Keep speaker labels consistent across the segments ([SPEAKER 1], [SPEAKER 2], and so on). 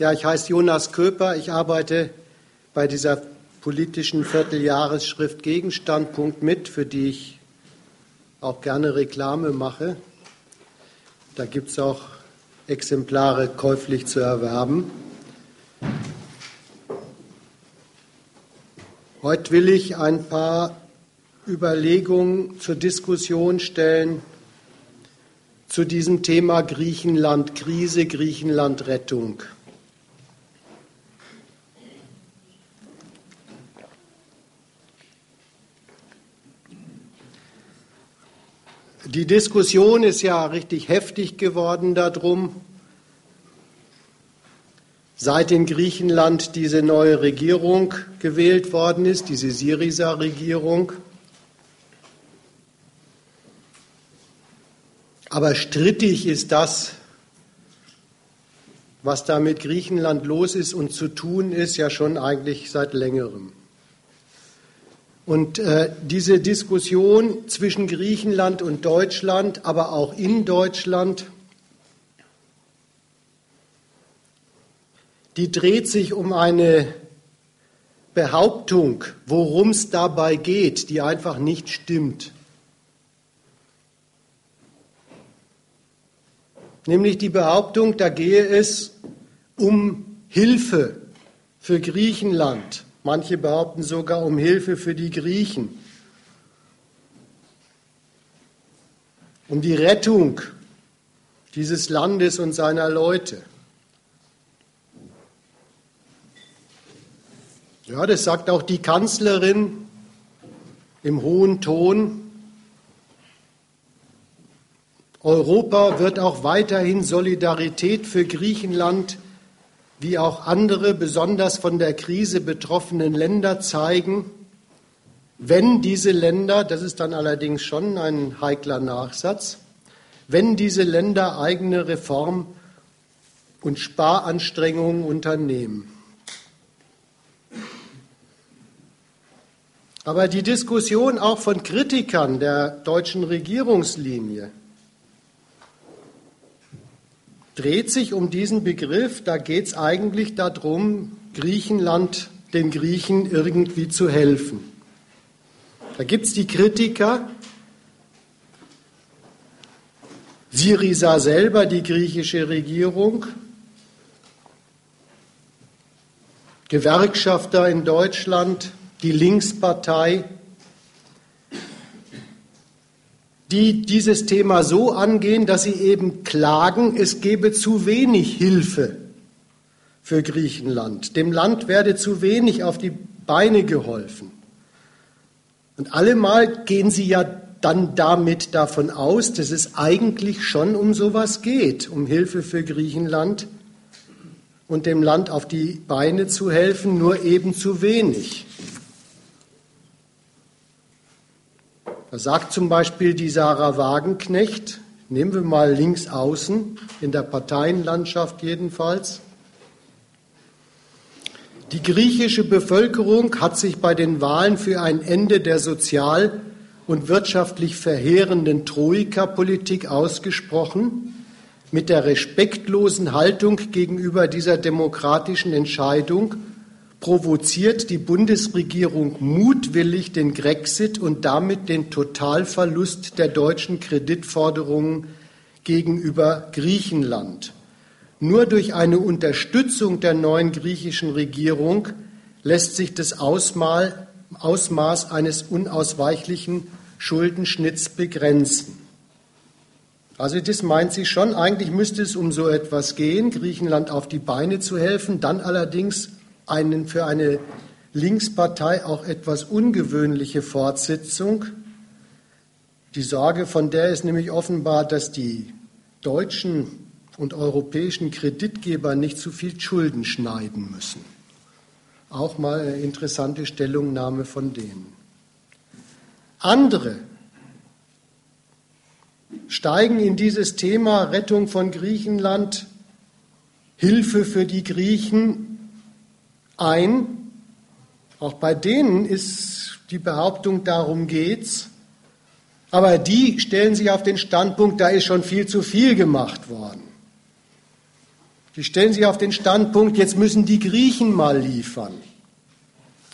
[SPEAKER 1] Ja, ich heiße Jonas Köper. Ich arbeite bei dieser politischen Vierteljahresschrift Gegenstandpunkt mit, für die ich auch gerne Reklame mache. Da gibt es auch Exemplare käuflich zu erwerben. Heute will ich ein paar Überlegungen zur Diskussion stellen zu diesem Thema Griechenland Krise, Die Diskussion ist ja richtig heftig geworden darum, seit in Griechenland diese neue Regierung gewählt worden ist, diese Syriza-Regierung. Aber strittig ist das, was da mit Griechenland los ist und zu tun ist, ja schon eigentlich seit längerem. Und äh, diese Diskussion zwischen Griechenland und Deutschland, aber auch in Deutschland, die dreht sich um eine Behauptung, worum es dabei geht, die einfach nicht stimmt. Nämlich die Behauptung, da gehe es um Hilfe für Griechenland Manche behaupten sogar um Hilfe für die Griechen, um die Rettung dieses Landes und seiner Leute. Ja, das sagt auch die Kanzlerin im hohen Ton. Europa wird auch weiterhin Solidarität für Griechenland wie auch andere besonders von der Krise betroffenen Länder zeigen, wenn diese Länder, das ist dann allerdings schon ein heikler Nachsatz, wenn diese Länder eigene Reform- und Sparanstrengungen unternehmen. Aber die Diskussion auch von Kritikern der deutschen Regierungslinie dreht sich um diesen Begriff. Da geht es eigentlich darum, Griechenland, den Griechen irgendwie zu helfen. Da gibt es die Kritiker, Syriza selber, die griechische Regierung, Gewerkschafter in Deutschland, die Linkspartei, die dieses Thema so angehen, dass sie eben klagen, es gebe zu wenig Hilfe für Griechenland. Dem Land werde zu wenig auf die Beine geholfen. Und allemal gehen sie ja dann damit davon aus, dass es eigentlich schon um sowas geht, um Hilfe für Griechenland und dem Land auf die Beine zu helfen, nur eben zu wenig. Da sagt zum Beispiel die Sarah Wagenknecht, nehmen wir mal links außen, in der Parteienlandschaft jedenfalls, die griechische Bevölkerung hat sich bei den Wahlen für ein Ende der sozial und wirtschaftlich verheerenden Troika-Politik ausgesprochen, mit der respektlosen Haltung gegenüber dieser demokratischen Entscheidung provoziert die Bundesregierung mutwillig den Grexit und damit den Totalverlust der deutschen Kreditforderungen gegenüber Griechenland. Nur durch eine Unterstützung der neuen griechischen Regierung lässt sich das Ausmaß eines unausweichlichen Schuldenschnitts begrenzen. Also das meint sie schon, eigentlich müsste es um so etwas gehen, Griechenland auf die Beine zu helfen, dann allerdings einen, für eine Linkspartei auch etwas ungewöhnliche Fortsetzung. Die Sorge von der ist nämlich offenbar, dass die deutschen und europäischen Kreditgeber nicht zu viel Schulden schneiden müssen. Auch mal eine interessante Stellungnahme von denen. Andere steigen in dieses Thema Rettung von Griechenland, Hilfe für die Griechen ein. Auch bei denen ist die Behauptung, darum geht's. Aber die stellen sich auf den Standpunkt, da ist schon viel zu viel gemacht worden. Die stellen sich auf den Standpunkt, jetzt müssen die Griechen mal liefern.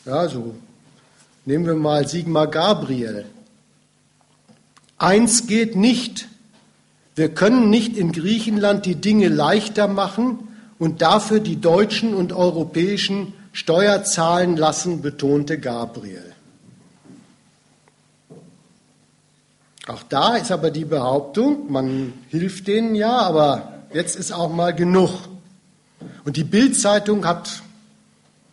[SPEAKER 1] Ja, so nehmen wir mal Sigmar Gabriel. Eins geht nicht. Wir können nicht in Griechenland die Dinge leichter machen und dafür die deutschen und europäischen Steuer zahlen lassen, betonte Gabriel. Auch da ist aber die Behauptung, man hilft denen ja, aber jetzt ist auch mal genug. Und die Bildzeitung hat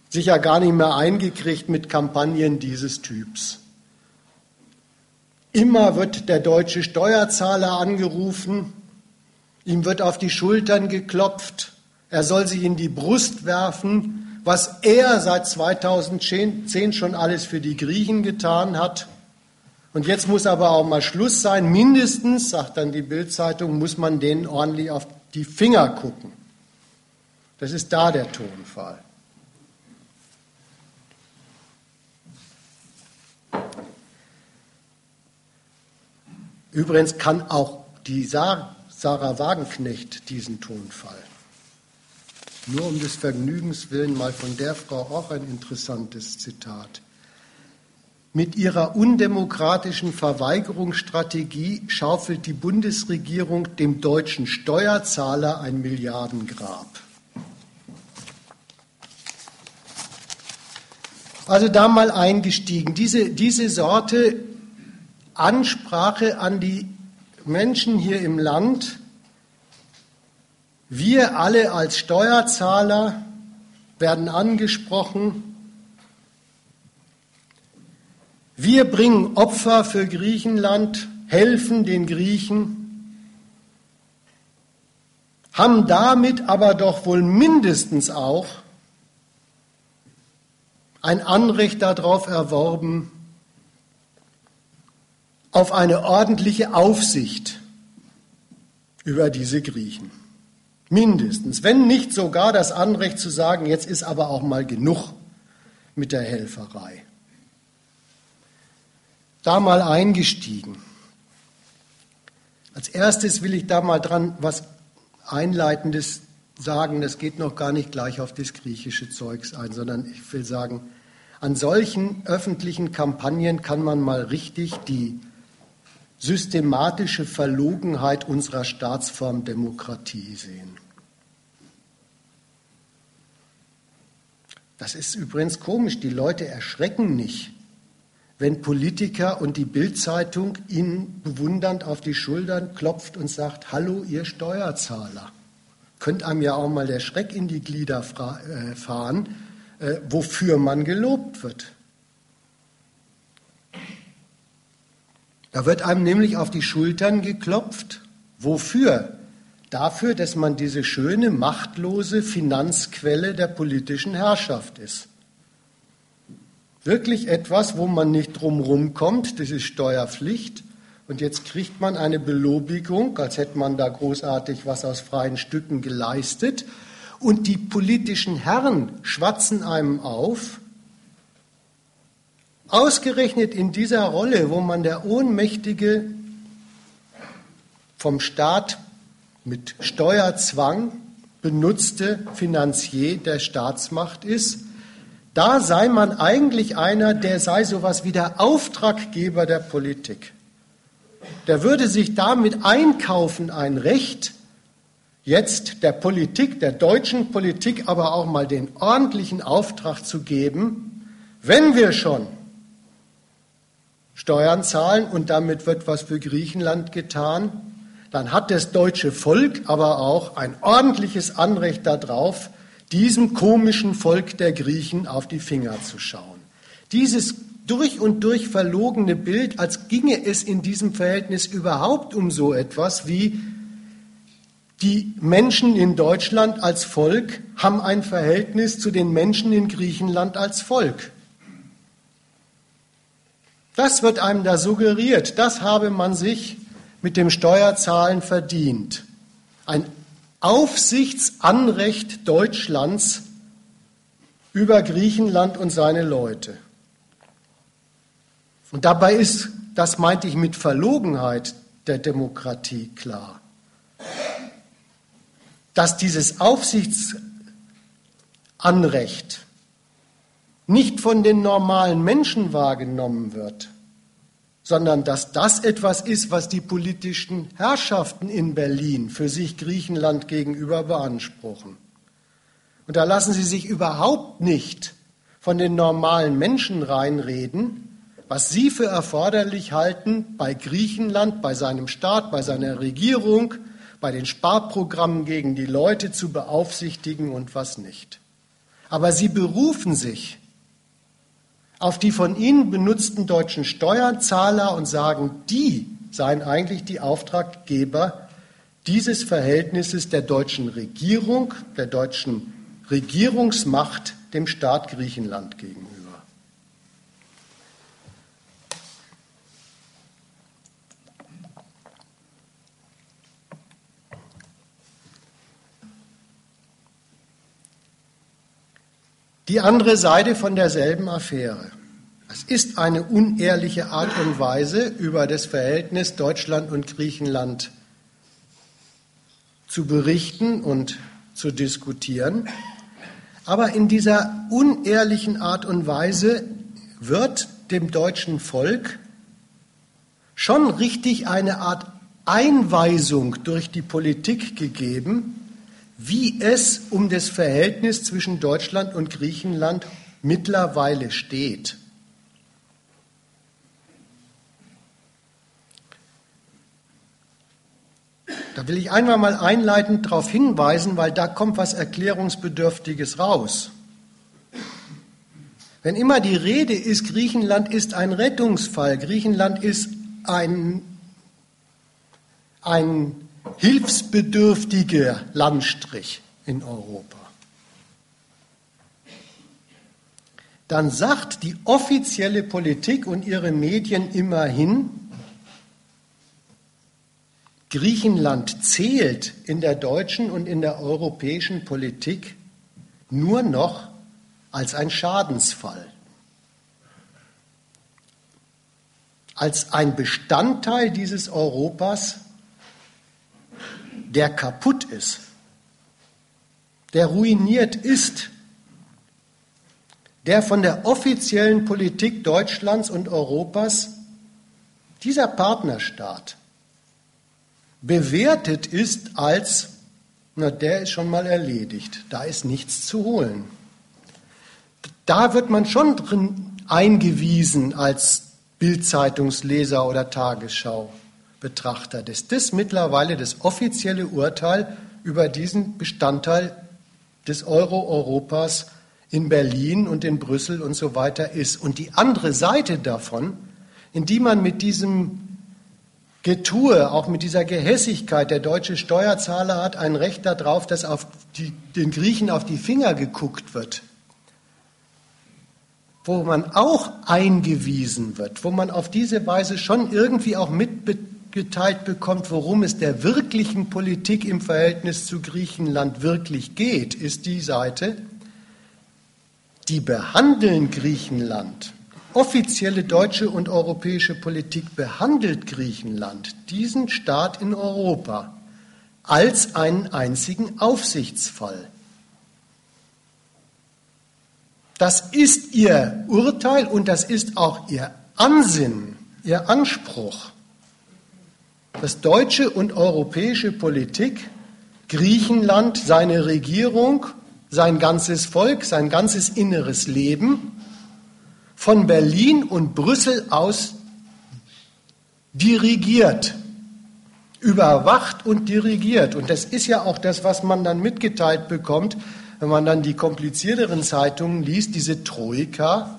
[SPEAKER 1] sich ja gar nicht mehr eingekriegt mit Kampagnen dieses Typs. Immer wird der deutsche Steuerzahler angerufen, ihm wird auf die Schultern geklopft, er soll sich in die Brust werfen, was er seit 2010 schon alles für die Griechen getan hat. Und jetzt muss aber auch mal Schluss sein. Mindestens, sagt dann die Bildzeitung, muss man denen ordentlich auf die Finger gucken. Das ist da der Tonfall. Übrigens kann auch die Sarah Wagenknecht diesen Tonfall. Nur um des Vergnügens willen mal von der Frau auch ein interessantes Zitat. Mit ihrer undemokratischen Verweigerungsstrategie schaufelt die Bundesregierung dem deutschen Steuerzahler ein Milliardengrab. Also da mal eingestiegen. Diese, diese Sorte Ansprache an die Menschen hier im Land. Wir alle als Steuerzahler werden angesprochen. Wir bringen Opfer für Griechenland, helfen den Griechen, haben damit aber doch wohl mindestens auch ein Anrecht darauf erworben, auf eine ordentliche Aufsicht über diese Griechen. Mindestens, wenn nicht sogar das Anrecht zu sagen, jetzt ist aber auch mal genug mit der Helferei. Da mal eingestiegen. Als erstes will ich da mal dran was Einleitendes sagen, das geht noch gar nicht gleich auf das griechische Zeugs ein, sondern ich will sagen, an solchen öffentlichen Kampagnen kann man mal richtig die systematische Verlogenheit unserer Staatsform Demokratie sehen. Das ist übrigens komisch, die Leute erschrecken nicht, wenn Politiker und die Bildzeitung ihnen bewundernd auf die Schultern klopft und sagt, hallo ihr Steuerzahler könnte einem ja auch mal der Schreck in die Glieder äh, fahren, äh, wofür man gelobt wird. Da wird einem nämlich auf die Schultern geklopft. Wofür? Dafür, dass man diese schöne, machtlose Finanzquelle der politischen Herrschaft ist. Wirklich etwas, wo man nicht drumherum kommt, das ist Steuerpflicht. Und jetzt kriegt man eine Belobigung, als hätte man da großartig was aus freien Stücken geleistet. Und die politischen Herren schwatzen einem auf, ausgerechnet in dieser Rolle, wo man der ohnmächtige, vom Staat mit Steuerzwang benutzte Finanzier der Staatsmacht ist, da sei man eigentlich einer, der sei sowas wie der Auftraggeber der Politik. Der würde sich damit einkaufen, ein Recht, jetzt der Politik, der deutschen Politik, aber auch mal den ordentlichen Auftrag zu geben, wenn wir schon Steuern zahlen und damit wird was für Griechenland getan, dann hat das deutsche Volk aber auch ein ordentliches Anrecht darauf, diesem komischen Volk der Griechen auf die Finger zu schauen. Dieses durch und durch verlogene Bild, als ginge es in diesem Verhältnis überhaupt um so etwas wie die Menschen in Deutschland als Volk haben ein Verhältnis zu den Menschen in Griechenland als Volk. Das wird einem da suggeriert, das habe man sich mit dem Steuerzahlen verdient. Ein Aufsichtsanrecht Deutschlands über Griechenland und seine Leute. Und dabei ist, das meinte ich mit Verlogenheit der Demokratie klar. dass dieses Aufsichtsanrecht nicht von den normalen Menschen wahrgenommen wird, sondern dass das etwas ist, was die politischen Herrschaften in Berlin für sich Griechenland gegenüber beanspruchen. Und da lassen sie sich überhaupt nicht von den normalen Menschen reinreden, was sie für erforderlich halten, bei Griechenland, bei seinem Staat, bei seiner Regierung, bei den Sparprogrammen gegen die Leute zu beaufsichtigen und was nicht. Aber sie berufen sich auf die von ihnen benutzten deutschen Steuerzahler und sagen, die seien eigentlich die Auftraggeber dieses Verhältnisses der deutschen Regierung, der deutschen Regierungsmacht dem Staat Griechenland gegenüber. Die andere Seite von derselben Affäre. Es ist eine unehrliche Art und Weise, über das Verhältnis Deutschland und Griechenland zu berichten und zu diskutieren. Aber in dieser unehrlichen Art und Weise wird dem deutschen Volk schon richtig eine Art Einweisung durch die Politik gegeben, wie es um das Verhältnis zwischen Deutschland und Griechenland mittlerweile steht. Da will ich einmal mal einleitend darauf hinweisen, weil da kommt was Erklärungsbedürftiges raus. Wenn immer die Rede ist, Griechenland ist ein Rettungsfall, Griechenland ist ein, ein hilfsbedürftiger Landstrich in Europa, dann sagt die offizielle Politik und ihre Medien immerhin, Griechenland zählt in der deutschen und in der europäischen Politik nur noch als ein Schadensfall, als ein Bestandteil dieses Europas, der kaputt ist, der ruiniert ist, der von der offiziellen Politik Deutschlands und Europas, dieser Partnerstaat, bewertet ist als, na, der ist schon mal erledigt, da ist nichts zu holen. Da wird man schon drin eingewiesen als Bildzeitungsleser oder Tagesschau-Betrachter, dass das mittlerweile das offizielle Urteil über diesen Bestandteil des Euro-Europas in Berlin und in Brüssel und so weiter ist. Und die andere Seite davon, in die man mit diesem Getue, auch mit dieser Gehässigkeit. Der deutsche Steuerzahler hat ein Recht darauf, dass auf die, den Griechen auf die Finger geguckt wird. Wo man auch eingewiesen wird, wo man auf diese Weise schon irgendwie auch mitgeteilt bekommt, worum es der wirklichen Politik im Verhältnis zu Griechenland wirklich geht, ist die Seite, die behandeln Griechenland offizielle deutsche und europäische Politik behandelt Griechenland, diesen Staat in Europa, als einen einzigen Aufsichtsfall. Das ist ihr Urteil und das ist auch ihr Ansinnen, ihr Anspruch, dass deutsche und europäische Politik Griechenland, seine Regierung, sein ganzes Volk, sein ganzes inneres Leben von Berlin und Brüssel aus dirigiert, überwacht und dirigiert. Und das ist ja auch das, was man dann mitgeteilt bekommt, wenn man dann die komplizierteren Zeitungen liest, diese Troika,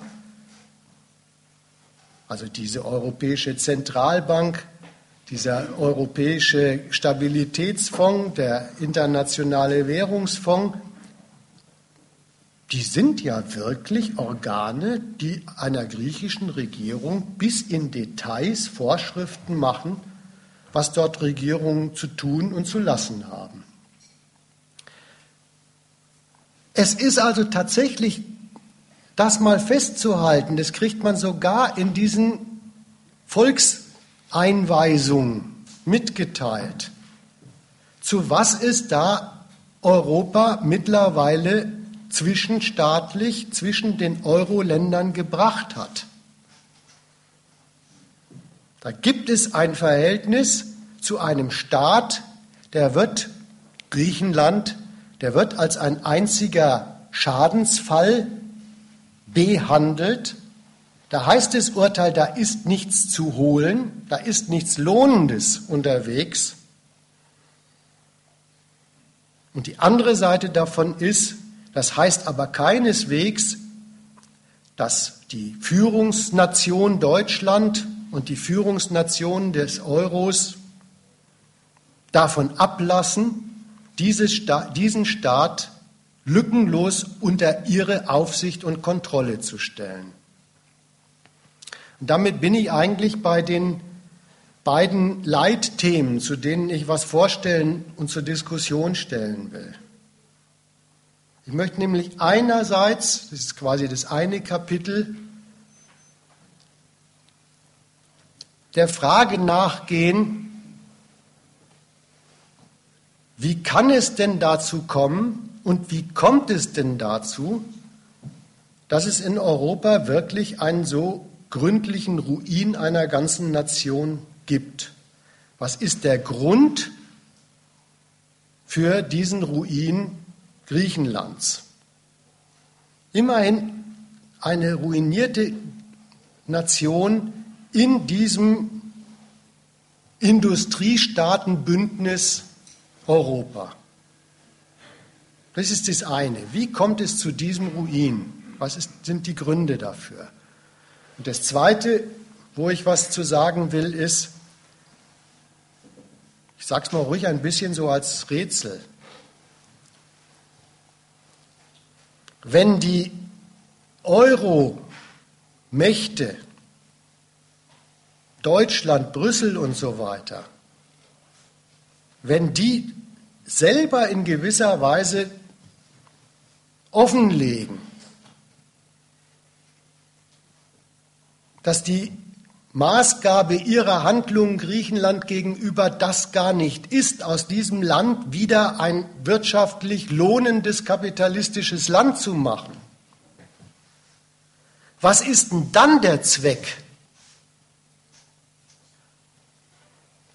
[SPEAKER 1] also diese Europäische Zentralbank, dieser Europäische Stabilitätsfonds, der Internationale Währungsfonds, die sind ja wirklich Organe, die einer griechischen Regierung bis in Details Vorschriften machen, was dort Regierungen zu tun und zu lassen haben. Es ist also tatsächlich, das mal festzuhalten, das kriegt man sogar in diesen Volkseinweisungen mitgeteilt, zu was es da Europa mittlerweile zwischenstaatlich zwischen den Euro-Ländern gebracht hat. Da gibt es ein Verhältnis zu einem Staat, der wird, Griechenland, der wird als ein einziger Schadensfall behandelt. Da heißt das Urteil, da ist nichts zu holen, da ist nichts Lohnendes unterwegs. Und die andere Seite davon ist, das heißt aber keineswegs, dass die Führungsnation Deutschland und die Führungsnationen des Euros davon ablassen, diesen Staat lückenlos unter ihre Aufsicht und Kontrolle zu stellen. Und damit bin ich eigentlich bei den beiden Leitthemen, zu denen ich was vorstellen und zur Diskussion stellen will. Ich möchte nämlich einerseits, das ist quasi das eine Kapitel, der Frage nachgehen, wie kann es denn dazu kommen und wie kommt es denn dazu, dass es in Europa wirklich einen so gründlichen Ruin einer ganzen Nation gibt. Was ist der Grund für diesen Ruin Griechenlands? Immerhin eine ruinierte Nation in diesem Industriestaatenbündnis Europa. Das ist das eine. Wie kommt es zu diesem Ruin? Was ist, sind die Gründe dafür? Und das zweite, wo ich was zu sagen will, ist, ich sage es mal ruhig ein bisschen so als Rätsel. Wenn die Euro-Mächte, Deutschland, Brüssel und so weiter, wenn die selber in gewisser Weise offenlegen, dass die Maßgabe ihrer Handlungen Griechenland gegenüber das gar nicht ist, aus diesem Land wieder ein wirtschaftlich lohnendes kapitalistisches Land zu machen. Was ist denn dann der Zweck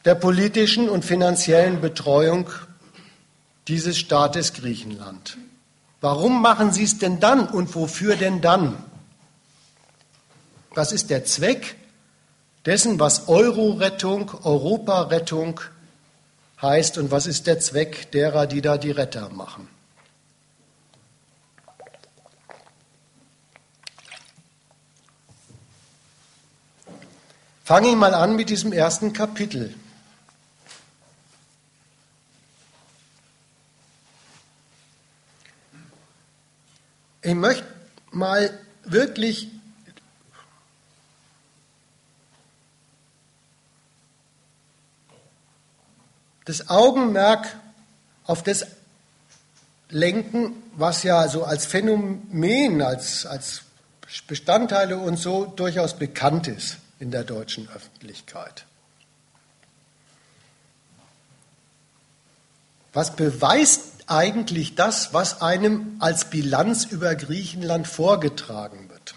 [SPEAKER 1] der politischen und finanziellen Betreuung dieses Staates Griechenland? Warum machen Sie es denn dann und wofür denn dann? Was ist der Zweck dessen, was Euro-Rettung, Europa-Rettung heißt und was ist der Zweck derer, die da die Retter machen. Fange ich mal an mit diesem ersten Kapitel. Ich möchte mal wirklich das Augenmerk auf das lenken, was ja so als Phänomen, als, als Bestandteile und so durchaus bekannt ist in der deutschen Öffentlichkeit. Was beweist eigentlich das, was einem als Bilanz über Griechenland vorgetragen wird?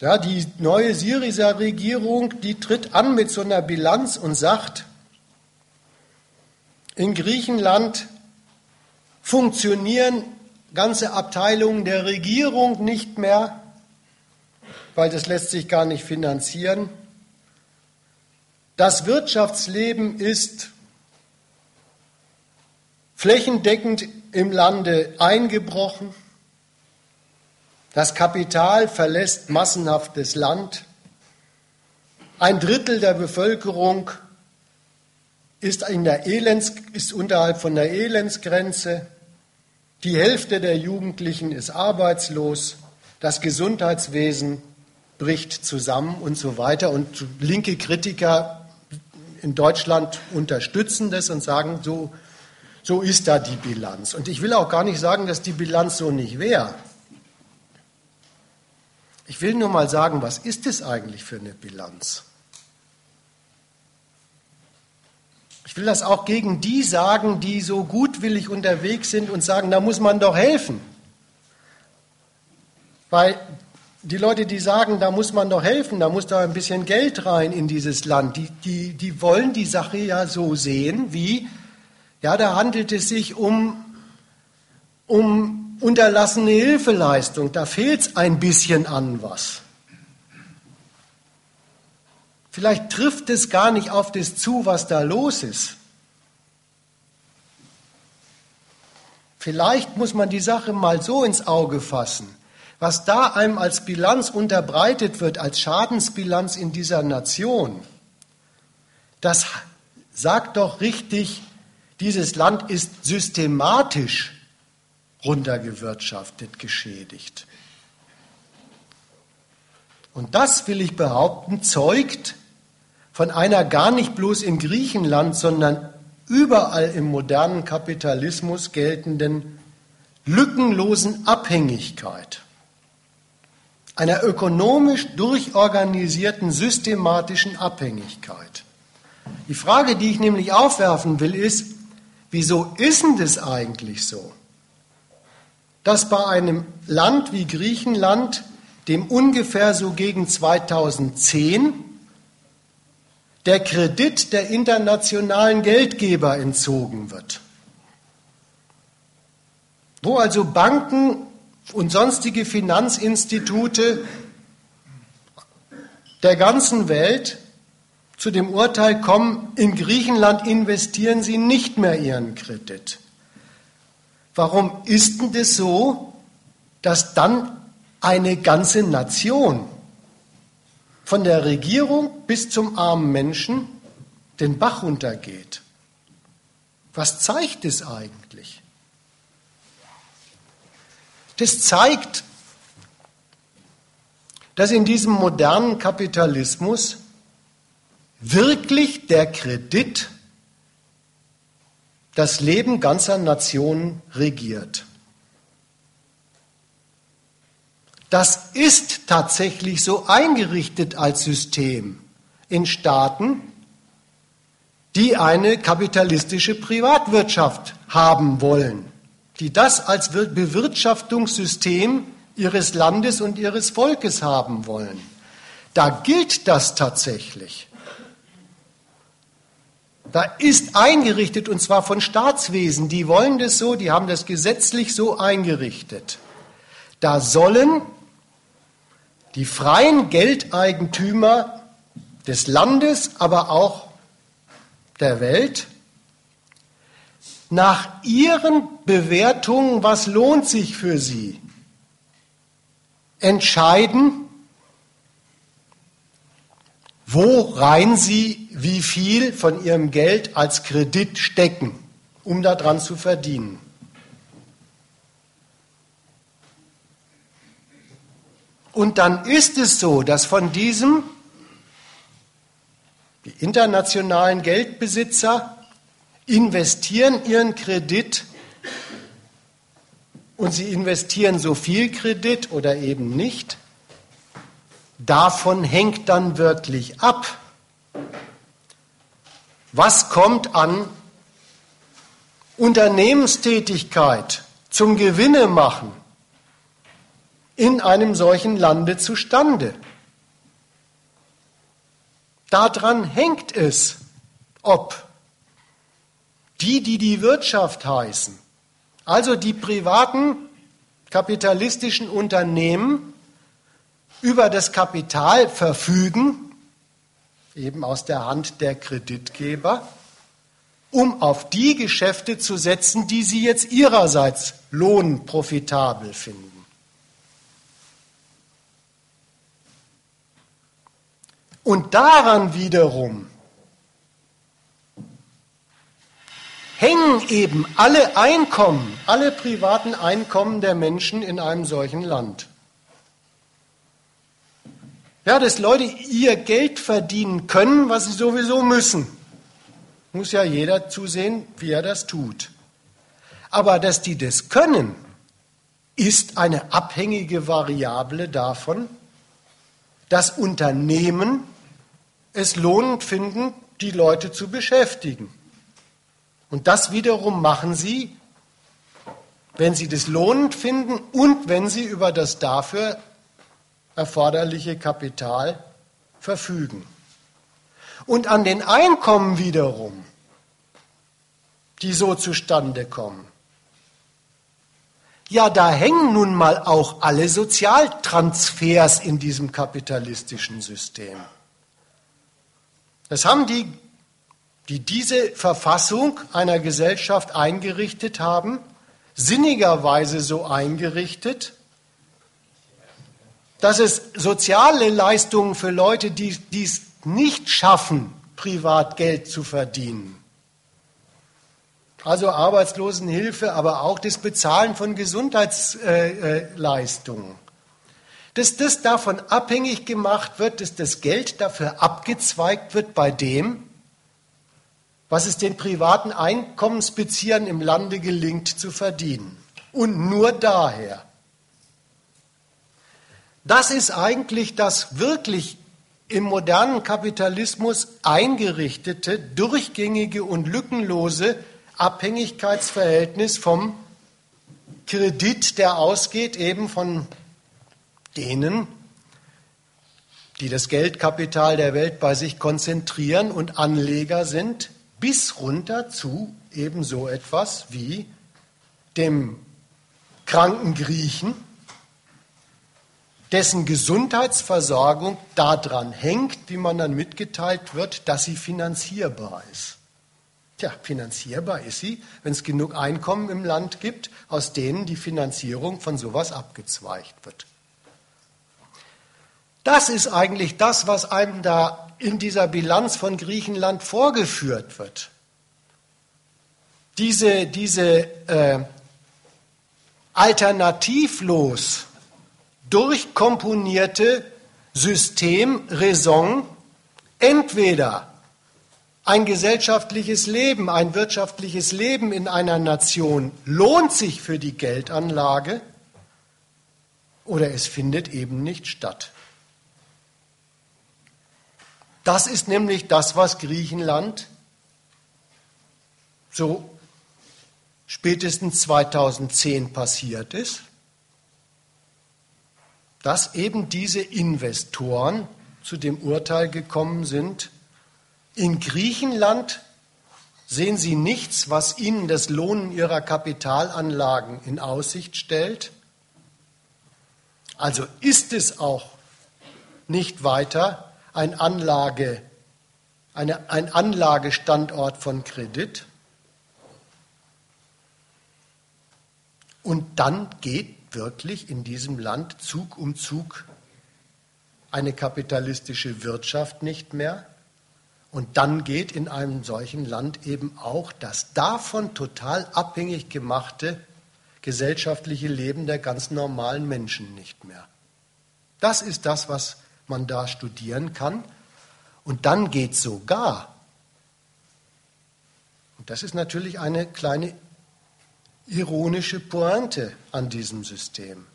[SPEAKER 1] Ja, die neue Syrizer Regierung, die tritt an mit so einer Bilanz und sagt, in Griechenland funktionieren ganze Abteilungen der Regierung nicht mehr, weil das lässt sich gar nicht finanzieren. Das Wirtschaftsleben ist flächendeckend im Lande eingebrochen. Das Kapital verlässt massenhaft das Land. Ein Drittel der Bevölkerung ist, Elends, ist unterhalb von der Elendsgrenze. Die Hälfte der Jugendlichen ist arbeitslos. Das Gesundheitswesen bricht zusammen und so weiter. Und linke Kritiker in Deutschland unterstützen das und sagen, so, so ist da die Bilanz. Und ich will auch gar nicht sagen, dass die Bilanz so nicht wäre. Ich will nur mal sagen, was ist es eigentlich für eine Bilanz? Ich will das auch gegen die sagen, die so gutwillig unterwegs sind und sagen, da muss man doch helfen. Weil die Leute, die sagen, da muss man doch helfen, da muss doch ein bisschen Geld rein in dieses Land, die, die, die wollen die Sache ja so sehen, wie, ja, da handelt es sich um, um unterlassene Hilfeleistung, da fehlt es ein bisschen an was. Vielleicht trifft es gar nicht auf das zu, was da los ist. Vielleicht muss man die Sache mal so ins Auge fassen. Was da einem als Bilanz unterbreitet wird, als Schadensbilanz in dieser Nation, das sagt doch richtig, dieses Land ist systematisch runtergewirtschaftet, geschädigt. Und das, will ich behaupten, zeugt von einer gar nicht bloß in Griechenland, sondern überall im modernen Kapitalismus geltenden lückenlosen Abhängigkeit, einer ökonomisch durchorganisierten systematischen Abhängigkeit. Die Frage, die ich nämlich aufwerfen will, ist, wieso ist denn das eigentlich so, dass bei einem Land wie Griechenland, dem ungefähr so gegen 2010 der Kredit der internationalen Geldgeber entzogen wird. Wo also Banken und sonstige Finanzinstitute der ganzen Welt zu dem Urteil kommen, in Griechenland investieren sie nicht mehr ihren Kredit. Warum ist denn das so, dass dann eine ganze Nation von der Regierung bis zum armen Menschen den Bach runtergeht. Was zeigt es eigentlich? Das zeigt, dass in diesem modernen Kapitalismus wirklich der Kredit das Leben ganzer Nationen regiert. Das ist tatsächlich so eingerichtet als System in Staaten, die eine kapitalistische Privatwirtschaft haben wollen, die das als Bewirtschaftungssystem ihres Landes und ihres Volkes haben wollen. Da gilt das tatsächlich. Da ist eingerichtet, und zwar von Staatswesen, die wollen das so, die haben das gesetzlich so eingerichtet. Da sollen die freien Geldeigentümer des Landes, aber auch der Welt, nach ihren Bewertungen, was lohnt sich für sie, entscheiden, worein sie wie viel von ihrem Geld als Kredit stecken, um daran zu verdienen. Und dann ist es so, dass von diesem die internationalen Geldbesitzer investieren ihren Kredit und sie investieren so viel Kredit oder eben nicht. Davon hängt dann wirklich ab, was kommt an Unternehmenstätigkeit zum Gewinne machen in einem solchen Lande zustande. Daran hängt es, ob die, die die Wirtschaft heißen, also die privaten kapitalistischen Unternehmen, über das Kapital verfügen, eben aus der Hand der Kreditgeber, um auf die Geschäfte zu setzen, die sie jetzt ihrerseits lohnprofitabel finden. Und daran wiederum hängen eben alle Einkommen, alle privaten Einkommen der Menschen in einem solchen Land. Ja, dass Leute ihr Geld verdienen können, was sie sowieso müssen. Muss ja jeder zusehen, wie er das tut. Aber dass die das können, ist eine abhängige Variable davon, dass Unternehmen es lohnend finden, die Leute zu beschäftigen. Und das wiederum machen sie, wenn sie das lohnend finden und wenn sie über das dafür erforderliche Kapital verfügen. Und an den Einkommen wiederum, die so zustande kommen, ja, da hängen nun mal auch alle Sozialtransfers in diesem kapitalistischen System. Das haben die, die diese Verfassung einer Gesellschaft eingerichtet haben, sinnigerweise so eingerichtet, dass es soziale Leistungen für Leute, die dies nicht schaffen, privat Geld zu verdienen, also Arbeitslosenhilfe, aber auch das Bezahlen von Gesundheitsleistungen, dass das davon abhängig gemacht wird, dass das Geld dafür abgezweigt wird bei dem, was es den privaten Einkommensbeziehern im Lande gelingt zu verdienen. Und nur daher. Das ist eigentlich das wirklich im modernen Kapitalismus eingerichtete, durchgängige und lückenlose Abhängigkeitsverhältnis vom Kredit, der ausgeht eben von denen, die das Geldkapital der Welt bei sich konzentrieren und Anleger sind, bis runter zu eben so etwas wie dem kranken Griechen, dessen Gesundheitsversorgung daran hängt, wie man dann mitgeteilt wird, dass sie finanzierbar ist. Tja, finanzierbar ist sie, wenn es genug Einkommen im Land gibt, aus denen die Finanzierung von sowas abgezweigt wird. Das ist eigentlich das, was einem da in dieser Bilanz von Griechenland vorgeführt wird. Diese, diese äh, alternativlos durchkomponierte Systemraison entweder ein gesellschaftliches Leben, ein wirtschaftliches Leben in einer Nation lohnt sich für die Geldanlage oder es findet eben nicht statt. Das ist nämlich das, was Griechenland so spätestens 2010 passiert ist, dass eben diese Investoren zu dem Urteil gekommen sind, in Griechenland sehen Sie nichts, was Ihnen das Lohnen Ihrer Kapitalanlagen in Aussicht stellt. Also ist es auch nicht weiter ein, Anlage, eine, ein Anlagestandort von Kredit. Und dann geht wirklich in diesem Land Zug um Zug eine kapitalistische Wirtschaft nicht mehr. Und dann geht in einem solchen Land eben auch das davon total abhängig gemachte gesellschaftliche Leben der ganz normalen Menschen nicht mehr. Das ist das, was man da studieren kann. Und dann geht sogar, und das ist natürlich eine kleine ironische Pointe an diesem System,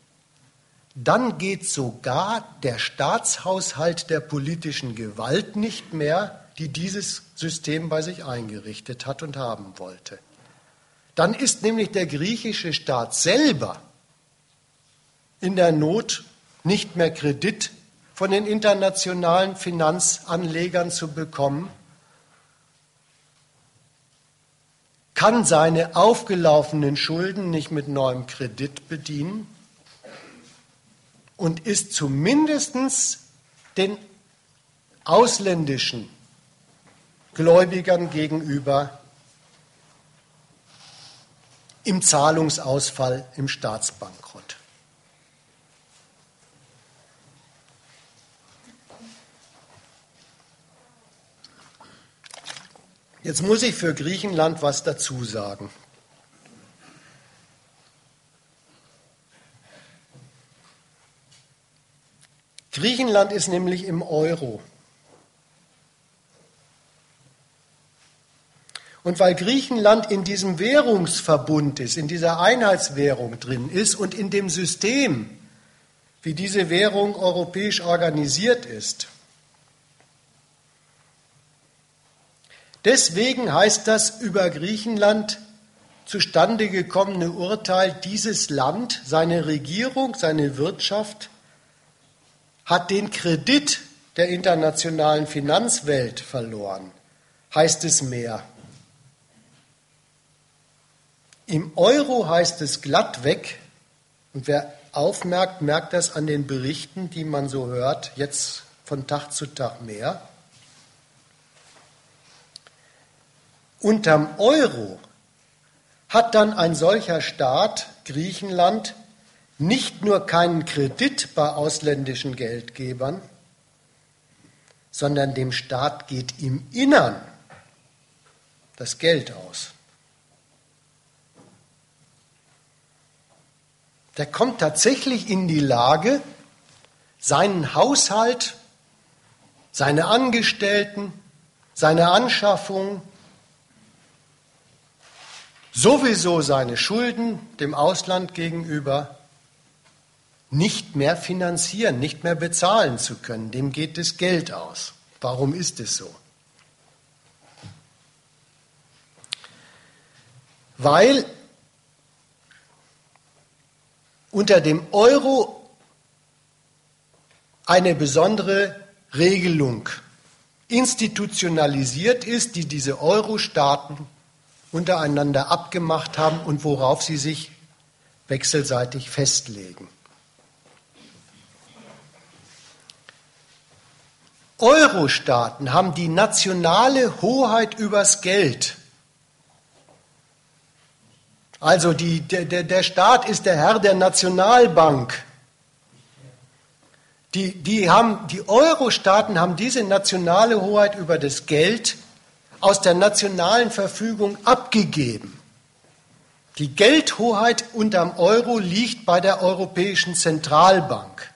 [SPEAKER 1] dann geht sogar der Staatshaushalt der politischen Gewalt nicht mehr die dieses System bei sich eingerichtet hat und haben wollte. Dann ist nämlich der griechische Staat selber in der Not, nicht mehr Kredit von den internationalen Finanzanlegern zu bekommen, kann seine aufgelaufenen Schulden nicht mit neuem Kredit bedienen und ist zumindest den ausländischen Gläubigern gegenüber im Zahlungsausfall, im Staatsbankrott. Jetzt muss ich für Griechenland was dazu sagen. Griechenland ist nämlich im Euro. Und weil Griechenland in diesem Währungsverbund ist, in dieser Einheitswährung drin ist und in dem System, wie diese Währung europäisch organisiert ist, Deswegen heißt das über Griechenland zustande gekommene Urteil, dieses Land, seine Regierung, seine Wirtschaft hat den Kredit der internationalen Finanzwelt verloren, heißt es mehr. Im Euro heißt es glatt weg, und wer aufmerkt, merkt das an den Berichten, die man so hört, jetzt von Tag zu Tag mehr. Unterm Euro hat dann ein solcher Staat, Griechenland, nicht nur keinen Kredit bei ausländischen Geldgebern, sondern dem Staat geht im Innern das Geld aus. Der kommt tatsächlich in die Lage, seinen Haushalt, seine Angestellten, seine Anschaffung, sowieso seine Schulden dem Ausland gegenüber nicht mehr finanzieren, nicht mehr bezahlen zu können. Dem geht das Geld aus. Warum ist es so? Weil unter dem Euro eine besondere Regelung institutionalisiert ist, die diese Euro-Staaten untereinander abgemacht haben und worauf sie sich wechselseitig festlegen. Euro-Staaten haben die nationale Hoheit übers Geld. Also die, der, der Staat ist der Herr der Nationalbank. Die, die, haben, die Euro-Staaten haben diese nationale Hoheit über das Geld aus der nationalen Verfügung abgegeben. Die Geldhoheit unterm Euro liegt bei der Europäischen Zentralbank.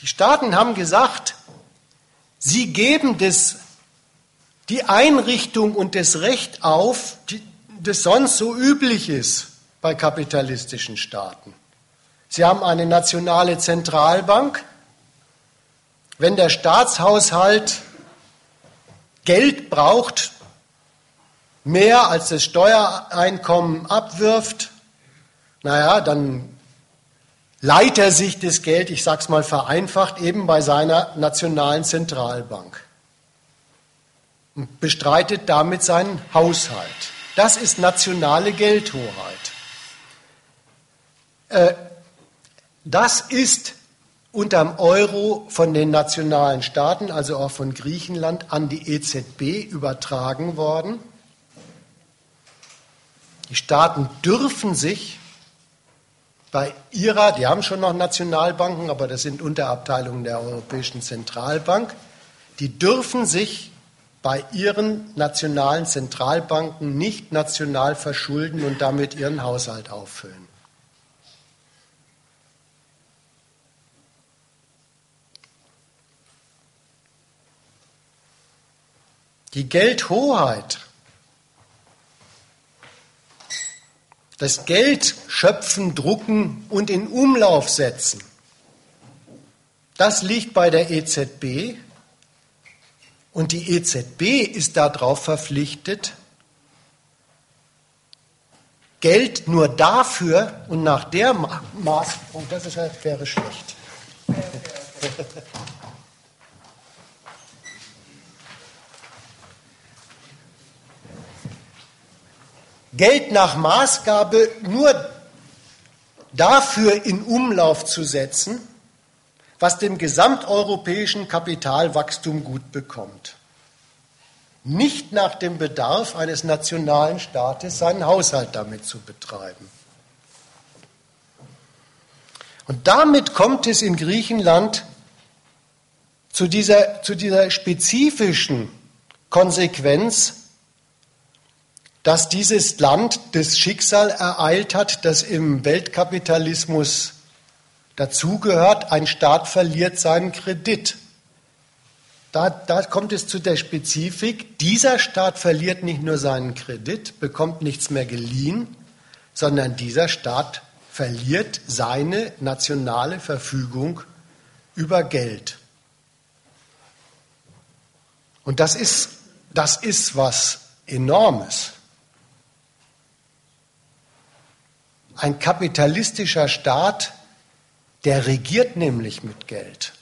[SPEAKER 1] Die Staaten haben gesagt, sie geben das, die Einrichtung und das Recht auf, die, das sonst so üblich ist bei kapitalistischen Staaten. Sie haben eine nationale Zentralbank, wenn der Staatshaushalt Geld braucht, mehr als das Steuereinkommen abwirft, naja, dann leiht er sich das Geld, ich sage es mal vereinfacht, eben bei seiner nationalen Zentralbank und bestreitet damit seinen Haushalt. Das ist nationale Geldhoheit. Äh, das ist unterm Euro von den nationalen Staaten, also auch von Griechenland, an die EZB übertragen worden. Die Staaten dürfen sich bei ihrer, die haben schon noch Nationalbanken, aber das sind Unterabteilungen der Europäischen Zentralbank, die dürfen sich bei ihren nationalen Zentralbanken nicht national verschulden und damit ihren Haushalt auffüllen. Die Geldhoheit, das Geld schöpfen, drucken und in Umlauf setzen, das liegt bei der EZB und die EZB ist darauf verpflichtet, Geld nur dafür und nach der Maß, oh, das ist, wäre schlecht. Geld nach Maßgabe nur dafür in Umlauf zu setzen, was dem gesamteuropäischen Kapitalwachstum gut bekommt. Nicht nach dem Bedarf eines nationalen Staates seinen Haushalt damit zu betreiben. Und damit kommt es in Griechenland zu dieser, zu dieser spezifischen Konsequenz, dass dieses Land das Schicksal ereilt hat, das im Weltkapitalismus dazugehört, ein Staat verliert seinen Kredit. Da, da, kommt es zu der Spezifik, dieser Staat verliert nicht nur seinen Kredit, bekommt nichts mehr geliehen, sondern dieser Staat verliert seine nationale Verfügung über Geld. Und das ist, das ist was Enormes. Ein kapitalistischer Staat, der regiert nämlich mit Geld.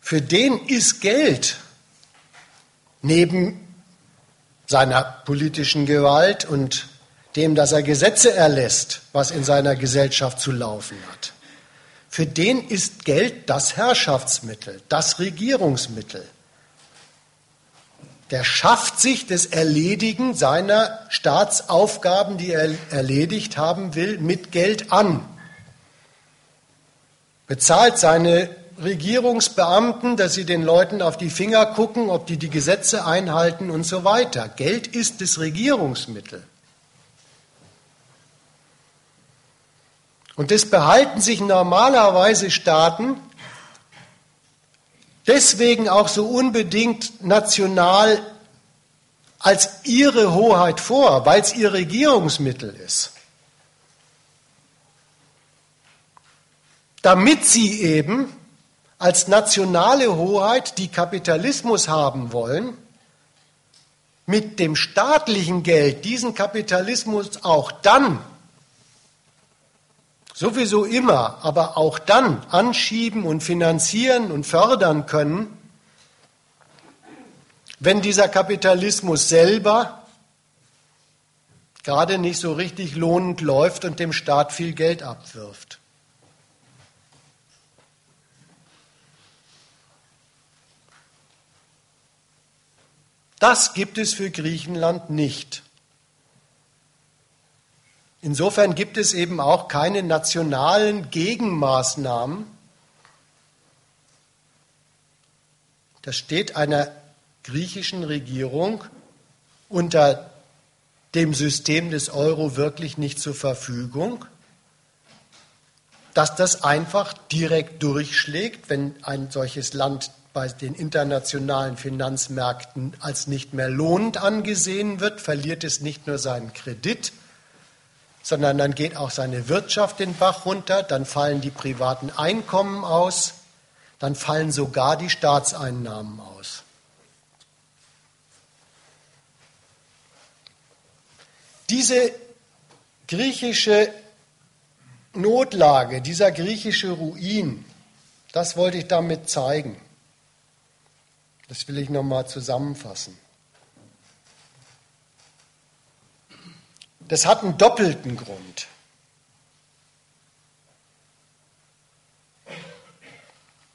[SPEAKER 1] Für den ist Geld neben seiner politischen Gewalt und dem, dass er Gesetze erlässt, was in seiner Gesellschaft zu laufen hat. Für den ist Geld das Herrschaftsmittel, das Regierungsmittel. Der schafft sich das Erledigen seiner Staatsaufgaben, die er erledigt haben will, mit Geld an. Bezahlt seine Regierungsbeamten, dass sie den Leuten auf die Finger gucken, ob die die Gesetze einhalten und so weiter. Geld ist das Regierungsmittel. Und das behalten sich normalerweise Staaten deswegen auch so unbedingt national als ihre Hoheit vor, weil es ihr Regierungsmittel ist. Damit sie eben als nationale Hoheit, die Kapitalismus haben wollen, mit dem staatlichen Geld diesen Kapitalismus auch dann sowieso immer, aber auch dann anschieben und finanzieren und fördern können, wenn dieser Kapitalismus selber gerade nicht so richtig lohnend läuft und dem Staat viel Geld abwirft. Das gibt es für Griechenland nicht. Insofern gibt es eben auch keine nationalen Gegenmaßnahmen. Das steht einer griechischen Regierung unter dem System des Euro wirklich nicht zur Verfügung, dass das einfach direkt durchschlägt, wenn ein solches Land bei den internationalen Finanzmärkten als nicht mehr lohnend angesehen wird, verliert es nicht nur seinen Kredit, sondern dann geht auch seine Wirtschaft den Bach runter, dann fallen die privaten Einkommen aus, dann fallen sogar die Staatseinnahmen aus. Diese griechische Notlage, dieser griechische Ruin, das wollte ich damit zeigen. Das will ich nochmal zusammenfassen. Das hat einen doppelten Grund.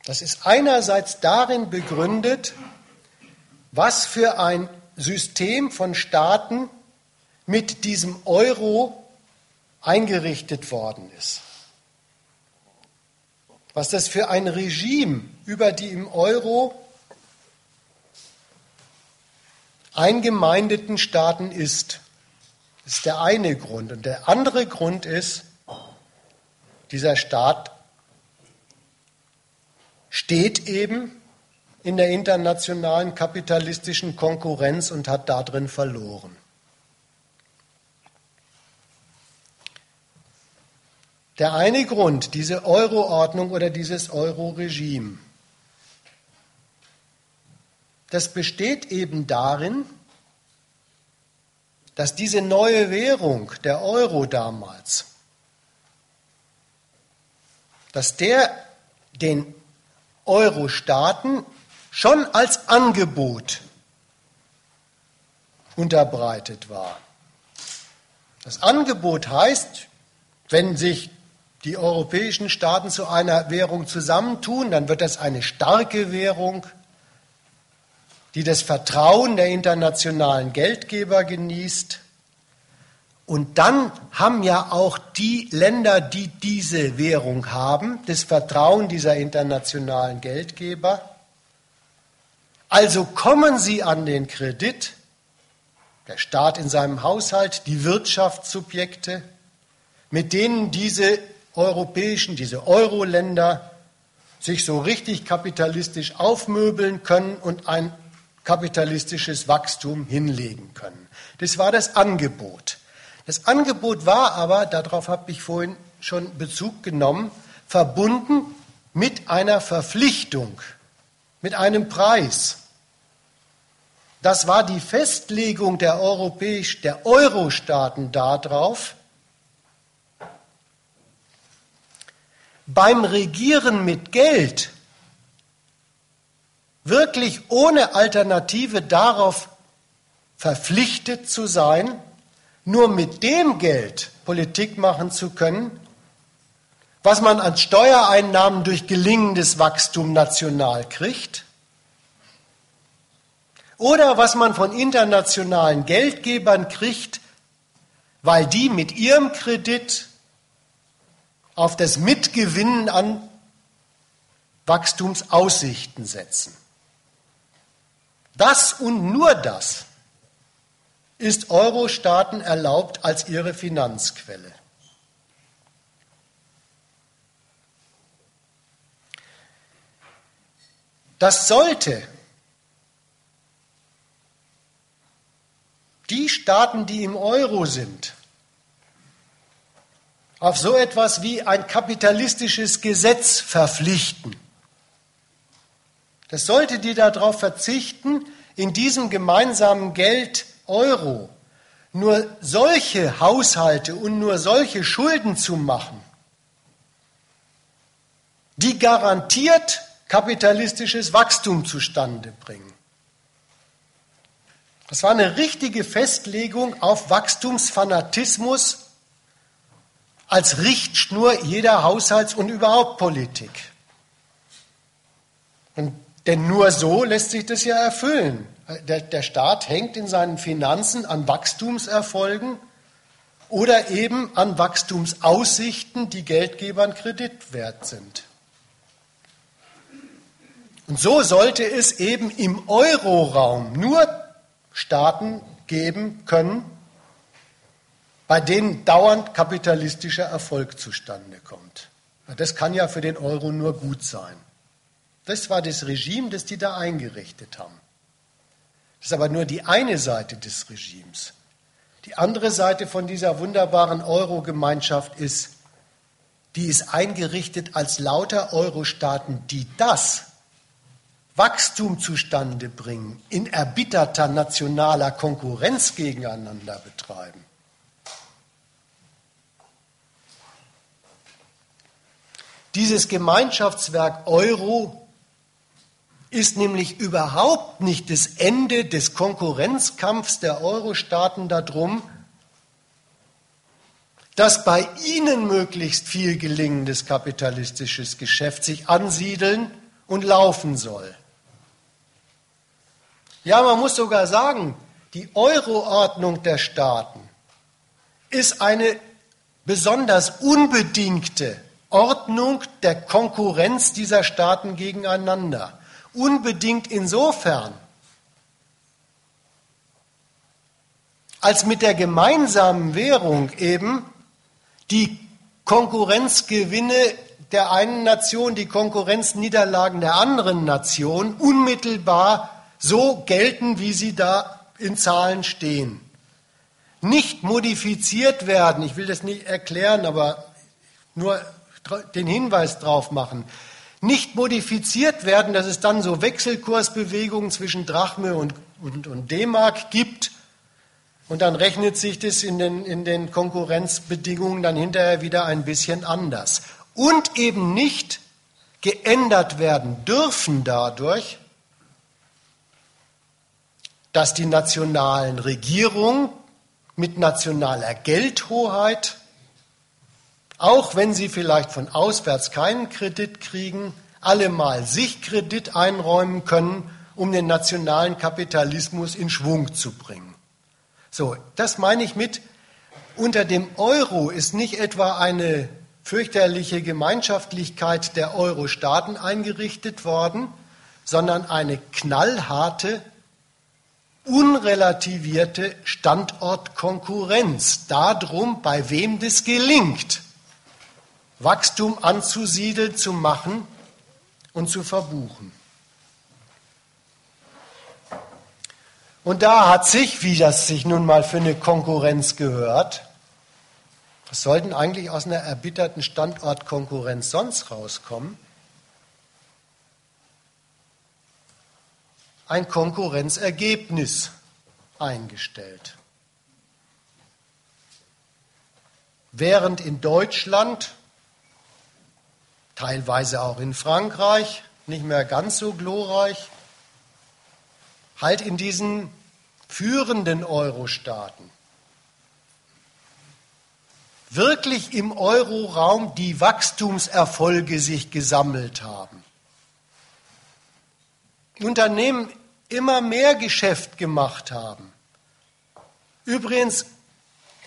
[SPEAKER 1] Das ist einerseits darin begründet, was für ein System von Staaten mit diesem Euro eingerichtet worden ist. Was das für ein Regime über die im Euro eingemeindeten Staaten ist. Das ist der eine Grund. Und der andere Grund ist, dieser Staat steht eben in der internationalen kapitalistischen Konkurrenz und hat darin verloren. Der eine Grund, diese Euro-Ordnung oder dieses Euro-Regime, das besteht eben darin, dass diese neue Währung, der Euro damals, dass der den Euro-Staaten schon als Angebot unterbreitet war. Das Angebot heißt, wenn sich die europäischen Staaten zu einer Währung zusammentun, dann wird das eine starke Währung, die das Vertrauen der internationalen Geldgeber genießt. Und dann haben ja auch die Länder, die diese Währung haben, das Vertrauen dieser internationalen Geldgeber. Also kommen sie an den Kredit, der Staat in seinem Haushalt, die Wirtschaftssubjekte, mit denen diese europäischen, diese Euro-Länder sich so richtig kapitalistisch aufmöbeln können und ein kapitalistisches Wachstum hinlegen können. Das war das Angebot. Das Angebot war aber, darauf habe ich vorhin schon Bezug genommen, verbunden mit einer Verpflichtung, mit einem Preis. das war die Festlegung der, Europäisch, der Euro-Staaten darauf, beim Regieren mit Geld wirklich ohne Alternative darauf verpflichtet zu sein, nur mit dem Geld Politik machen zu können, was man an Steuereinnahmen durch gelingendes Wachstum national kriegt oder was man von internationalen Geldgebern kriegt, weil die mit ihrem Kredit auf das Mitgewinnen an Wachstumsaussichten setzen. Das und nur das ist Euro-Staaten erlaubt als ihre Finanzquelle. Das sollte die Staaten, die im Euro sind, auf so etwas wie ein kapitalistisches Gesetz verpflichten. Das sollte die darauf verzichten, in diesem gemeinsamen Geld Euro nur solche Haushalte und nur solche Schulden zu machen, die garantiert kapitalistisches Wachstum zustande bringen. Das war eine richtige Festlegung auf Wachstumsfanatismus als Richtschnur jeder Haushalts- und überhaupt Politik. Und denn nur so lässt sich das ja erfüllen. Der, der Staat hängt in seinen Finanzen an Wachstumserfolgen oder eben an Wachstumsaussichten, die Geldgebern Kredit wert sind. Und so sollte es eben im Euroraum nur Staaten geben können, bei denen dauernd kapitalistischer Erfolg zustande kommt. Das kann ja für den Euro nur gut sein. Das war das Regime, das die da eingerichtet haben. Das ist aber nur die eine Seite des Regimes. Die andere Seite von dieser wunderbaren Euro-Gemeinschaft ist, die ist eingerichtet als lauter Euro-Staaten, die das Wachstum zustande bringen, in erbitterter nationaler Konkurrenz gegeneinander betreiben. Dieses Gemeinschaftswerk Euro ist nämlich überhaupt nicht das Ende des Konkurrenzkampfs der Euro-Staaten darum, dass bei ihnen möglichst viel gelingendes kapitalistisches Geschäft sich ansiedeln und laufen soll. Ja, man muss sogar sagen, die Euroordnung der Staaten ist eine besonders unbedingte Ordnung der Konkurrenz dieser Staaten gegeneinander. Unbedingt insofern, als mit der gemeinsamen Währung eben die Konkurrenzgewinne der einen Nation, die Konkurrenzniederlagen der anderen Nation unmittelbar so gelten, wie sie da in Zahlen stehen. Nicht modifiziert werden, ich will das nicht erklären, aber nur den Hinweis drauf machen, nicht modifiziert werden, dass es dann so Wechselkursbewegungen zwischen Drachme und, und, und D-Mark gibt. Und dann rechnet sich das in den, in den Konkurrenzbedingungen dann hinterher wieder ein bisschen anders. Und eben nicht geändert werden dürfen dadurch, dass die nationalen Regierungen mit nationaler Geldhoheit auch wenn sie vielleicht von auswärts keinen Kredit kriegen, allemal sich Kredit einräumen können, um den nationalen Kapitalismus in Schwung zu bringen. So, das meine ich mit, unter dem Euro ist nicht etwa eine fürchterliche Gemeinschaftlichkeit der Euro-Staaten eingerichtet worden, sondern eine knallharte, unrelativierte Standortkonkurrenz darum, bei wem das gelingt. Wachstum anzusiedeln, zu machen und zu verbuchen. Und da hat sich, wie das sich nun mal für eine Konkurrenz gehört, was sollten eigentlich aus einer erbitterten Standortkonkurrenz sonst rauskommen? ein Konkurrenzergebnis eingestellt. Während in Deutschland, teilweise auch in Frankreich, nicht mehr ganz so glorreich, halt in diesen führenden Euro-Staaten wirklich im Euroraum die Wachstumserfolge sich gesammelt haben. Unternehmen immer mehr Geschäft gemacht haben. Übrigens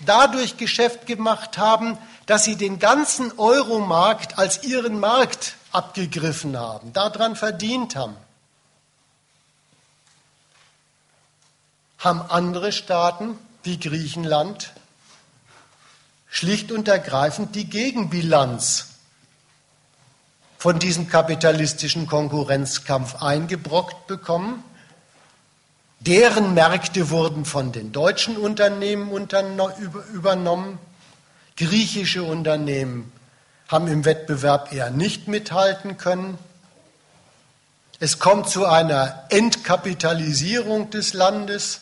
[SPEAKER 1] dadurch Geschäft gemacht haben, dass sie den ganzen Euromarkt als ihren Markt abgegriffen haben, daran verdient haben. Haben andere Staaten wie Griechenland schlicht und ergreifend die Gegenbilanz von diesem kapitalistischen Konkurrenzkampf eingebrockt bekommen. Deren Märkte wurden von den deutschen Unternehmen übernommen. Griechische Unternehmen haben im Wettbewerb eher nicht mithalten können. Es kommt zu einer Entkapitalisierung des Landes.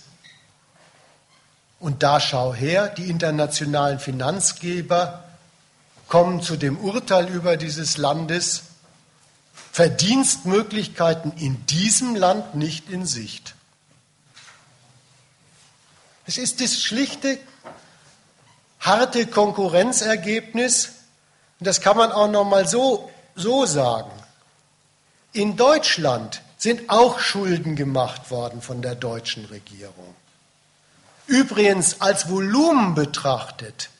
[SPEAKER 1] Und da schau her, die internationalen Finanzgeber kommen zu dem Urteil über dieses Landes, Verdienstmöglichkeiten in diesem Land nicht in Sicht. Es ist das schlichte, harte Konkurrenzergebnis, und das kann man auch noch mal so, so sagen. In Deutschland sind auch Schulden gemacht worden von der deutschen Regierung. Übrigens als Volumen betrachtet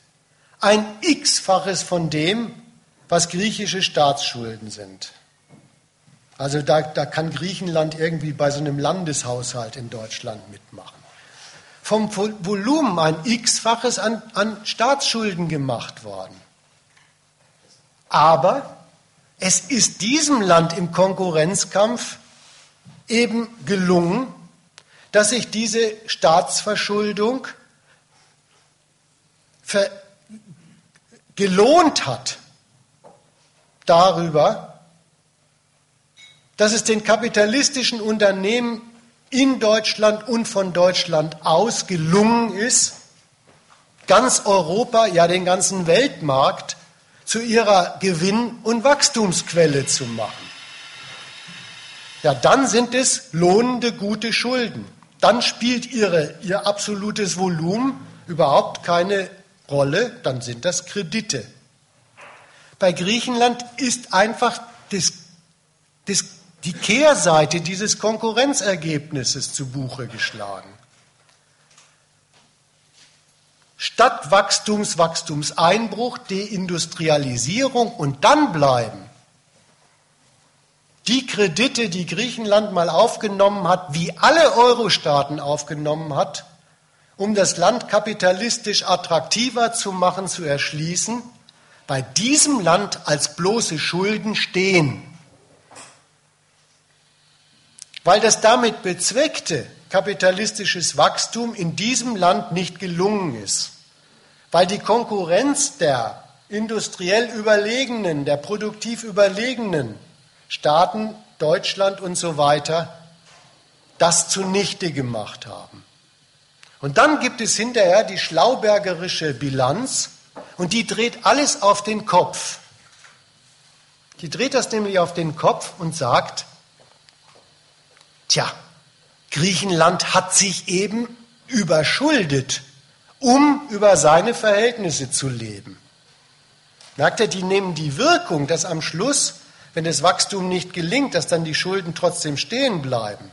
[SPEAKER 1] ein x-faches von dem, was griechische Staatsschulden sind. Also da, da kann Griechenland irgendwie bei so einem Landeshaushalt in Deutschland mitmachen. Vom Volumen ein x-faches an, an Staatsschulden gemacht worden. Aber es ist diesem Land im Konkurrenzkampf eben gelungen, dass sich diese Staatsverschuldung gelohnt hat darüber, dass es den kapitalistischen Unternehmen in Deutschland und von Deutschland aus gelungen ist, ganz Europa, ja den ganzen Weltmarkt zu ihrer Gewinn- und Wachstumsquelle zu machen. Ja, dann sind es lohnende, gute Schulden dann spielt ihre, ihr absolutes Volumen überhaupt keine Rolle, dann sind das Kredite. Bei Griechenland ist einfach das, das, die Kehrseite dieses Konkurrenzergebnisses zu Buche geschlagen. Statt Wachstums, Wachstumseinbruch, Deindustrialisierung und dann bleiben die Kredite, die Griechenland mal aufgenommen hat, wie alle Euro-Staaten aufgenommen hat, um das Land kapitalistisch attraktiver zu machen, zu erschließen, bei diesem Land als bloße Schulden stehen. Weil das damit bezweckte kapitalistisches Wachstum in diesem Land nicht gelungen ist. Weil die Konkurrenz der industriell Überlegenen, der produktiv Überlegenen Staaten, Deutschland und so weiter, das zunichte gemacht haben. Und dann gibt es hinterher die schlaubergerische Bilanz und die dreht alles auf den Kopf. Die dreht das nämlich auf den Kopf und sagt, tja, Griechenland hat sich eben überschuldet, um über seine Verhältnisse zu leben. Merkt ihr, die nehmen die Wirkung, dass am Schluss wenn das Wachstum nicht gelingt, dass dann die Schulden trotzdem stehen bleiben,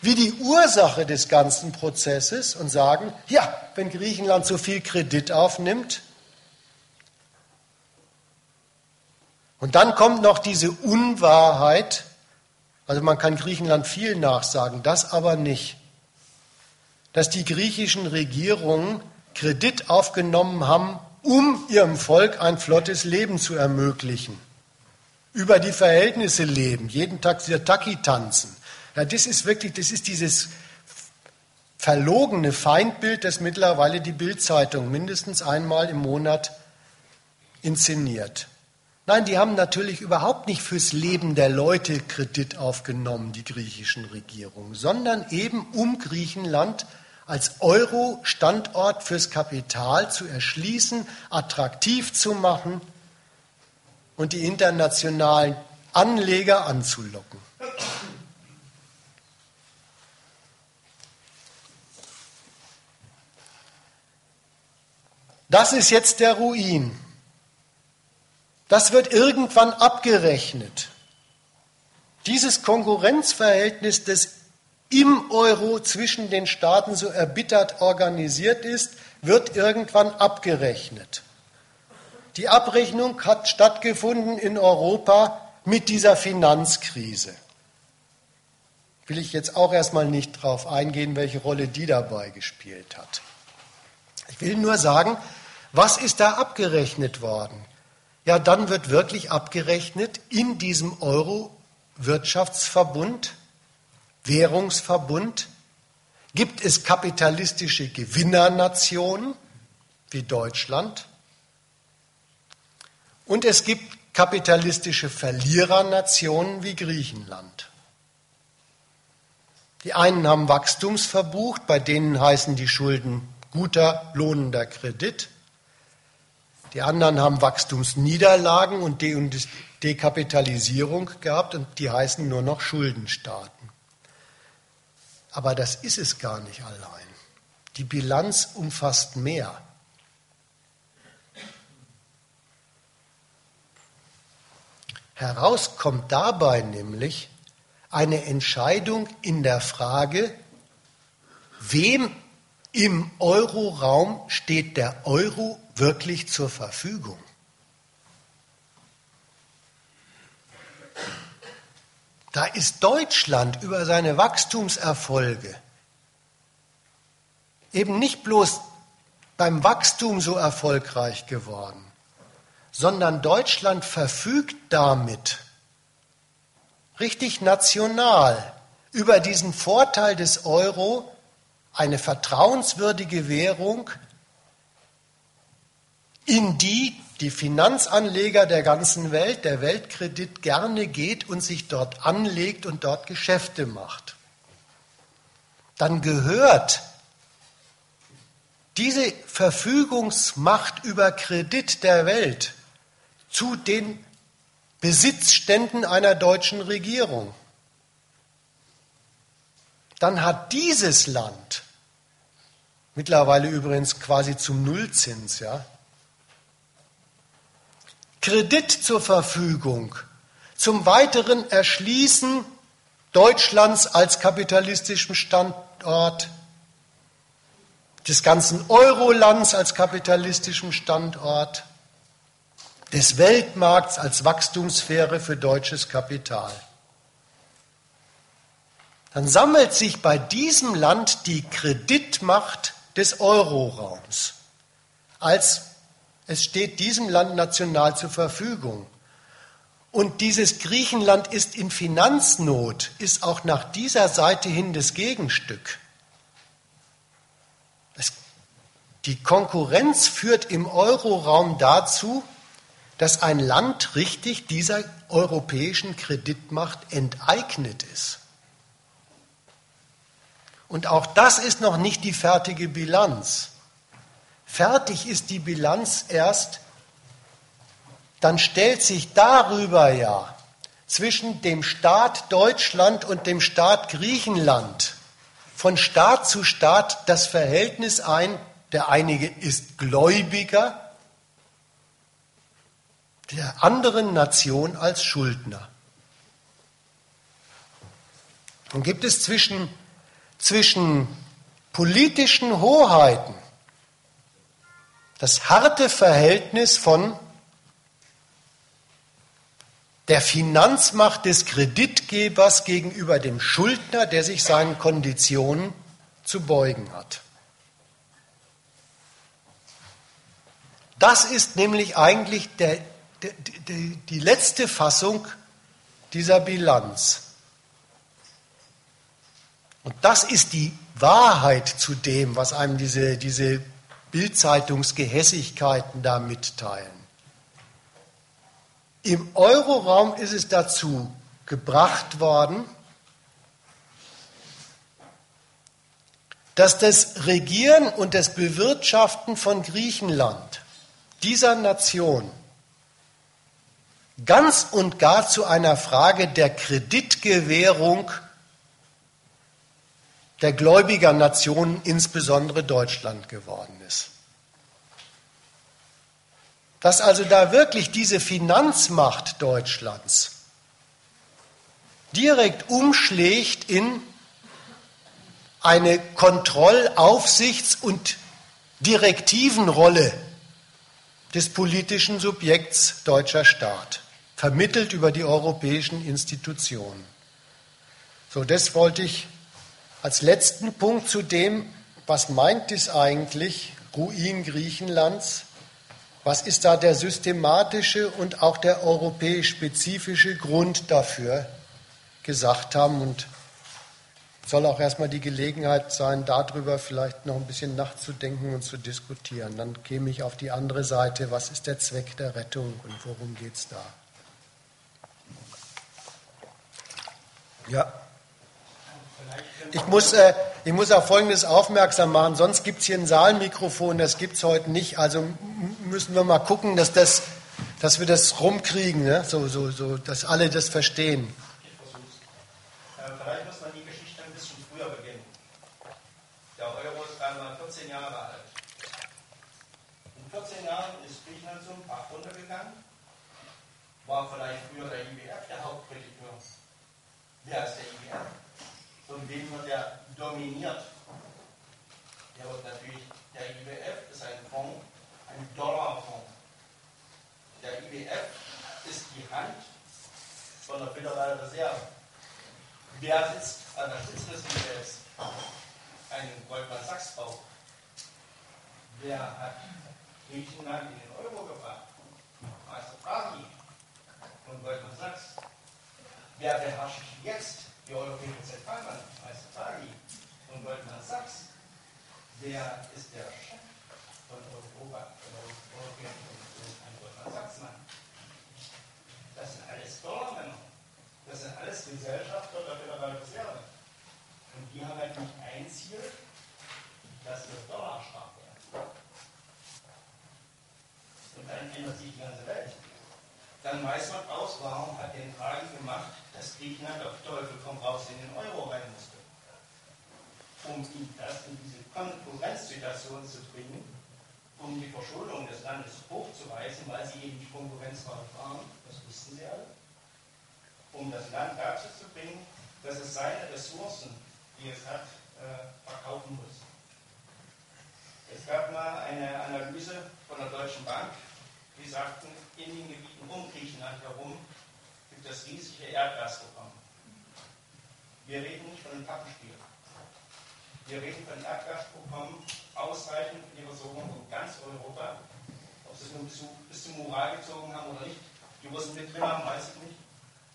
[SPEAKER 1] wie die Ursache des ganzen Prozesses und sagen, ja, wenn Griechenland so viel Kredit aufnimmt, und dann kommt noch diese Unwahrheit, also man kann Griechenland viel nachsagen, das aber nicht, dass die griechischen Regierungen Kredit aufgenommen haben, um ihrem Volk ein flottes Leben zu ermöglichen über die Verhältnisse leben, jeden Tag Sirtaki tanzen. Ja, das ist wirklich, das ist dieses verlogene Feindbild, das mittlerweile die Bildzeitung mindestens einmal im Monat inszeniert. Nein, die haben natürlich überhaupt nicht fürs Leben der Leute Kredit aufgenommen, die griechischen Regierungen, sondern eben um Griechenland als Euro-Standort fürs Kapital zu erschließen, attraktiv zu machen und die internationalen Anleger anzulocken. Das ist jetzt der Ruin. Das wird irgendwann abgerechnet. Dieses Konkurrenzverhältnis, das im Euro zwischen den Staaten so erbittert organisiert ist, wird irgendwann abgerechnet. Die Abrechnung hat stattgefunden in Europa mit dieser Finanzkrise. Will ich jetzt auch erstmal nicht darauf eingehen, welche Rolle die dabei gespielt hat. Ich will nur sagen, was ist da abgerechnet worden? Ja, dann wird wirklich abgerechnet in diesem Euro-Wirtschaftsverbund, Währungsverbund, gibt es kapitalistische Gewinnernationen wie Deutschland und es gibt kapitalistische Verlierernationen wie Griechenland. Die einen haben Wachstums verbucht, bei denen heißen die Schulden guter, lohnender Kredit. Die anderen haben Wachstumsniederlagen und De Dekapitalisierung gehabt und die heißen nur noch Schuldenstaaten. Aber das ist es gar nicht allein. Die Bilanz umfasst mehr. Heraus kommt dabei nämlich eine Entscheidung in der Frage, wem im Euroraum steht der Euro wirklich zur Verfügung? Da ist Deutschland über seine Wachstumserfolge eben nicht bloß beim Wachstum so erfolgreich geworden, sondern Deutschland verfügt damit richtig national über diesen Vorteil des Euro, eine vertrauenswürdige Währung, in die die Finanzanleger der ganzen Welt, der Weltkredit gerne geht und sich dort anlegt und dort Geschäfte macht. Dann gehört diese Verfügungsmacht über Kredit der Welt zu den Besitzständen einer deutschen Regierung. Dann hat dieses Land, mittlerweile übrigens quasi zum Nullzins, ja, Kredit zur Verfügung zum weiteren Erschließen Deutschlands als kapitalistischem Standort, des ganzen Eurolands als kapitalistischem Standort, des Weltmarkts als Wachstumssphäre für deutsches Kapital. Dann sammelt sich bei diesem Land die Kreditmacht des Euroraums als es steht diesem Land national zur Verfügung. Und dieses Griechenland ist in Finanznot, ist auch nach dieser Seite hin das Gegenstück. Es, die Konkurrenz führt im Euroraum dazu, dass ein Land richtig dieser europäischen Kreditmacht enteignet ist. Und auch das ist noch nicht die fertige Bilanz. Fertig ist die Bilanz erst, dann stellt sich darüber ja zwischen dem Staat Deutschland und dem Staat Griechenland von Staat zu Staat das Verhältnis ein, der einige ist Gläubiger, der anderen Nation als Schuldner. Dann gibt es zwischen, zwischen politischen Hoheiten das harte Verhältnis von der Finanzmacht des Kreditgebers gegenüber dem Schuldner, der sich seinen Konditionen zu beugen hat. Das ist nämlich eigentlich der, der, der, die letzte Fassung dieser Bilanz. Und das ist die Wahrheit zu dem, was einem diese, diese Bildzeitungsgehässigkeiten da mitteilen. Im Euroraum ist es dazu gebracht worden, dass das Regieren und das Bewirtschaften von Griechenland, dieser Nation, ganz und gar zu einer Frage der Kreditgewährung der Gläubigernationen, insbesondere Deutschland, geworden ist. Dass also da wirklich diese Finanzmacht Deutschlands direkt umschlägt in eine Kontroll-, Aufsichts- und Direktivenrolle des politischen Subjekts deutscher Staat, vermittelt über die europäischen Institutionen. So, das wollte ich als letzten Punkt zu dem, was meint es eigentlich, Ruin Griechenlands? Was ist da der systematische und auch der europäisch spezifische Grund dafür gesagt haben? Und soll auch erstmal die Gelegenheit sein, darüber vielleicht noch ein bisschen nachzudenken und zu diskutieren. Dann käme ich auf die andere Seite. Was ist der Zweck der Rettung und worum geht es da? Ja. Ich muss, äh, ich muss auf Folgendes aufmerksam machen, sonst gibt es hier ein Saalmikrofon, das gibt es heute nicht. Also müssen wir mal gucken, dass, das, dass wir das rumkriegen, ne? so, so, so, dass alle das verstehen.
[SPEAKER 2] war vielleicht früher der IWF der Hauptkritiker. Wer ist der IWF? Von wem wird er dominiert? Der wird natürlich, der IWF ist ein Fonds, ein Dollarfonds. Der IWF ist die Hand von der Föderalen Reserve. Wer sitzt an der Spitze des IWFs? Ein Goldman Sachs Bau. Wer hat Griechenland in den Euro gebracht? Meister Draghi von Goldman Sachs. Wer beherrscht jetzt die Europäische Zentralbank? Meister Draghi von Goldman Sachs. Wer ist der Chef von Europa, von der Europäischen Kommission? Ein Goldman Sachs-Mann. Das sind alles Dollarmänner. Das sind alles Gesellschafter der Föderalen Reserve. Und die haben halt nicht ein Ziel, dass der Dollar stark wird. Und dann ändert sich die ganze Welt dann weiß man aus, warum hat den Draghi gemacht, dass Griechenland auf Teufel komm raus in den Euro rein musste. Um ihn das in diese Konkurrenzsituation zu bringen, um die Verschuldung des Landes hochzuweisen, weil sie eben die Waren, das wussten sie alle, um das Land dazu zu bringen, dass es seine Ressourcen, die es hat, äh, verkaufen muss. Es gab mal eine Analyse von der Deutschen Bank, die sagten, in den Gebieten um Griechenland herum gibt es riesige Erdgasprogramme. Wir reden nicht von einem Pappenspiel. Wir reden von Erdgasprogrammen ausreichend für die Versorgung in ganz Europa. Sie nun bis, bis zum Moral gezogen haben oder nicht, die Russen drin haben, weiß ich nicht.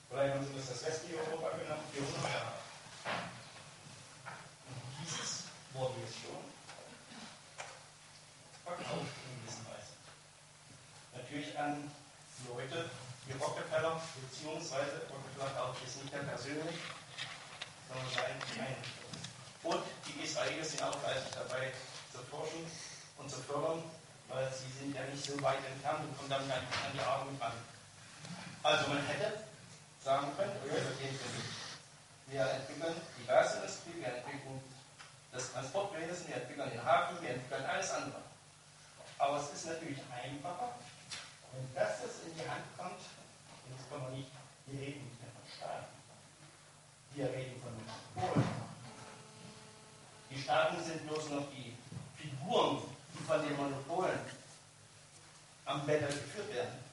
[SPEAKER 2] Vielleicht haben sie das das westliche Europa genannt, wir Europäer. Und dieses wurde jetzt schon verkauft natürlich an Leute wie Rockefeller, beziehungsweise Rockefeller ich ist nicht mehr persönlich, sondern sein ein. Und die Israelis sind auch fleißig dabei zu forschen und zu fördern, weil sie sind ja nicht so weit entfernt und kommen dann an, die Armen ran. Also man hätte sagen können. Wir entwickeln die Gasindustrie, wir entwickeln das Transportwesen, wir entwickeln den Hafen, wir entwickeln alles andere. Aber es ist natürlich einfacher, wenn das jetzt in die Hand kommt, jetzt können wir nicht, wir reden nicht mehr von Staaten. Wir reden von Monopolen. Die Staaten sind bloß noch die Figuren, die von den Monopolen am Bänder geführt werden.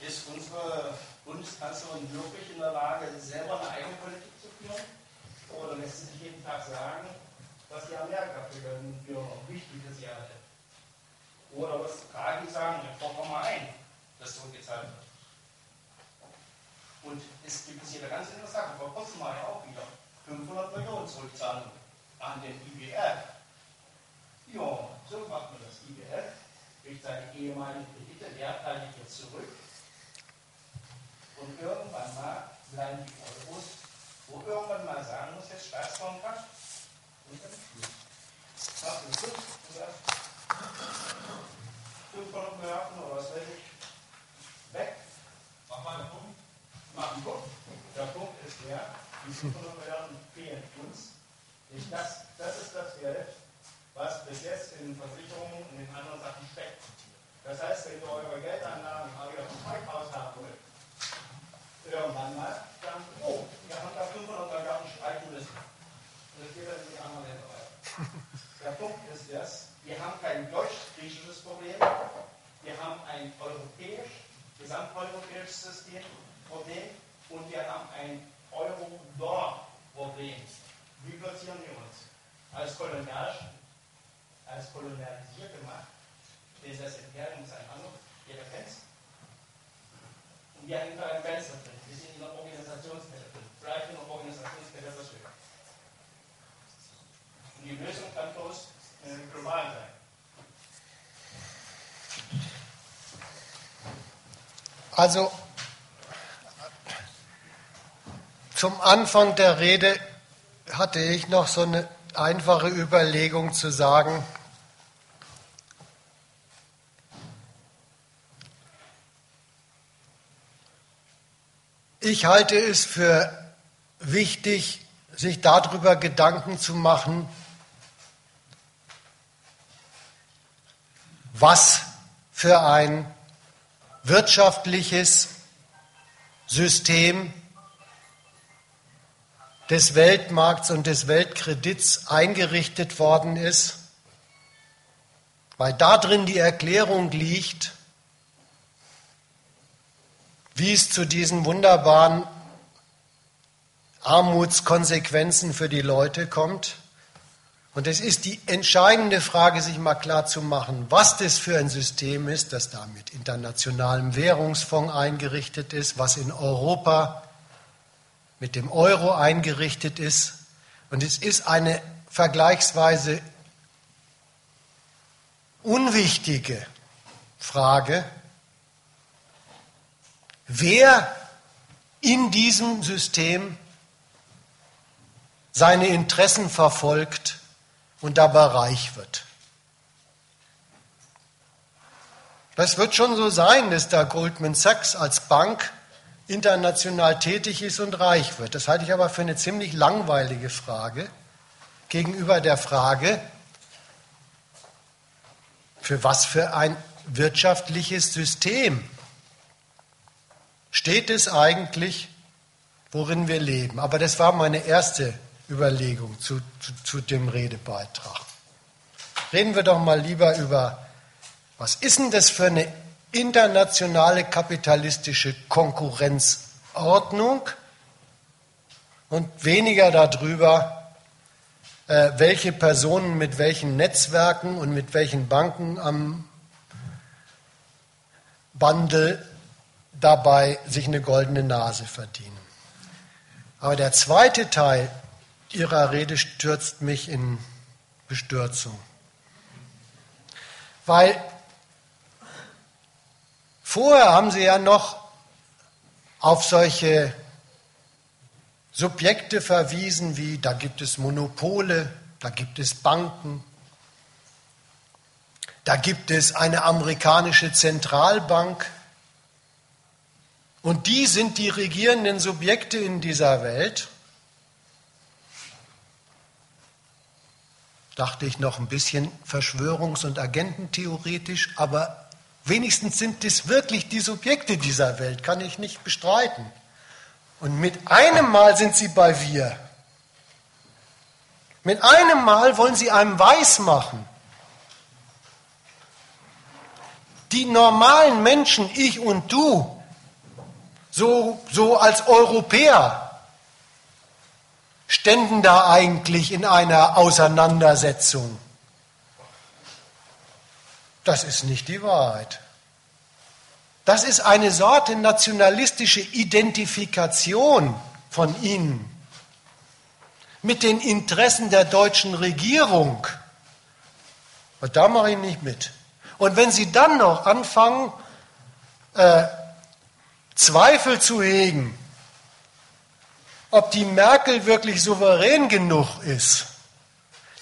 [SPEAKER 2] Ist unsere Bundeskanzlerin wirklich in der Lage, selber eine eigene Politik zu führen? Oder lässt sie sich jeden Tag sagen, dass die Amerika für wichtig ist, ja oder was Draghi sagen, dann fordern mal ein, dass zurückgezahlt wird. Und es gibt es hier eine ganz interessante Sache. Vor kurzem war ja auch wieder 500 Millionen Zurückzahlung an den IWF. Ja, so macht man das. IWF kriegt seine ehemaligen Kredite werthaltig jetzt zurück. Und irgendwann mal bleiben die Euros, wo irgendwann mal sagen muss, jetzt Staatskontrakt und dann Schluss. Schluss und sagt, 500 Milliarden oder was weiß ich, weg. Mach mal einen Punkt. Mach einen Punkt. Der Punkt ist der, die 500 Milliarden fehlen uns. Das, das ist das Geld, was bis jetzt in Versicherungen und in anderen Sachen steckt. Das heißt, wenn ihr eure Geldanlagen vom Parkhaus haben wollt, irgendwann mal, dann, oh, wir haben da 500 Milliarden streichen müssen. Und das geht dann in die anderen Länder weiter. Der Punkt ist das, wir haben kein deutsch-griechisches Problem, wir haben ein europäisch, gesamteuropäisches System, Problem und wir haben ein Euro-Dollar-Problem. Wie platzieren wir uns? Als kolonial, als kolonialisierte Macht, denn das Imperium ist ein anderes, jeder kennt es. Und wir haben ein Fenster drin, wir sind in der Organisationskette drin, bleibt in der Organisationskette höher. Und die Lösung kann bloß äh, global sein.
[SPEAKER 1] Also zum Anfang der Rede hatte ich noch so eine einfache Überlegung zu sagen, ich halte es für wichtig, sich darüber Gedanken zu machen, was für ein wirtschaftliches System des Weltmarkts und des Weltkredits eingerichtet worden ist, weil darin die Erklärung liegt, wie es zu diesen wunderbaren Armutskonsequenzen für die Leute kommt. Und es ist die entscheidende Frage, sich mal klar zu machen, was das für ein System ist, das da mit internationalem Währungsfonds eingerichtet ist, was in Europa mit dem Euro eingerichtet ist. Und es ist eine vergleichsweise unwichtige Frage, wer in diesem System seine Interessen verfolgt und dabei reich wird. Das wird schon so sein, dass da Goldman Sachs als Bank international tätig ist und reich wird. Das halte ich aber für eine ziemlich langweilige Frage gegenüber der Frage, für was für ein wirtschaftliches System steht es eigentlich, worin wir leben. Aber das war meine erste Überlegung zu, zu, zu dem Redebeitrag. Reden wir doch mal lieber über, was ist denn das für eine internationale kapitalistische Konkurrenzordnung und weniger darüber, äh, welche Personen mit welchen Netzwerken und mit welchen Banken am Bande dabei sich eine goldene Nase verdienen. Aber der zweite Teil Ihrer Rede stürzt mich in Bestürzung. Weil Vorher haben sie ja noch auf solche Subjekte verwiesen, wie da gibt es Monopole, da gibt es Banken, da gibt es eine amerikanische Zentralbank. Und die sind die regierenden Subjekte in dieser Welt. Dachte ich noch ein bisschen verschwörungs- und agententheoretisch, aber Wenigstens sind es wirklich die Subjekte dieser Welt, kann ich nicht bestreiten. Und mit einem Mal sind sie bei wir. Mit einem Mal wollen sie einem weismachen. Die normalen Menschen, ich und du, so, so als Europäer, ständen da eigentlich in einer Auseinandersetzung. Das ist nicht die Wahrheit. Das ist eine Sorte nationalistische Identifikation von ihnen mit den Interessen der deutschen Regierung. Und da mache ich nicht mit. Und wenn Sie dann noch anfangen, äh, Zweifel zu hegen, ob die Merkel wirklich souverän genug ist,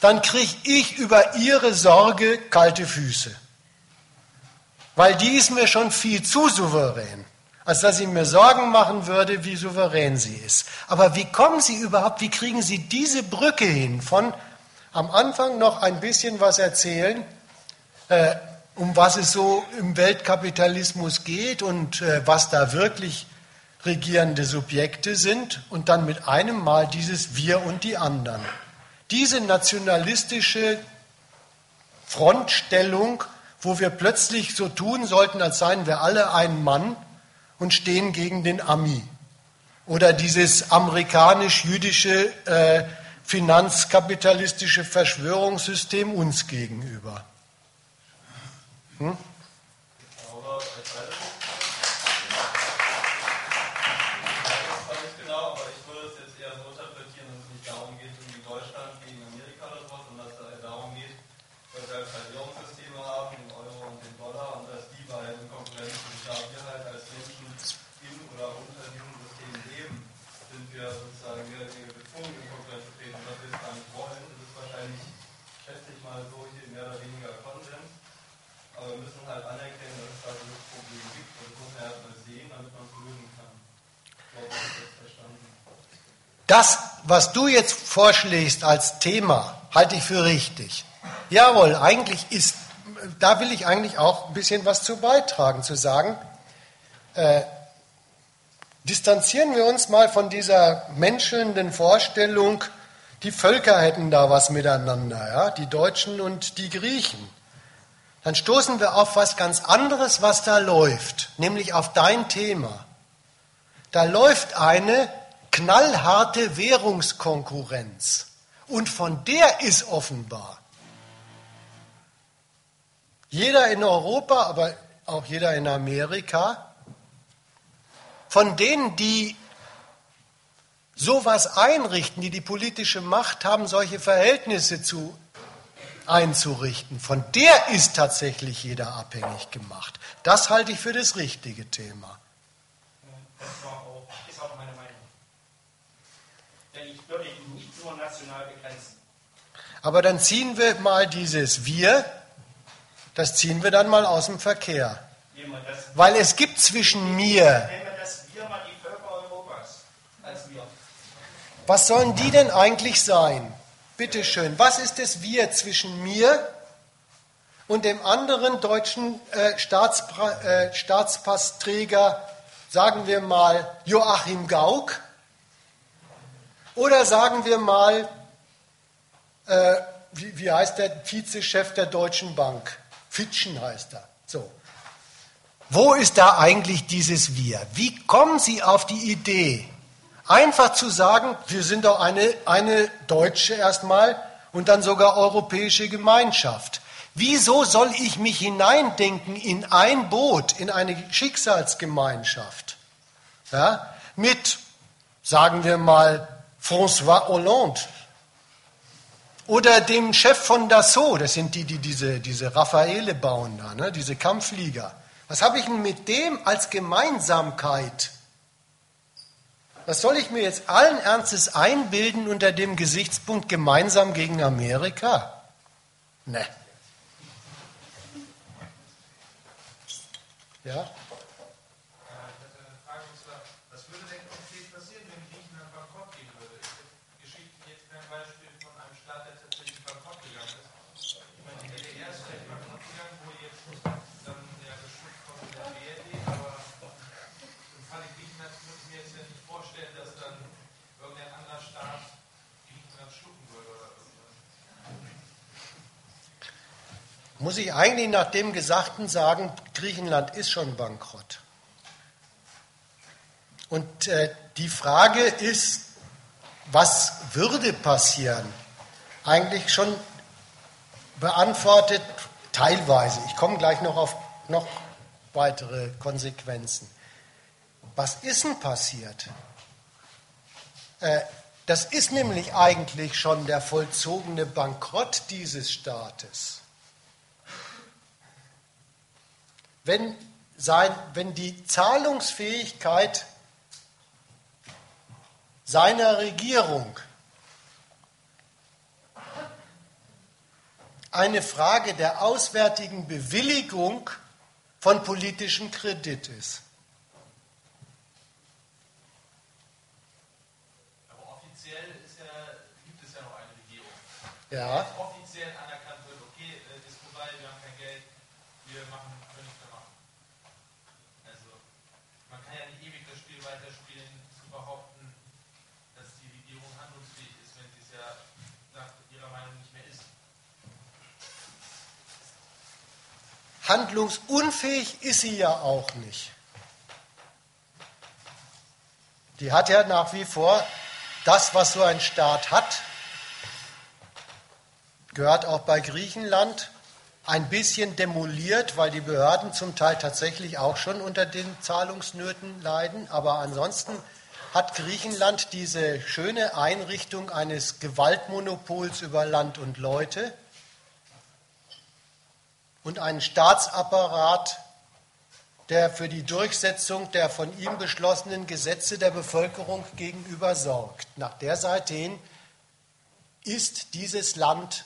[SPEAKER 1] dann kriege ich über ihre Sorge kalte Füße. Weil die ist mir schon viel zu souverän, als dass ich mir Sorgen machen würde, wie souverän sie ist. Aber wie kommen Sie überhaupt, wie kriegen Sie diese Brücke hin von am Anfang noch ein bisschen was erzählen, äh, um was es so im Weltkapitalismus geht und äh, was da wirklich regierende Subjekte sind und dann mit einem Mal dieses Wir und die anderen. Diese nationalistische Frontstellung, wo wir plötzlich so tun sollten, als seien wir alle ein Mann und stehen gegen den Ami. Oder dieses amerikanisch-jüdische äh, finanzkapitalistische Verschwörungssystem uns gegenüber. Hm? Das, was du jetzt vorschlägst als Thema, halte ich für richtig. Jawohl, eigentlich ist, da will ich eigentlich auch ein bisschen was zu beitragen, zu sagen, äh, distanzieren wir uns mal von dieser menschelnden Vorstellung, die Völker hätten da was miteinander, ja, die Deutschen und die Griechen. Dann stoßen wir auf was ganz anderes, was da läuft, nämlich auf dein Thema. Da läuft eine knallharte Währungskonkurrenz. Und von der ist offenbar jeder in Europa, aber auch jeder in Amerika, von denen, die sowas einrichten, die die politische Macht haben, solche Verhältnisse zu einzurichten, von der ist tatsächlich jeder abhängig gemacht. Das halte ich für das richtige Thema. National begrenzen. Aber dann ziehen wir mal dieses Wir, das ziehen wir dann mal aus dem Verkehr. Weil es gibt zwischen mir. Was sollen die denn eigentlich sein? Bitte schön, was ist das Wir zwischen mir und dem anderen deutschen äh, Staatspra äh, Staatspassträger, sagen wir mal Joachim Gauck? Oder sagen wir mal, äh, wie, wie heißt der Vizechef der Deutschen Bank? Fitschen heißt er. So. Wo ist da eigentlich dieses Wir? Wie kommen Sie auf die Idee, einfach zu sagen, wir sind doch eine, eine deutsche erstmal und dann sogar europäische Gemeinschaft? Wieso soll ich mich hineindenken in ein Boot, in eine Schicksalsgemeinschaft? Ja, mit, sagen wir mal, François Hollande oder dem Chef von Dassault, das sind die, die diese, diese Raffaele bauen da, ne, diese Kampfflieger. Was habe ich denn mit dem als Gemeinsamkeit? Was soll ich mir jetzt allen Ernstes einbilden unter dem Gesichtspunkt gemeinsam gegen Amerika? Ne. Ja? Muss ich eigentlich nach dem Gesagten sagen, Griechenland ist schon bankrott. Und äh, die Frage ist, was würde passieren? Eigentlich schon beantwortet teilweise. Ich komme gleich noch auf noch weitere Konsequenzen. Was ist denn passiert? Äh, das ist nämlich eigentlich schon der vollzogene Bankrott dieses Staates. Wenn, sein, wenn die Zahlungsfähigkeit seiner Regierung eine Frage der auswärtigen Bewilligung von politischem Kredit ist.
[SPEAKER 3] Aber offiziell ist ja, gibt es ja noch eine Regierung.
[SPEAKER 1] Ja.
[SPEAKER 3] Offiziell anerkannt wird, okay, äh, ist vorbei, wir haben kein Geld, wir machen, können nichts mehr machen. Also, man kann ja nicht ewig das Spiel weiterspielen, zu behaupten, dass die Regierung handlungsfähig ist, wenn sie es ja nach ihrer Meinung nicht mehr ist.
[SPEAKER 1] Handlungsunfähig ist sie ja auch nicht. Die hat ja nach wie vor das, was so ein Staat hat, gehört auch bei Griechenland, ein bisschen demoliert, weil die Behörden zum Teil tatsächlich auch schon unter den Zahlungsnöten leiden. Aber ansonsten hat Griechenland diese schöne Einrichtung eines Gewaltmonopols über Land und Leute und einen Staatsapparat, der für die Durchsetzung der von ihm beschlossenen Gesetze der Bevölkerung gegenüber sorgt. Nach der Seite hin ist dieses Land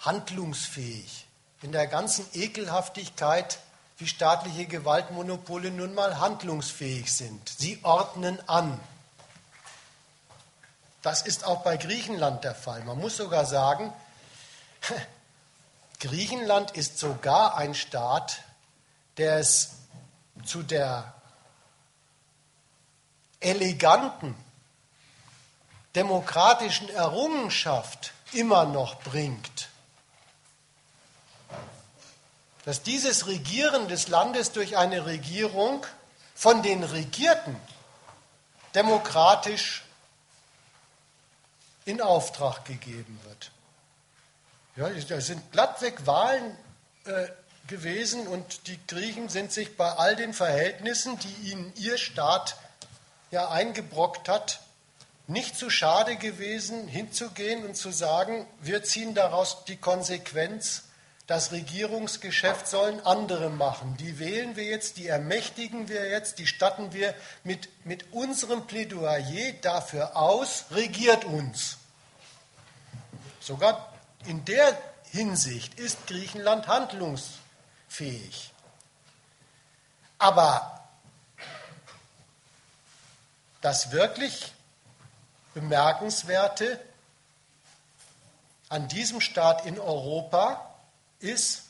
[SPEAKER 1] handlungsfähig in der ganzen Ekelhaftigkeit, wie staatliche Gewaltmonopole nun mal handlungsfähig sind. Sie ordnen an. Das ist auch bei Griechenland der Fall. Man muss sogar sagen, Griechenland ist sogar ein Staat, der es zu der eleganten demokratischen Errungenschaft immer noch bringt, dass dieses Regieren des Landes durch eine Regierung von den Regierten demokratisch in Auftrag gegeben wird. Ja, da sind glattweg Wahlen äh, gewesen und die Griechen sind sich bei all den Verhältnissen, die ihnen ihr Staat ja eingebrockt hat, nicht zu schade gewesen, hinzugehen und zu sagen, wir ziehen daraus die Konsequenz, das Regierungsgeschäft sollen andere machen. Die wählen wir jetzt, die ermächtigen wir jetzt, die statten wir mit, mit unserem Plädoyer dafür aus, regiert uns. Sogar in der Hinsicht ist Griechenland handlungsfähig. Aber das wirklich Bemerkenswerte an diesem Staat in Europa ist,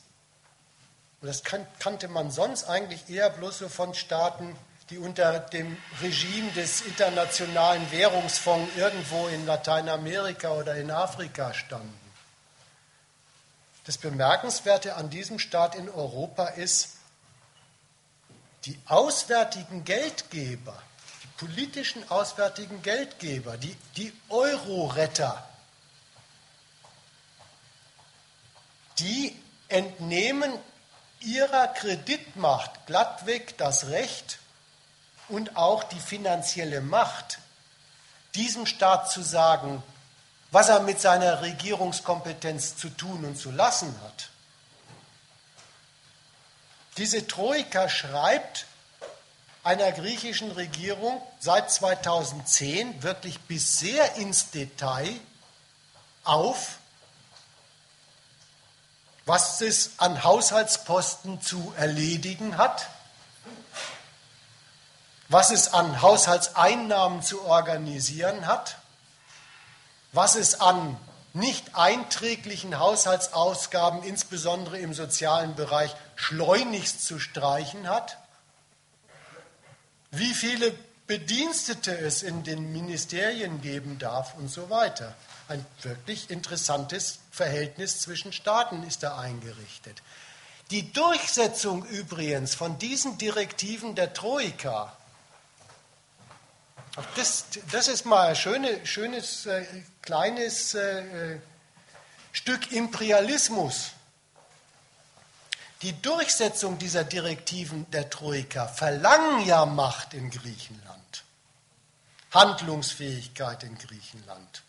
[SPEAKER 1] und das kannte man sonst eigentlich eher bloß so von Staaten, die unter dem Regime des Internationalen Währungsfonds irgendwo in Lateinamerika oder in Afrika standen. Das Bemerkenswerte an diesem Staat in Europa ist, die auswärtigen Geldgeber, die politischen auswärtigen Geldgeber, die, die Euro-Retter, die entnehmen ihrer Kreditmacht glattweg das Recht und auch die finanzielle Macht, diesem Staat zu sagen, was er mit seiner Regierungskompetenz zu tun und zu lassen hat. Diese Troika schreibt einer griechischen Regierung seit 2010 wirklich bis sehr ins Detail auf, was es an Haushaltsposten zu erledigen hat, was es an Haushaltseinnahmen zu organisieren hat, was es an nicht einträglichen Haushaltsausgaben, insbesondere im sozialen Bereich, schleunigst zu streichen hat, wie viele Bedienstete es in den Ministerien geben darf und so weiter. Ein wirklich interessantes Verhältnis zwischen Staaten ist da eingerichtet. Die Durchsetzung übrigens von diesen Direktiven der Troika, das, das ist mal ein schöne, schönes äh, kleines äh, Stück Imperialismus. Die Durchsetzung dieser Direktiven der Troika verlangen ja Macht in Griechenland, Handlungsfähigkeit in Griechenland.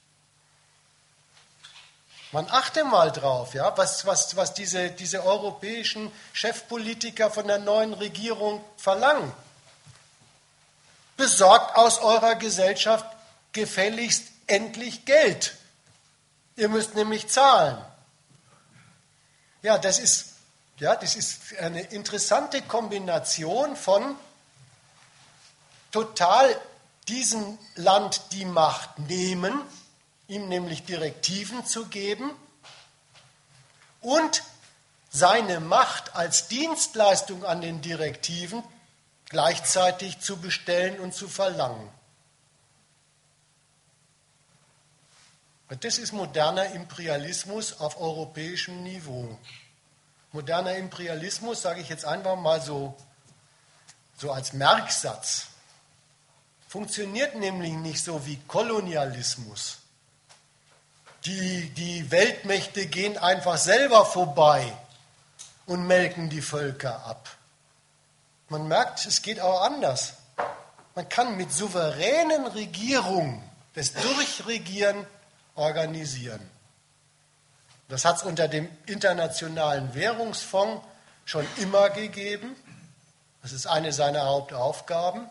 [SPEAKER 1] Man achte mal drauf, ja, was, was, was diese, diese europäischen Chefpolitiker von der neuen Regierung verlangen. Besorgt aus eurer Gesellschaft gefälligst endlich Geld. Ihr müsst nämlich zahlen. Ja, das ist, ja, das ist eine interessante Kombination von total diesem Land die Macht nehmen, ihm nämlich Direktiven zu geben und seine Macht als Dienstleistung an den Direktiven gleichzeitig zu bestellen und zu verlangen. Das ist moderner Imperialismus auf europäischem Niveau. Moderner Imperialismus, sage ich jetzt einfach mal so, so als Merksatz, funktioniert nämlich nicht so wie Kolonialismus. Die, die Weltmächte gehen einfach selber vorbei und melken die Völker ab. Man merkt, es geht auch anders. Man kann mit souveränen Regierungen das Durchregieren organisieren. Das hat es unter dem Internationalen Währungsfonds schon immer gegeben. Das ist eine seiner Hauptaufgaben.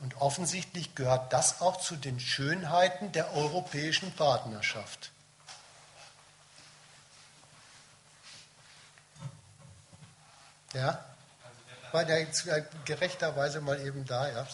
[SPEAKER 1] Und offensichtlich gehört das auch zu den Schönheiten der europäischen Partnerschaft. Ja? War der gerechterweise mal eben da, ja?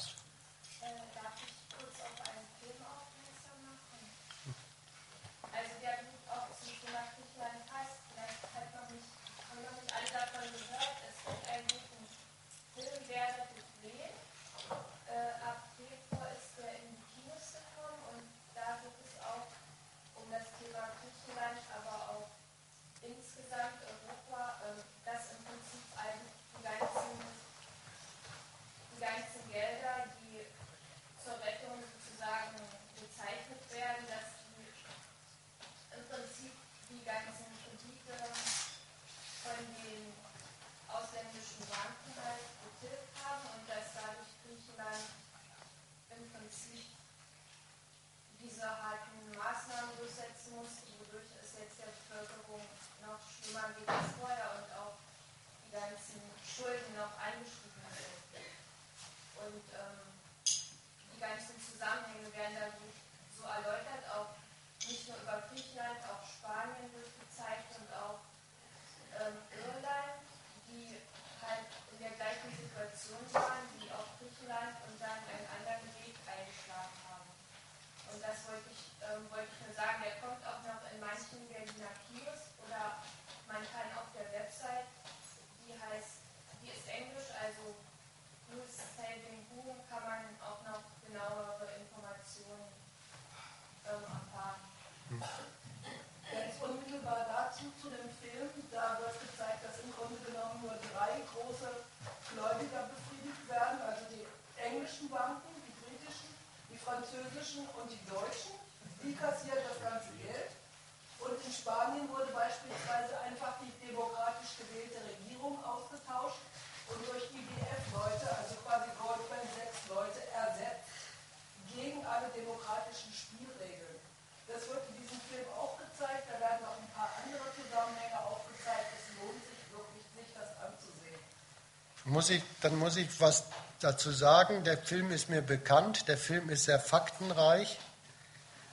[SPEAKER 1] Muss ich, dann muss ich was dazu sagen. Der Film ist mir bekannt, der Film ist sehr faktenreich,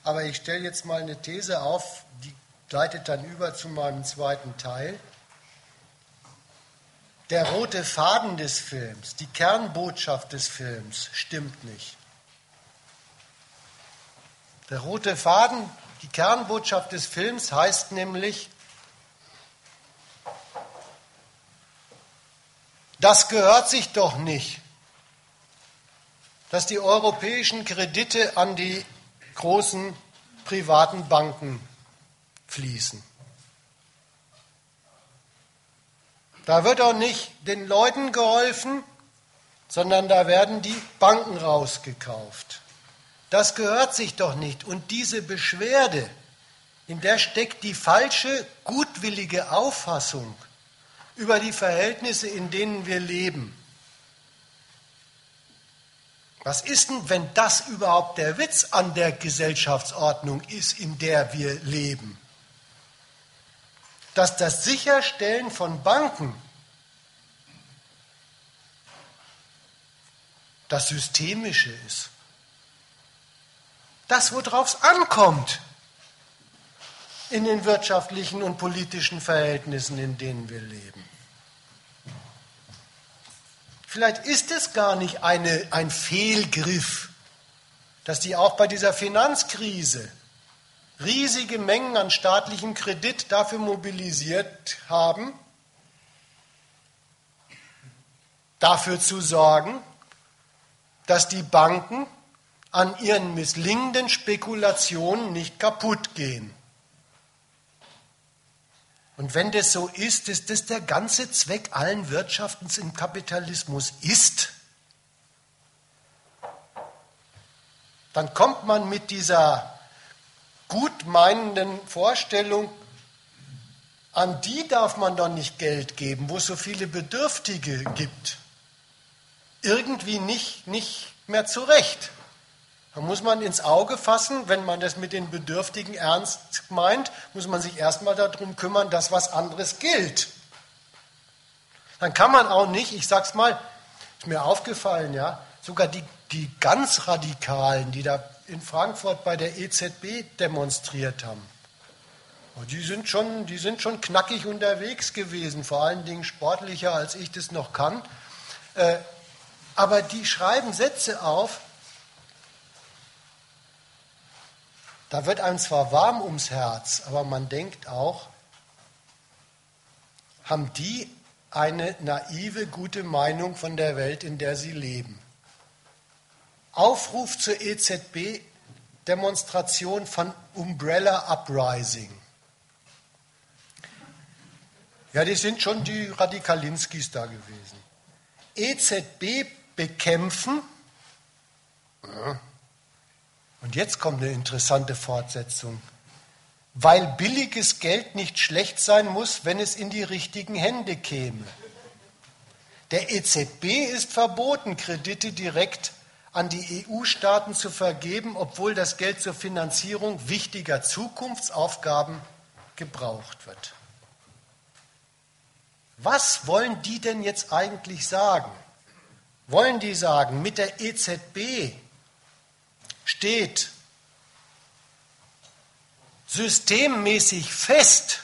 [SPEAKER 1] aber ich stelle jetzt mal eine These auf, die leitet dann über zu meinem zweiten Teil. Der rote Faden des Films, die Kernbotschaft des Films stimmt nicht. Der rote Faden, die Kernbotschaft des Films heißt nämlich, Das gehört sich doch nicht, dass die europäischen Kredite an die großen privaten Banken fließen. Da wird auch nicht den Leuten geholfen, sondern da werden die Banken rausgekauft. Das gehört sich doch nicht. Und diese Beschwerde, in der steckt die falsche, gutwillige Auffassung, über die Verhältnisse, in denen wir leben. Was ist denn, wenn das überhaupt der Witz an der Gesellschaftsordnung ist, in der wir leben? Dass das Sicherstellen von Banken das Systemische ist. Das, worauf es ankommt in den wirtschaftlichen und politischen Verhältnissen, in denen wir leben. Vielleicht ist es gar nicht eine, ein Fehlgriff, dass die auch bei dieser Finanzkrise riesige Mengen an staatlichem Kredit dafür mobilisiert haben, dafür zu sorgen, dass die Banken an ihren misslingenden Spekulationen nicht kaputt gehen. Und wenn das so ist, dass das der ganze Zweck allen Wirtschaftens im Kapitalismus ist, dann kommt man mit dieser gutmeinenden Vorstellung, an die darf man doch nicht Geld geben, wo es so viele Bedürftige gibt, irgendwie nicht, nicht mehr zurecht. Da muss man ins Auge fassen, wenn man das mit den Bedürftigen ernst meint, muss man sich erstmal darum kümmern, dass was anderes gilt. Dann kann man auch nicht, ich sag's mal, ist mir aufgefallen, ja, sogar die, die ganz Radikalen, die da in Frankfurt bei der EZB demonstriert haben, oh, die sind schon, die sind schon knackig unterwegs gewesen, vor allen Dingen sportlicher, als ich das noch kann. Äh, aber die schreiben Sätze auf, Da wird einem zwar warm ums Herz, aber man denkt auch, haben die eine naive, gute Meinung von der Welt, in der sie leben. Aufruf zur EZB, Demonstration von Umbrella Uprising. Ja, die sind schon die Radikalinskis da gewesen. EZB bekämpfen, ja, und jetzt kommt eine interessante Fortsetzung. Weil billiges Geld nicht schlecht sein muss, wenn es in die richtigen Hände käme. Der EZB ist verboten, Kredite direkt an die EU-Staaten zu vergeben, obwohl das Geld zur Finanzierung wichtiger Zukunftsaufgaben gebraucht wird. Was wollen die denn jetzt eigentlich sagen? Wollen die sagen, mit der EZB steht systemmäßig fest,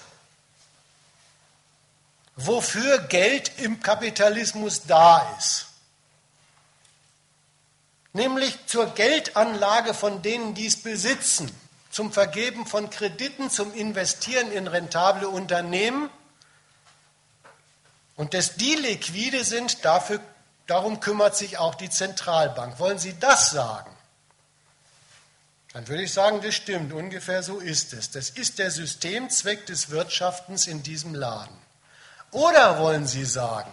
[SPEAKER 1] wofür Geld im Kapitalismus da ist. Nämlich zur Geldanlage von denen, die es besitzen, zum Vergeben von Krediten, zum Investieren in rentable Unternehmen. Und dass die liquide sind, dafür, darum kümmert sich auch die Zentralbank. Wollen Sie das sagen? Dann würde ich sagen, das stimmt, ungefähr so ist es. Das ist der Systemzweck des Wirtschaftens in diesem Laden. Oder wollen Sie sagen,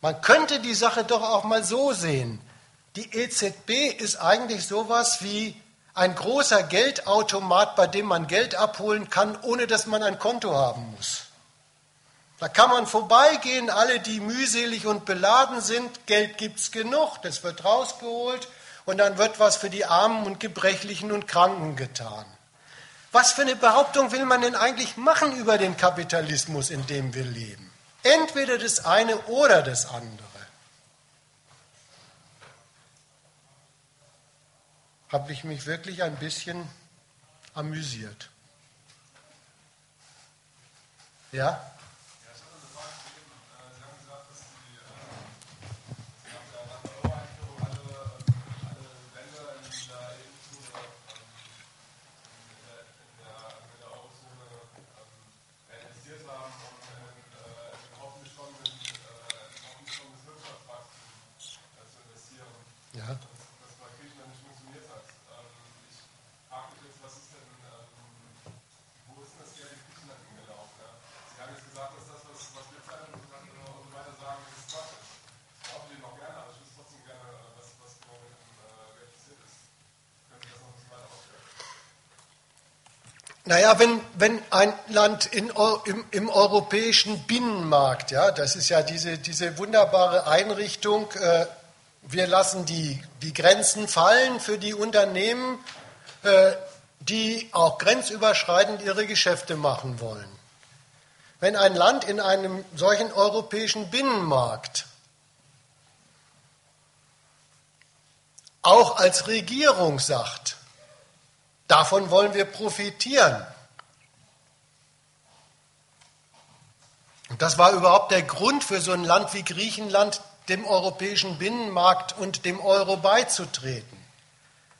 [SPEAKER 1] man könnte die Sache doch auch mal so sehen. Die EZB ist eigentlich sowas wie ein großer Geldautomat, bei dem man Geld abholen kann, ohne dass man ein Konto haben muss. Da kann man vorbeigehen, alle, die mühselig und beladen sind, Geld gibt es genug, das wird rausgeholt und dann wird was für die Armen und Gebrechlichen und Kranken getan. Was für eine Behauptung will man denn eigentlich machen über den Kapitalismus, in dem wir leben? Entweder das eine oder das andere. Habe ich mich wirklich ein bisschen amüsiert. Ja? Naja, wenn, wenn ein Land in, im, im, europäischen Binnenmarkt, ja, das ist ja diese, diese wunderbare Einrichtung, äh, wir lassen die, die Grenzen fallen für die Unternehmen, äh, die auch grenzüberschreitend ihre Geschäfte machen wollen. Wenn ein Land in einem solchen europäischen Binnenmarkt auch als Regierung sagt, davon wollen wir profitieren. Und das war überhaupt der Grund für so ein Land wie Griechenland, dem europäischen Binnenmarkt und dem Euro beizutreten.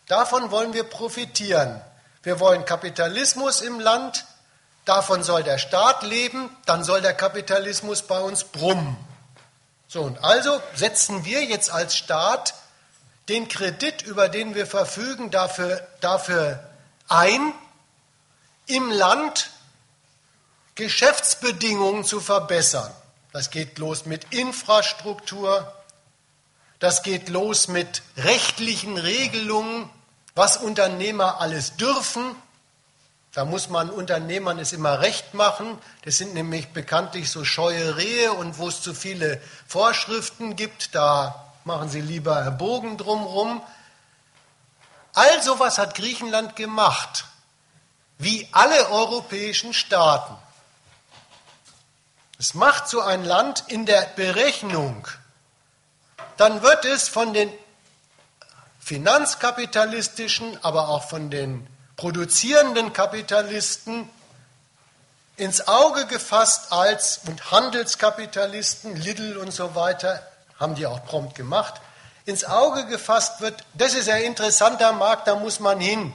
[SPEAKER 1] Davon wollen wir profitieren. Wir wollen Kapitalismus im Land, davon soll der Staat leben, dann soll der Kapitalismus bei uns brummen. So, und also setzen wir jetzt als Staat den Kredit, über den wir verfügen, dafür, dafür ein, im Land Geschäftsbedingungen zu verbessern. Das geht los mit Infrastruktur, das geht los mit rechtlichen Regelungen, was Unternehmer alles dürfen. Da muss man Unternehmern es immer recht machen. Das sind nämlich bekanntlich so scheue Rehe und wo es zu viele Vorschriften gibt, da machen sie lieber Bogen drumherum. All sowas hat Griechenland gemacht, wie alle europäischen Staaten. Es macht so ein Land in der Berechnung. Dann wird es von den finanzkapitalistischen, aber auch von den produzierenden Kapitalisten ins Auge gefasst als und Handelskapitalisten, Lidl und so weiter, haben die auch prompt gemacht, ins Auge gefasst wird, das ist ein interessanter Markt, da muss man hin.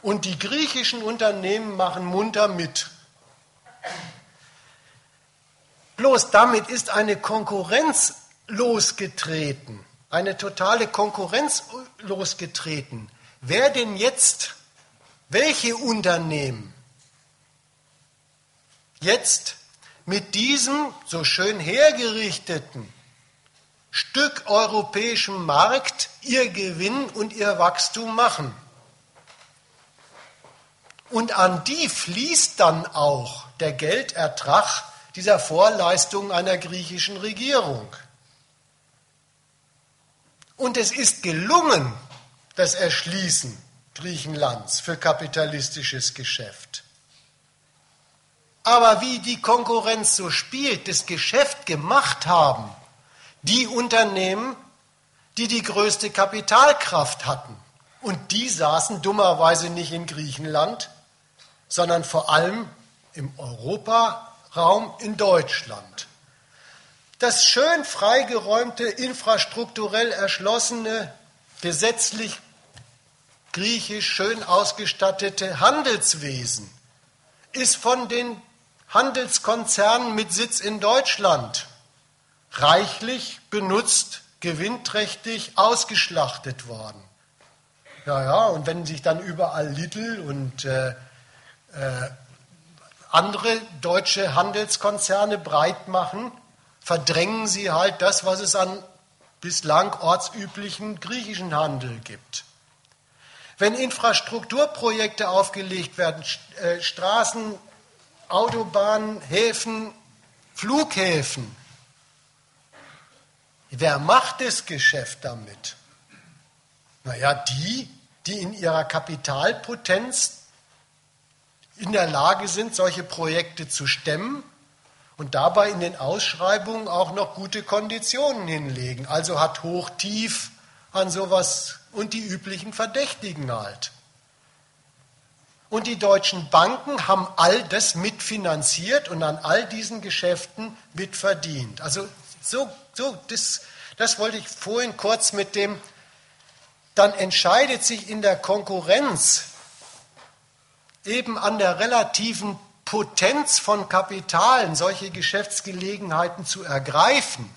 [SPEAKER 1] Und die griechischen Unternehmen machen munter mit. Bloß damit ist eine Konkurrenz losgetreten, eine totale Konkurrenz losgetreten. Wer denn jetzt, welche Unternehmen jetzt mit diesem so schön hergerichteten Stück europäischen Markt ihr Gewinn und ihr Wachstum machen? Und an die fließt dann auch der Geldertrag dieser Vorleistungen einer griechischen Regierung. Und es ist gelungen, das Erschließen Griechenlands für kapitalistisches Geschäft. Aber wie die Konkurrenz so spielt, das Geschäft gemacht haben, die Unternehmen, die die größte Kapitalkraft hatten. Und die saßen dummerweise nicht in Griechenland, sondern vor allem im Europaraum in Deutschland. Das schön freigeräumte, infrastrukturell erschlossene, gesetzlich griechisch schön ausgestattete Handelswesen ist von den Handelskonzernen mit Sitz in Deutschland reichlich benutzt, gewinnträchtig ausgeschlachtet worden. Ja, ja, und wenn sich dann überall Lidl und äh, äh, andere deutsche Handelskonzerne breit machen, verdrängen sie halt das, was es an bislang ortsüblichen griechischen Handel gibt. Wenn Infrastrukturprojekte aufgelegt werden, äh, Straßen, Autobahnen, Häfen, Flughäfen, wer macht das Geschäft damit? Naja, die, die in ihrer Kapitalpotenz in der Lage sind, solche Projekte zu stemmen und dabei in den Ausschreibungen auch noch gute Konditionen hinlegen. Also hat hoch, tief an sowas und die üblichen Verdächtigen halt. Und die deutschen Banken haben all das mitfinanziert und an all diesen Geschäften mitverdient. Also so, so das, das wollte ich vorhin kurz mit dem, dann entscheidet sich in der Konkurrenz eben an der relativen Potenz von Kapitalen solche Geschäftsgelegenheiten zu ergreifen,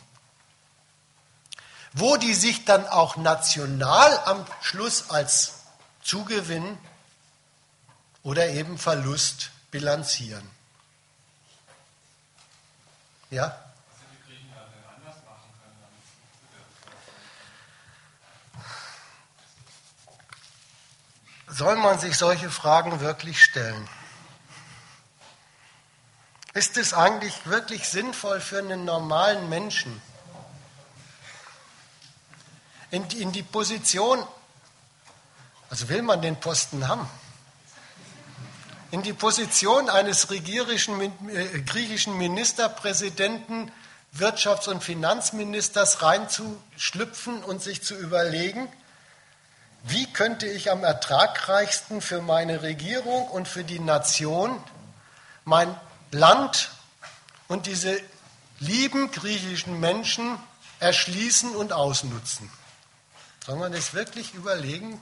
[SPEAKER 1] wo die sich dann auch national am Schluss als Zugewinn oder eben Verlust bilanzieren. Ja? Soll man sich solche Fragen wirklich stellen? Ist es eigentlich wirklich sinnvoll für einen normalen Menschen, in, in die Position, also will man den Posten haben, in die Position eines äh, griechischen Ministerpräsidenten, Wirtschafts- und Finanzministers reinzuschlüpfen und sich zu überlegen, wie könnte ich am ertragreichsten für meine Regierung und für die Nation mein Land und diese lieben griechischen Menschen erschließen und ausnutzen. Sollen wir das wirklich überlegen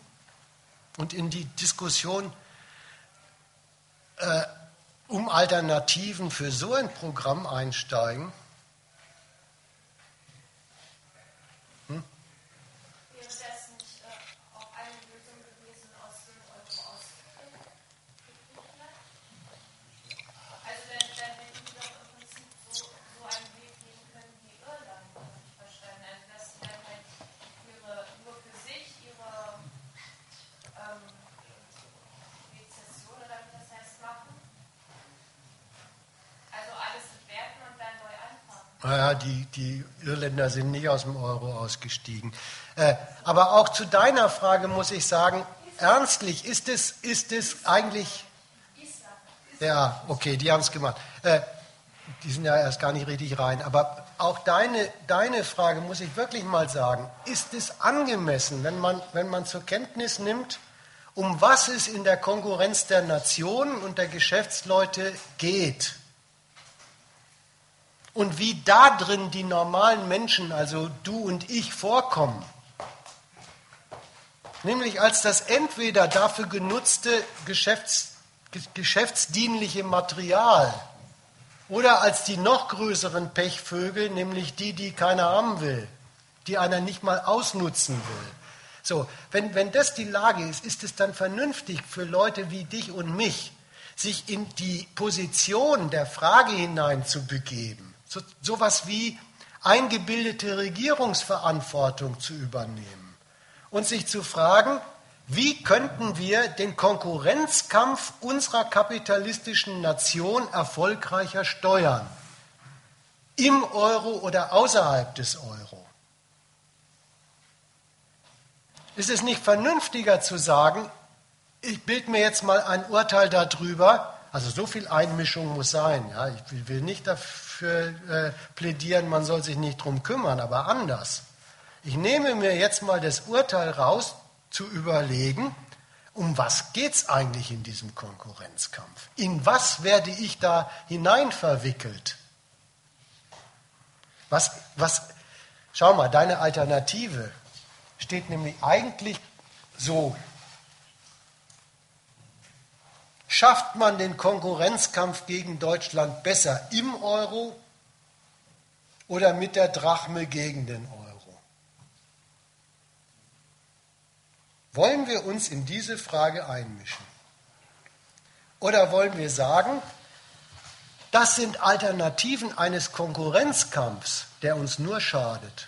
[SPEAKER 1] und in die Diskussion äh, um Alternativen für so ein Programm einsteigen? Naja, die, die Irländer sind nicht aus dem Euro ausgestiegen. Äh, aber auch zu deiner Frage muss ich sagen, ernstlich, ist es, ist es eigentlich. Ja, okay, die haben es gemacht. Äh, die sind ja erst gar nicht richtig rein. Aber auch deine, deine Frage muss ich wirklich mal sagen, ist es angemessen, wenn man, wenn man zur Kenntnis nimmt, um was es in der Konkurrenz der Nationen und der Geschäftsleute geht? Und wie da drin die normalen Menschen, also du und ich, vorkommen. Nämlich als das entweder dafür genutzte Geschäfts, geschäftsdienliche Material oder als die noch größeren Pechvögel, nämlich die, die keiner haben will, die einer nicht mal ausnutzen will. So, wenn, wenn das die Lage ist, ist es dann vernünftig für Leute wie dich und mich, sich in die Position der Frage hinein zu begeben so, sowas wie eingebildete Regierungsverantwortung zu übernehmen und sich zu fragen, wie könnten wir den Konkurrenzkampf unserer kapitalistischen Nation erfolgreicher steuern? Im Euro oder außerhalb des Euro? Ist es nicht vernünftiger zu sagen, ich bilde mir jetzt mal ein Urteil darüber, also so viel Einmischung muss sein. Ja, ich will nicht dafür für äh, plädieren, man soll sich nicht drum kümmern, aber anders. Ich nehme mir jetzt mal das Urteil raus, zu überlegen, um was geht es eigentlich in diesem Konkurrenzkampf? In was werde ich da hinein verwickelt? Was, was, schau mal, deine Alternative steht nämlich eigentlich so Schafft man den Konkurrenzkampf gegen Deutschland besser im Euro oder mit der Drachme gegen den Euro? Wollen wir uns in diese Frage einmischen? Oder wollen wir sagen, das sind Alternativen eines Konkurrenzkampfs, der uns nur schadet?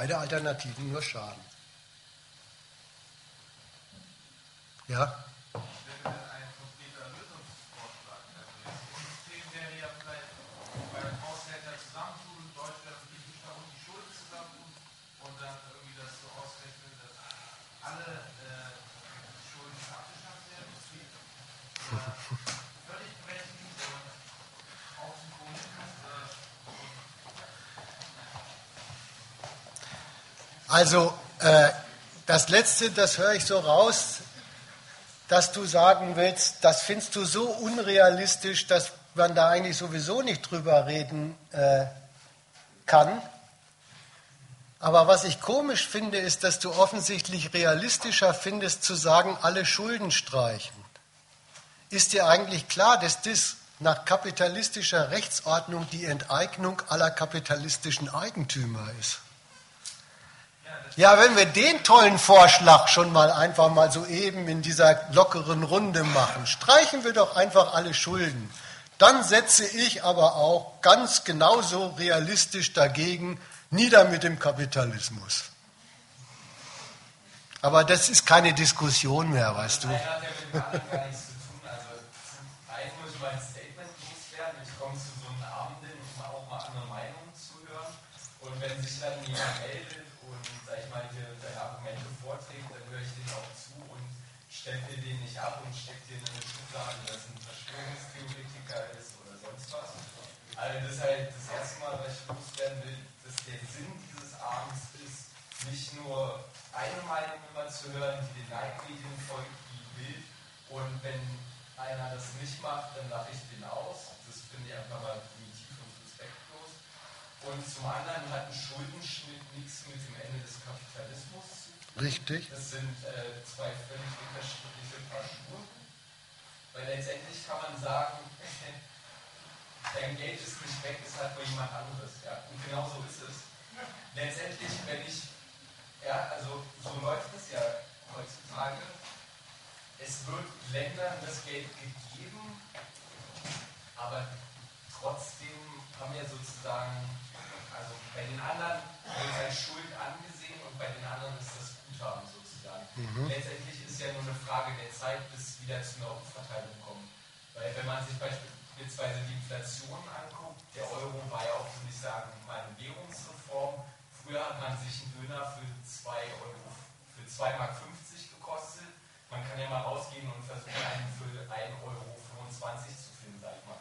[SPEAKER 1] Beide Alternativen nur schaden. Ja? Also äh, das Letzte, das höre ich so raus, dass du sagen willst, das findest du so unrealistisch, dass man da eigentlich sowieso nicht drüber reden äh, kann. Aber was ich komisch finde, ist, dass du offensichtlich realistischer findest, zu sagen, alle Schulden streichen. Ist dir eigentlich klar, dass das nach kapitalistischer Rechtsordnung die Enteignung aller kapitalistischen Eigentümer ist? Ja, wenn wir den tollen Vorschlag schon mal einfach mal so eben in dieser lockeren Runde machen, streichen wir doch einfach alle Schulden. Dann setze ich aber auch ganz genauso realistisch dagegen, nieder mit dem Kapitalismus. Aber das ist keine Diskussion mehr, weißt du.
[SPEAKER 3] wenn sich dann jemand meldet und, sag ich mal, hier seine Argumente vorträgt, dann höre ich den auch zu und stempel den nicht ab und stecke den in eine Schublade, dass ein Verschwörungstheoretiker ist oder sonst was. Also das ist halt das erste Mal, was ich loswerden will, dass der Sinn dieses Abends ist, nicht nur eine Meinung immer zu hören, die den Leitmedien folgt, wie wild, und wenn einer das nicht macht, dann lache ich den aus. Das finde ich einfach mal primitiv und respektlos. Und zum anderen hat ein Schuldenschnitt nichts mit dem Ende des Kapitalismus zu tun.
[SPEAKER 1] Richtig.
[SPEAKER 3] Das sind äh, zwei völlig unterschiedliche Paar Schuhe. Weil letztendlich kann man sagen, dein Geld ist nicht weg, es hat nur jemand anderes. Ja? Und genau so ist es. Letztendlich, wenn ich, ja, also so läuft es ja heutzutage, es wird Ländern das Geld gegeben, aber trotzdem haben wir sozusagen, also bei den anderen wird es als Schuld angesehen und bei den anderen ist das Guthaben sozusagen. Mhm. Letztendlich ist ja nur eine Frage der Zeit, bis wieder zu einer Umverteilung kommt. Weil wenn man sich beispielsweise die Inflation anguckt, der Euro war ja auch, würde ich sagen, mal eine Währungsreform. Früher hat man sich einen Döner für 2 Euro, für 2,50 Mark gekostet man kann ja mal rausgehen und versuchen, einen für 1,25 Euro zu finden, sag ich mal.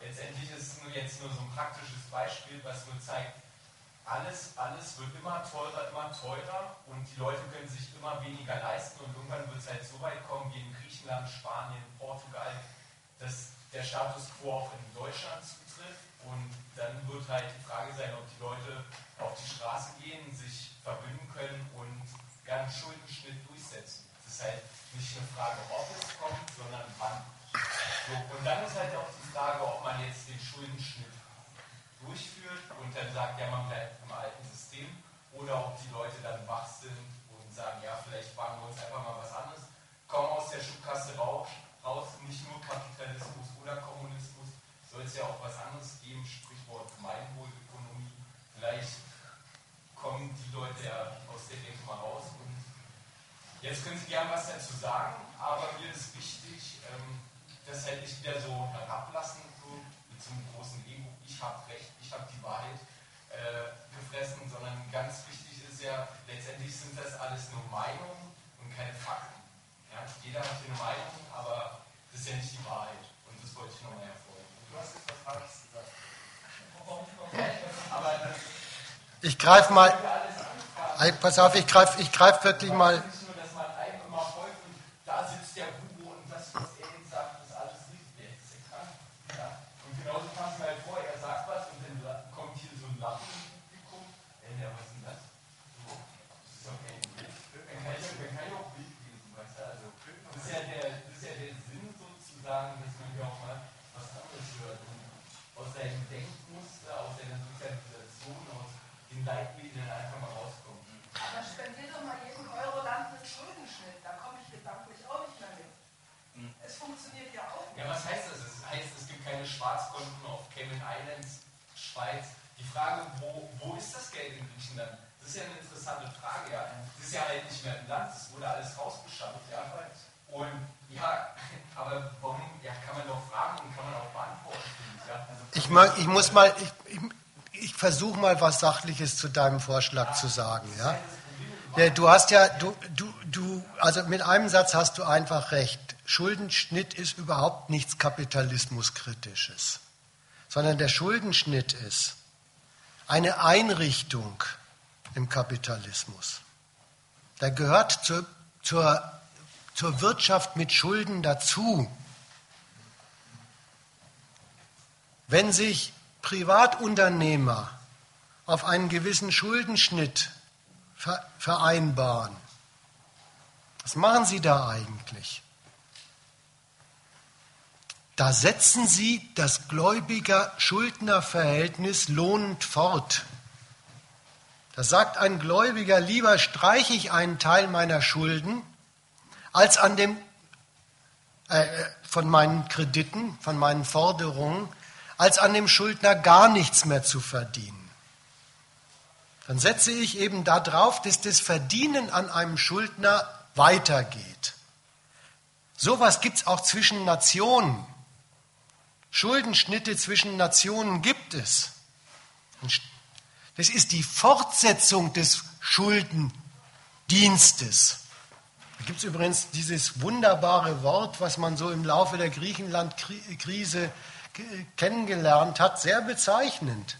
[SPEAKER 3] Letztendlich ist es nur jetzt nur so ein praktisches Beispiel, was nur zeigt, alles, alles wird immer teurer, immer teurer und die Leute können sich immer weniger leisten und irgendwann wird es halt so weit kommen wie in Griechenland, Spanien, Portugal, dass der Status quo auch in Deutschland zutrifft und dann wird halt die Frage sein, ob die Leute auf die Straße gehen, sich verbünden können und gar einen Schuldenschnitt durchsetzen. Das ist halt nicht eine Frage, ob es kommt, sondern wann. So, und dann ist halt auch die Frage, ob man jetzt den Schuldenschnitt durchführt und dann sagt, ja, man bleibt im alten System, oder ob die Leute dann wach sind und sagen, ja, vielleicht wagen wir uns einfach mal was anderes, kommen aus der Schubkasse raus, raus nicht nur Kapitalismus oder Kommunismus, soll es ja auch was anderes geben, Sprichwort Gemeinwohlökonomie. Vielleicht kommen die Leute ja aus der Denke mal raus Jetzt können Sie gerne was dazu sagen, aber mir ist wichtig, ähm, das halt nicht wieder so herablassen, so mit so einem großen Ego, ich habe Recht, ich habe die Wahrheit äh, gefressen, sondern ganz wichtig ist ja, letztendlich sind das alles nur Meinungen und keine Fakten. Ja? Jeder hat hier eine Meinung, aber das ist ja nicht die Wahrheit. Und das wollte ich nochmal hervorheben. Du hast jetzt was Falsches gesagt.
[SPEAKER 1] Aber ich greife mal. Pass auf, ich greife ich greif wirklich mal. Was Sachliches zu deinem Vorschlag zu sagen. Ja? Du hast ja, du, du, du, also mit einem Satz hast du einfach recht. Schuldenschnitt ist überhaupt nichts Kapitalismuskritisches, sondern der Schuldenschnitt ist eine Einrichtung im Kapitalismus. Der gehört zur, zur, zur Wirtschaft mit Schulden dazu. Wenn sich Privatunternehmer auf einen gewissen Schuldenschnitt vereinbaren, was machen sie da eigentlich? Da setzen sie das Gläubiger-Schuldner-Verhältnis lohnend fort. Da sagt ein Gläubiger, lieber streiche ich einen Teil meiner Schulden, als an dem, äh, von meinen Krediten, von meinen Forderungen, als an dem Schuldner gar nichts mehr zu verdienen. Dann setze ich eben darauf, dass das Verdienen an einem Schuldner weitergeht. Sowas gibt es auch zwischen Nationen. Schuldenschnitte zwischen Nationen gibt es. Das ist die Fortsetzung des Schuldendienstes. Da gibt es übrigens dieses wunderbare Wort, was man so im Laufe der Griechenland-Krise kennengelernt hat, sehr bezeichnend.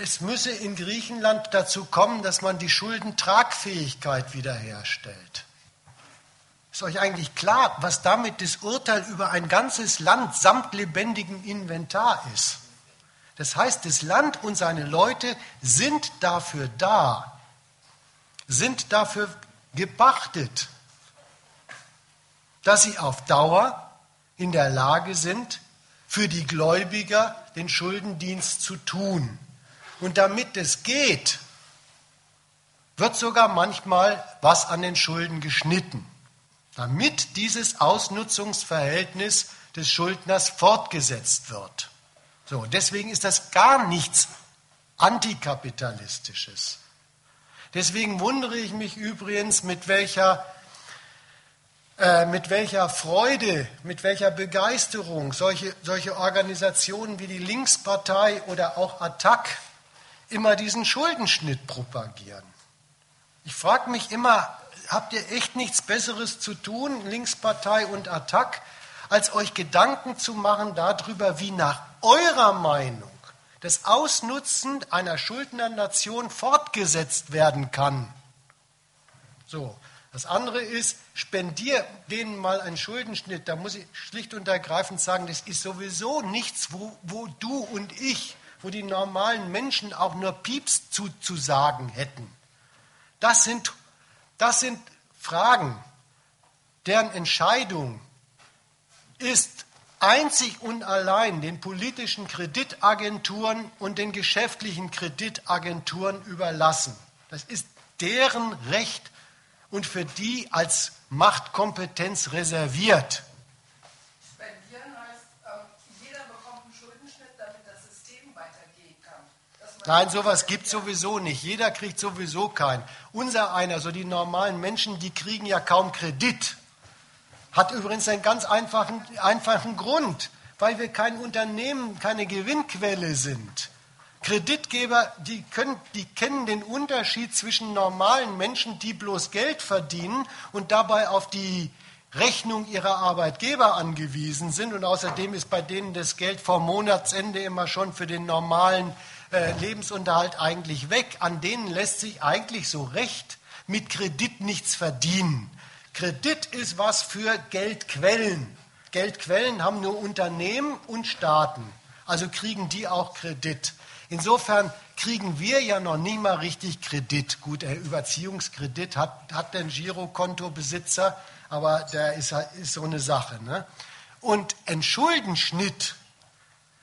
[SPEAKER 1] Es müsse in Griechenland dazu kommen, dass man die Schuldentragfähigkeit wiederherstellt. Ist euch eigentlich klar, was damit das Urteil über ein ganzes Land samt lebendigem Inventar ist? Das heißt, das Land und seine Leute sind dafür da, sind dafür gepachtet, dass sie auf Dauer in der Lage sind, für die Gläubiger den Schuldendienst zu tun. Und damit es geht, wird sogar manchmal was an den Schulden geschnitten, damit dieses Ausnutzungsverhältnis des Schuldners fortgesetzt wird. So, deswegen ist das gar nichts Antikapitalistisches. Deswegen wundere ich mich übrigens, mit welcher, äh, mit welcher Freude, mit welcher Begeisterung solche, solche Organisationen wie die Linkspartei oder auch Attac immer diesen Schuldenschnitt propagieren. Ich frage mich immer, habt ihr echt nichts Besseres zu tun, Linkspartei und Attac, als euch Gedanken zu machen darüber, wie nach eurer Meinung das Ausnutzen einer Schuldnernation fortgesetzt werden kann. So, das andere ist, spendier denen mal einen Schuldenschnitt. Da muss ich schlicht und ergreifend sagen, das ist sowieso nichts, wo, wo du und ich, wo die normalen Menschen auch nur Pieps zu, zu sagen hätten. Das sind, das sind Fragen, deren Entscheidung ist einzig und allein den politischen Kreditagenturen und den geschäftlichen Kreditagenturen überlassen. Das ist deren Recht und für die als Machtkompetenz reserviert. Spendieren heißt, ähm, jeder bekommt einen Schuldenschnitt, damit das System weitergehen kann. Nein, sowas gibt es sowieso nicht. Jeder kriegt sowieso keinen. Unser einer, so die normalen Menschen, die kriegen ja kaum Kredit. Hat übrigens einen ganz einfachen, einfachen Grund, weil wir kein Unternehmen, keine Gewinnquelle sind. Kreditgeber, die, können, die kennen den Unterschied zwischen normalen Menschen, die bloß Geld verdienen und dabei auf die Rechnung ihrer Arbeitgeber angewiesen sind. Und außerdem ist bei denen das Geld vor Monatsende immer schon für den normalen äh, Lebensunterhalt eigentlich weg. An denen lässt sich eigentlich so recht mit Kredit nichts verdienen. Kredit ist was für Geldquellen. Geldquellen haben nur Unternehmen und Staaten. Also kriegen die auch Kredit. Insofern kriegen wir ja noch nie mal richtig Kredit. Gut, der Überziehungskredit hat, hat den Girokontobesitzer, aber der ist, ist so eine Sache. Ne? Und ein Schuldenschnitt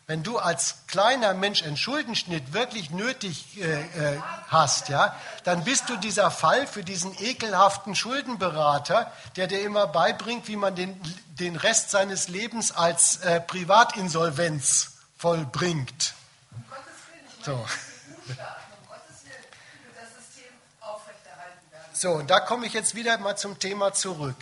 [SPEAKER 1] wenn du als kleiner Mensch einen Schuldenschnitt wirklich nötig äh, äh, hast, ja, dann bist du dieser Fall für diesen ekelhaften Schuldenberater, der dir immer beibringt, wie man den, den Rest seines Lebens als äh, Privatinsolvenz vollbringt. So. So, und da komme ich jetzt wieder mal zum Thema zurück.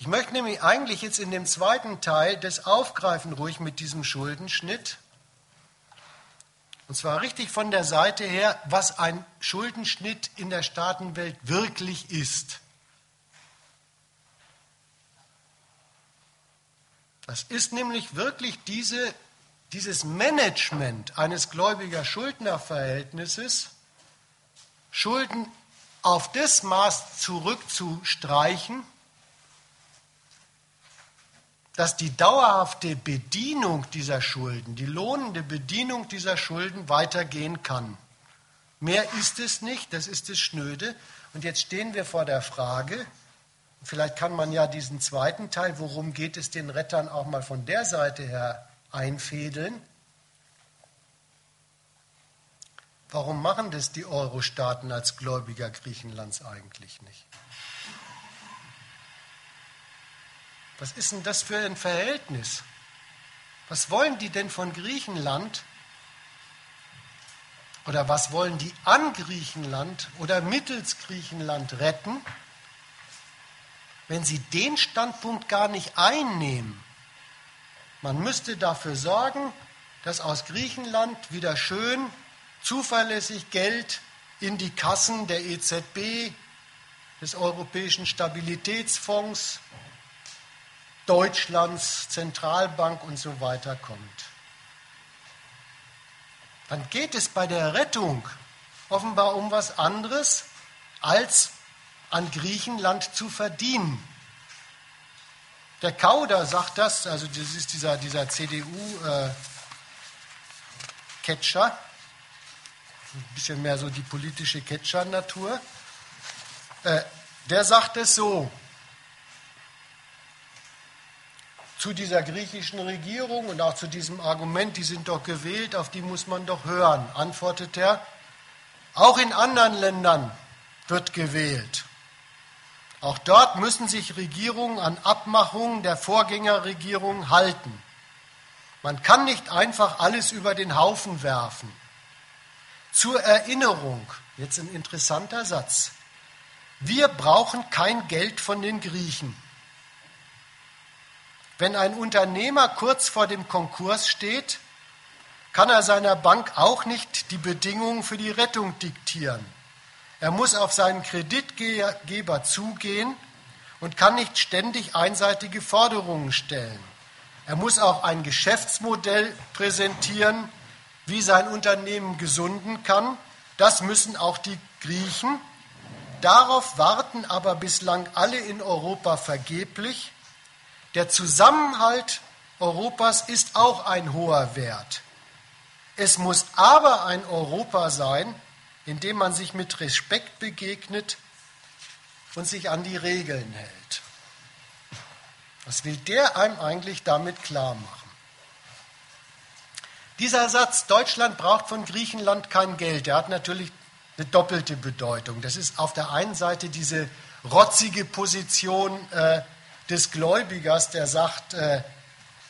[SPEAKER 1] Ich möchte nämlich eigentlich jetzt in dem zweiten Teil das aufgreifen, ruhig mit diesem Schuldenschnitt. Und zwar richtig von der Seite her, was ein Schuldenschnitt in der Staatenwelt wirklich ist. Das ist nämlich wirklich diese, dieses Management eines Gläubiger-Schuldner-Verhältnisses, Schulden auf das Maß zurückzustreichen, dass die dauerhafte Bedienung dieser Schulden, die lohnende Bedienung dieser Schulden weitergehen kann. Mehr ist es nicht, das ist das Schnöde. Und jetzt stehen wir vor der Frage, vielleicht kann man ja diesen zweiten Teil, worum geht es den Rettern, auch mal von der Seite her einfädeln. Warum machen das die Euro-Staaten als Gläubiger Griechenlands eigentlich nicht? Was ist denn das für ein Verhältnis? Was wollen die denn von Griechenland? Oder was wollen die an Griechenland oder mittels Griechenland retten, wenn Sie den Standpunkt gar nicht einnehmen. Man müsste dafür sorgen, dass aus Griechenland wieder schön zuverlässig Geld in die Kassen der EZB, des Europäischen Stabilitätsfonds, Deutschlands Zentralbank und so weiter kommt. Dann geht es bei der Rettung offenbar um was anderes, als an Griechenland zu verdienen. Der Kauder sagt das, also das ist dieser, dieser CDU-Catcher, äh, ein bisschen mehr so die politische Catcher-Natur, äh, der sagt es so, zu dieser griechischen Regierung und auch zu diesem Argument, die sind doch gewählt, auf die muss man doch hören, antwortet er, auch in anderen Ländern wird gewählt. Auch dort müssen sich Regierungen an Abmachungen der Vorgängerregierung halten. Man kann nicht einfach alles über den Haufen werfen. Zur Erinnerung, jetzt ein interessanter Satz. Wir brauchen kein Geld von den Griechen. Wenn ein Unternehmer kurz vor dem Konkurs steht, kann er seiner Bank auch nicht die Bedingungen für die Rettung diktieren. Er muss auf seinen Kreditgeber zugehen und kann nicht ständig einseitige Forderungen stellen. Er muss auch ein Geschäftsmodell präsentieren, wie sein Unternehmen gesunden kann. Das müssen auch die Griechen. Darauf warten aber bislang alle in Europa vergeblich. Der Zusammenhalt Europas ist auch ein hoher Wert. Es muss aber ein Europa sein, indem man sich mit Respekt begegnet und sich an die Regeln hält. Was will der einem eigentlich damit klar machen? Dieser Satz, Deutschland braucht von Griechenland kein Geld, der hat natürlich eine doppelte Bedeutung. Das ist auf der einen Seite diese rotzige Position äh, des Gläubigers, der sagt, äh,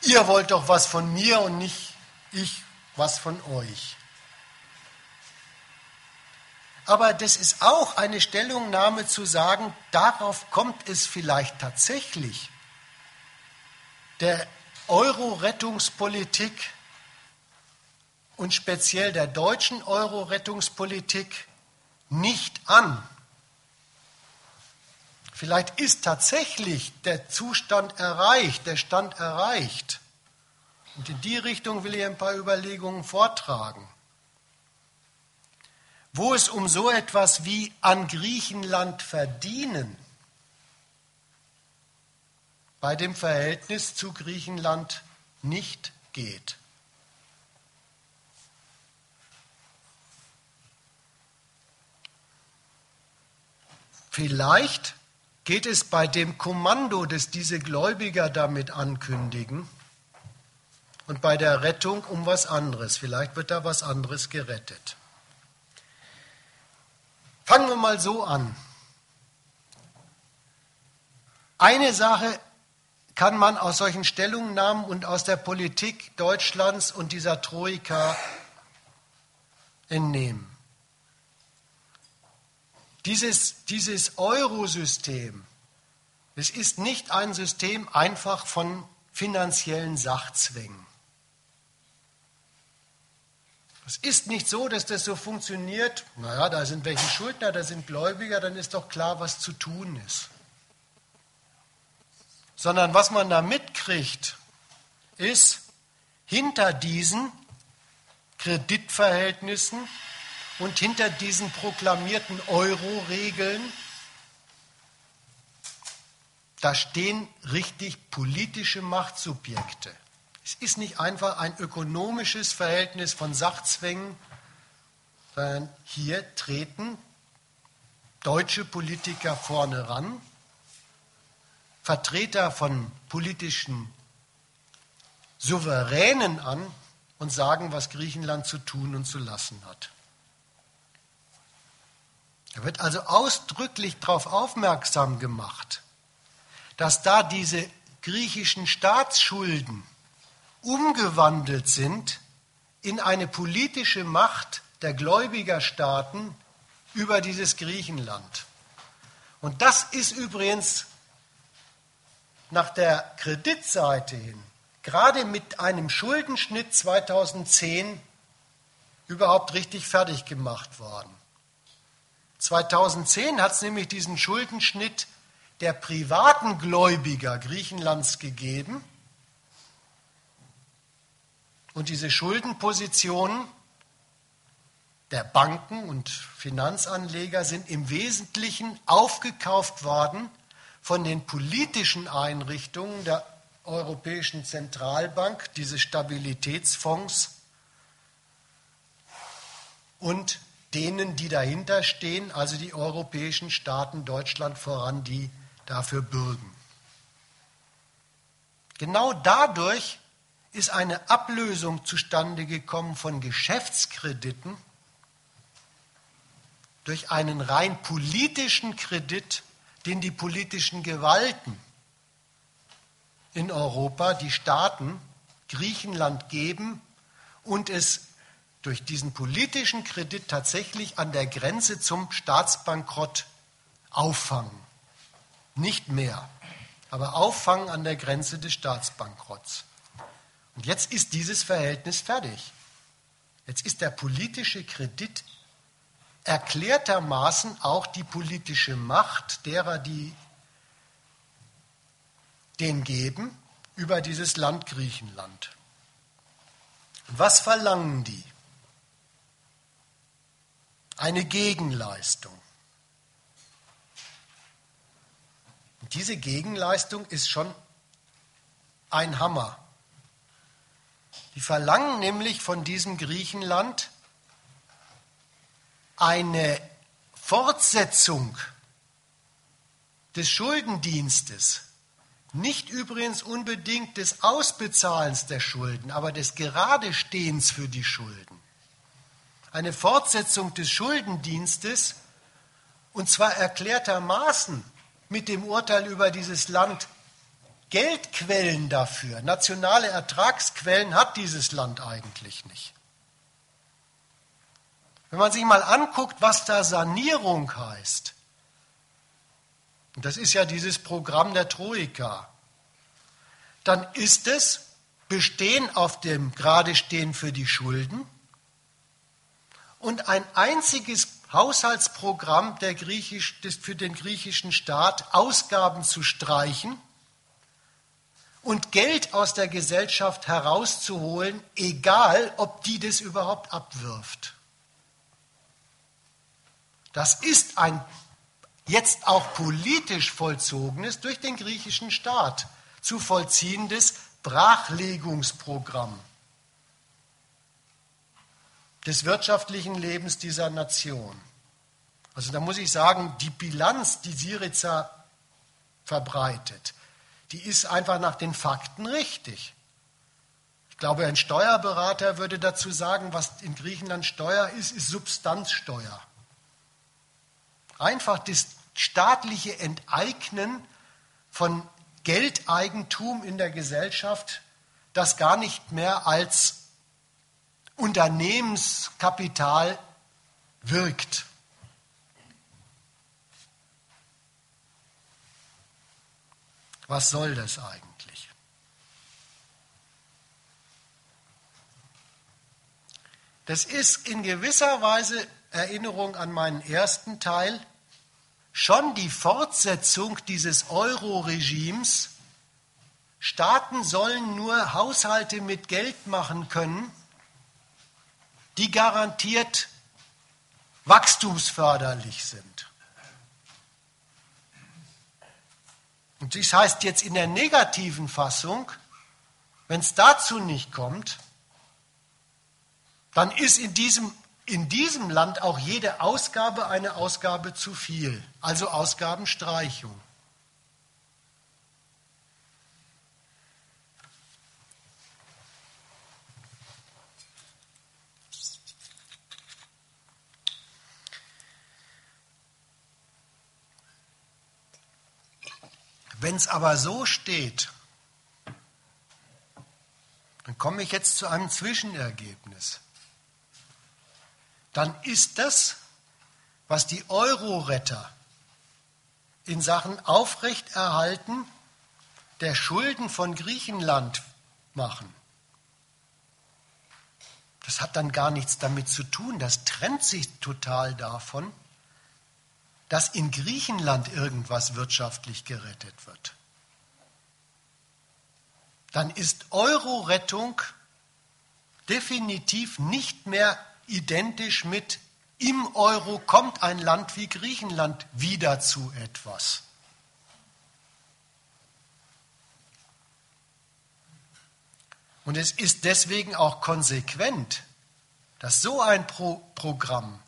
[SPEAKER 1] ihr wollt doch was von mir und nicht ich was von euch. Aber das ist auch eine Stellungnahme zu sagen, darauf kommt es vielleicht tatsächlich der Euro-Rettungspolitik und speziell der deutschen Euro-Rettungspolitik nicht an. Vielleicht ist tatsächlich der Zustand erreicht, der Stand erreicht. Und in die Richtung will ich ein paar Überlegungen vortragen wo es um so etwas wie an Griechenland verdienen bei dem Verhältnis zu Griechenland nicht geht. Vielleicht geht es bei dem Kommando, das diese Gläubiger damit ankündigen, und bei der Rettung um was anderes. Vielleicht wird da was anderes gerettet. Fangen wir mal so an. Eine Sache kann man aus solchen Stellungnahmen und aus der Politik Deutschlands und dieser Troika entnehmen. Dieses, dieses Eurosystem, es ist nicht ein System einfach von finanziellen Sachzwängen. Es ist nicht so, dass das so funktioniert, naja, da sind welche Schuldner, da sind Gläubiger, dann ist doch klar, was zu tun ist. Sondern was man da mitkriegt, ist, hinter diesen Kreditverhältnissen und hinter diesen proklamierten Euro-Regeln, da stehen richtig politische Machtsubjekte. Es ist nicht einfach ein ökonomisches Verhältnis von Sachzwängen, sondern hier treten deutsche Politiker vorne ran, Vertreter von politischen Souveränen an und sagen, was Griechenland zu tun und zu lassen hat. Da wird also ausdrücklich darauf aufmerksam gemacht, dass da diese griechischen Staatsschulden umgewandelt sind in eine politische Macht der Gläubigerstaaten über dieses Griechenland. Und das ist übrigens nach der Kreditseite hin, gerade mit einem Schuldenschnitt 2010 überhaupt richtig fertig gemacht worden. 2010 hat es nämlich diesen Schuldenschnitt der privaten Gläubiger Griechenlands gegeben. Und diese Schuldenpositionen der Banken und Finanzanleger sind im Wesentlichen aufgekauft worden von den politischen Einrichtungen der Europäischen Zentralbank, dieses Stabilitätsfonds und denen, die dahinter stehen, also die europäischen Staaten, Deutschland voran, die dafür bürgen. Genau dadurch ist eine Ablösung zustande gekommen von Geschäftskrediten durch einen rein politischen Kredit, den die politischen Gewalten in Europa, die Staaten, Griechenland geben und es durch diesen politischen Kredit tatsächlich an der Grenze zum Staatsbankrott auffangen. Nicht mehr, aber auffangen an der Grenze des Staatsbankrotts. Und jetzt ist dieses Verhältnis fertig. Jetzt ist der politische Kredit erklärtermaßen auch die politische Macht derer, die den geben, über dieses Land Griechenland. Was verlangen die? Eine Gegenleistung. Und diese Gegenleistung ist schon ein Hammer. Die verlangen nämlich von diesem Griechenland eine Fortsetzung des Schuldendienstes, nicht übrigens unbedingt des Ausbezahlens der Schulden, aber des Geradestehens für die Schulden. Eine Fortsetzung des Schuldendienstes, und zwar erklärtermaßen mit dem Urteil über dieses Land Geldquellen dafür, nationale Ertragsquellen hat dieses Land eigentlich nicht. Wenn man sich mal anguckt, was da Sanierung heißt, und das ist ja dieses Programm der Troika, dann ist es Bestehen auf dem Geradestehen für die Schulden und ein einziges Haushaltsprogramm Griechisch, für den griechischen Staat, Ausgaben zu streichen und Geld aus der Gesellschaft herauszuholen, egal ob die das überhaupt abwirft. Das ist ein jetzt auch politisch vollzogenes, durch den griechischen Staat zu vollziehendes Brachlegungsprogramm des wirtschaftlichen Lebens dieser Nation. Also da muss ich sagen, die Bilanz, die Syriza verbreitet, die ist einfach nach den Fakten richtig. Ich glaube, ein Steuerberater würde dazu sagen, was in Griechenland Steuer ist, ist Substanzsteuer. Einfach das staatliche Enteignen von Geldeigentum in der Gesellschaft, das gar nicht mehr als Unternehmenskapital wirkt. Was soll das eigentlich? Das ist in gewisser Weise Erinnerung an meinen ersten Teil schon die Fortsetzung dieses Euro-Regimes. Staaten sollen nur Haushalte mit Geld machen können, die garantiert wachstumsförderlich sind. Und dies heißt jetzt in der negativen Fassung, wenn es dazu nicht kommt, dann ist in diesem in diesem Land auch jede Ausgabe eine Ausgabe zu viel, also Ausgabenstreichung. Wenn es aber so steht, dann komme ich jetzt zu einem Zwischenergebnis. Dann ist das, was die Euro-Retter in Sachen Aufrechterhalten der Schulden von Griechenland machen. Das hat dann gar nichts damit zu tun, das trennt sich total davon, dass in Griechenland irgendwas wirtschaftlich gerettet wird. Dann ist Euro-Rettung definitiv nicht mehr identisch mit im Euro kommt ein Land wie Griechenland wieder zu etwas. Und es ist deswegen auch konsequent, dass so ein Pro Programm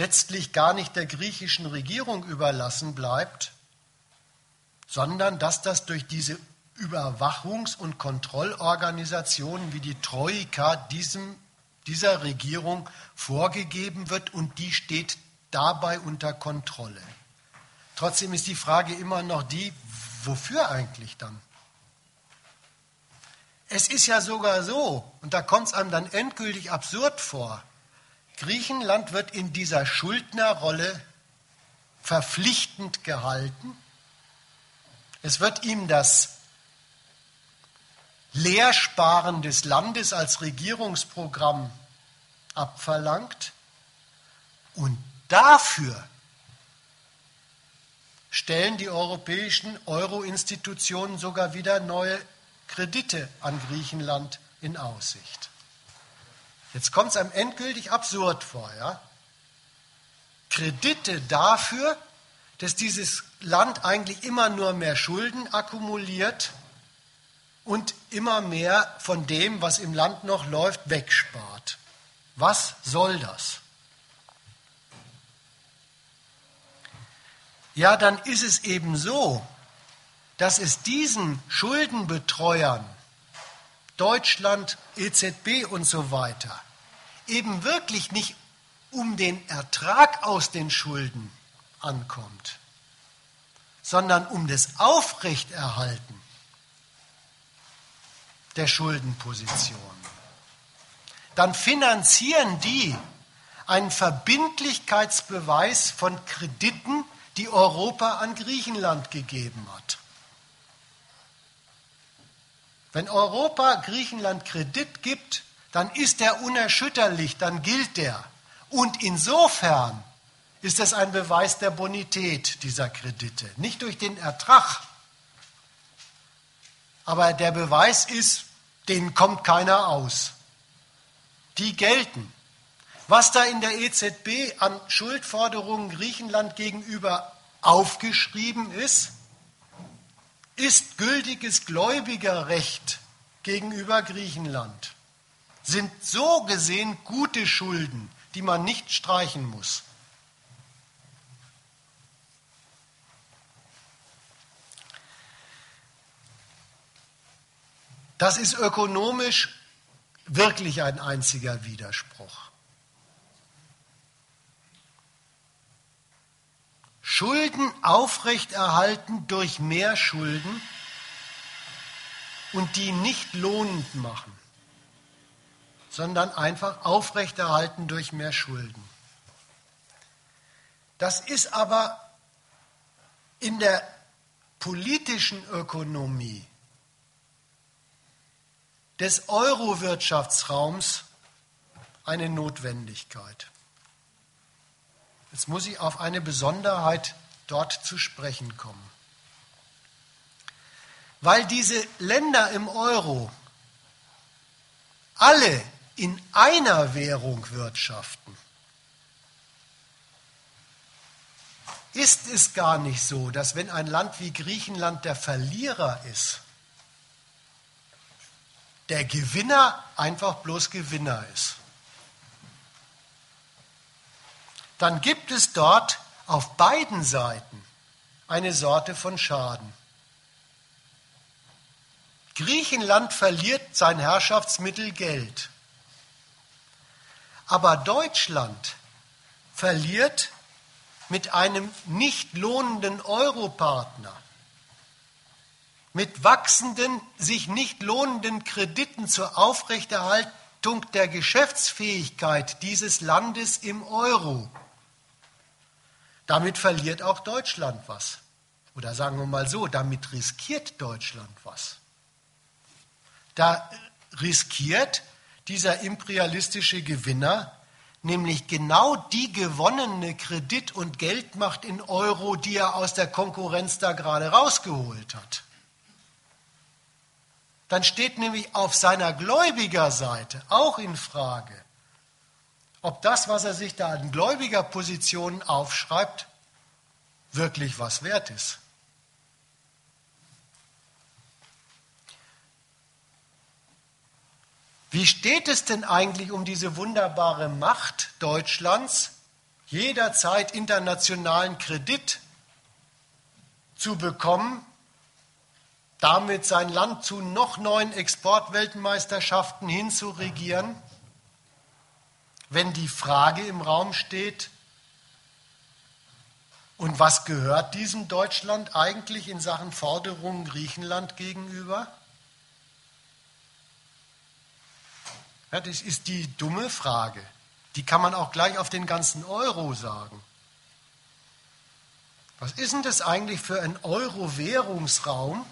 [SPEAKER 1] letztlich gar nicht der griechischen Regierung überlassen bleibt, sondern dass das durch diese Überwachungs- und Kontrollorganisationen wie die Troika diesem, dieser Regierung vorgegeben wird und die steht dabei unter Kontrolle. Trotzdem ist die Frage immer noch die, wofür eigentlich dann? Es ist ja sogar so, und da kommt es einem dann endgültig absurd vor, Griechenland wird in dieser Schuldnerrolle verpflichtend gehalten. Es wird ihm das Leersparen des Landes als Regierungsprogramm abverlangt. Und dafür stellen die europäischen Euro-Institutionen sogar wieder neue Kredite an Griechenland in Aussicht. Jetzt kommt es einem endgültig absurd vor. Ja? Kredite dafür, dass dieses Land eigentlich immer nur mehr Schulden akkumuliert und immer mehr von dem, was im Land noch läuft, wegspart. Was soll das? Ja, dann ist es eben so, dass es diesen Schuldenbetreuern, Deutschland, EZB und so weiter, eben wirklich nicht um den Ertrag aus den Schulden ankommt, sondern um das Aufrechterhalten der Schuldenposition. Dann finanzieren die einen Verbindlichkeitsbeweis von Krediten, die Europa an Griechenland gegeben hat. Wenn Europa Griechenland Kredit gibt, dann ist er unerschütterlich, dann gilt der. Und insofern ist es ein Beweis der Bonität dieser Kredite, nicht durch den Ertrag. Aber der Beweis ist, denen kommt keiner aus. Die gelten. Was da in der EZB an Schuldforderungen Griechenland gegenüber aufgeschrieben ist, ist gültiges Gläubigerrecht gegenüber Griechenland, sind so gesehen gute Schulden, die man nicht streichen muss. Das ist ökonomisch wirklich ein einziger Widerspruch. Schulden aufrechterhalten durch mehr Schulden und die nicht lohnend machen, sondern einfach aufrechterhalten durch mehr Schulden. Das ist aber in der politischen Ökonomie des Euro-Wirtschaftsraums eine Notwendigkeit. Jetzt muss ich auf eine Besonderheit dort zu sprechen kommen. Weil diese Länder im Euro alle in einer Währung wirtschaften, ist es gar nicht so, dass wenn ein Land wie Griechenland der Verlierer ist, der Gewinner einfach bloß Gewinner ist. Dann gibt es dort auf beiden Seiten eine Sorte von Schaden. Griechenland verliert sein Herrschaftsmittel Geld. Aber Deutschland verliert mit einem nicht lohnenden Europartner, mit wachsenden, sich nicht lohnenden Krediten zur Aufrechterhaltung der Geschäftsfähigkeit dieses Landes im Euro damit verliert auch Deutschland was. Oder sagen wir mal so, damit riskiert Deutschland was. Da riskiert dieser imperialistische Gewinner nämlich genau die gewonnene Kredit- und Geldmacht in Euro, die er aus der Konkurrenz da gerade rausgeholt hat. Dann steht nämlich auf seiner Gläubigerseite auch in Frage, ob das, was er sich da an Gläubigerpositionen aufschreibt, wirklich was wert ist. Wie steht es denn eigentlich um diese wunderbare Macht Deutschlands, jederzeit internationalen Kredit zu bekommen, damit sein Land zu noch neuen Exportweltmeisterschaften hinzuregieren, wenn die Frage im Raum steht, und was gehört diesem Deutschland eigentlich in Sachen Forderungen Griechenland gegenüber? Ja, das ist die dumme Frage. Die kann man auch gleich auf den ganzen Euro sagen. Was ist denn das eigentlich für ein Euro-Währungsraum,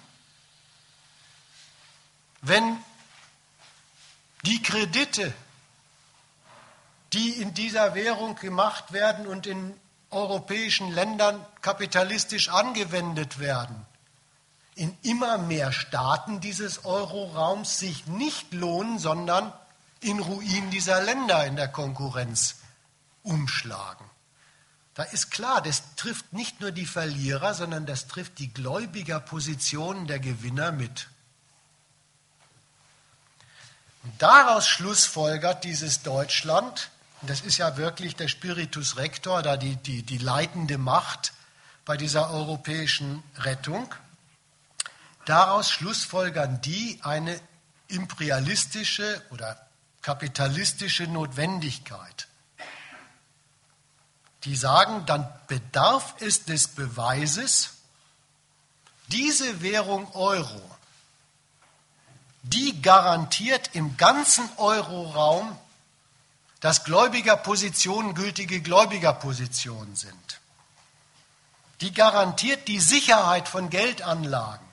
[SPEAKER 1] wenn die Kredite, die in dieser Währung gemacht werden und in europäischen Ländern kapitalistisch angewendet werden, in immer mehr Staaten dieses Euroraums sich nicht lohnen, sondern in Ruin dieser Länder in der Konkurrenz umschlagen. Da ist klar, das trifft nicht nur die Verlierer, sondern das trifft die Gläubigerpositionen der Gewinner mit. Und daraus schlussfolgert dieses Deutschland, das ist ja wirklich der Spiritus Rector, da die, die, die leitende Macht bei dieser europäischen Rettung, daraus schlussfolgern die eine imperialistische oder kapitalistische Notwendigkeit. Die sagen, dann bedarf es des Beweises, diese Währung Euro, die garantiert im ganzen Euroraum, dass Gläubigerpositionen gültige Gläubigerpositionen sind. Die garantiert die Sicherheit von Geldanlagen.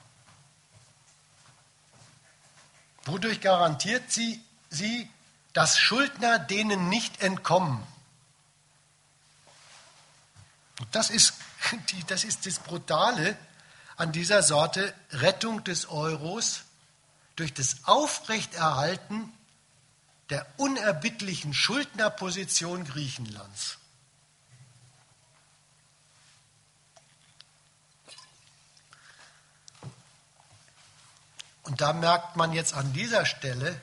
[SPEAKER 1] Wodurch garantiert sie sie dass Schuldner denen nicht entkommen. Das ist, das ist das Brutale an dieser Sorte Rettung des Euros durch das Aufrechterhalten der unerbittlichen Schuldnerposition Griechenlands. Und da merkt man jetzt an dieser Stelle,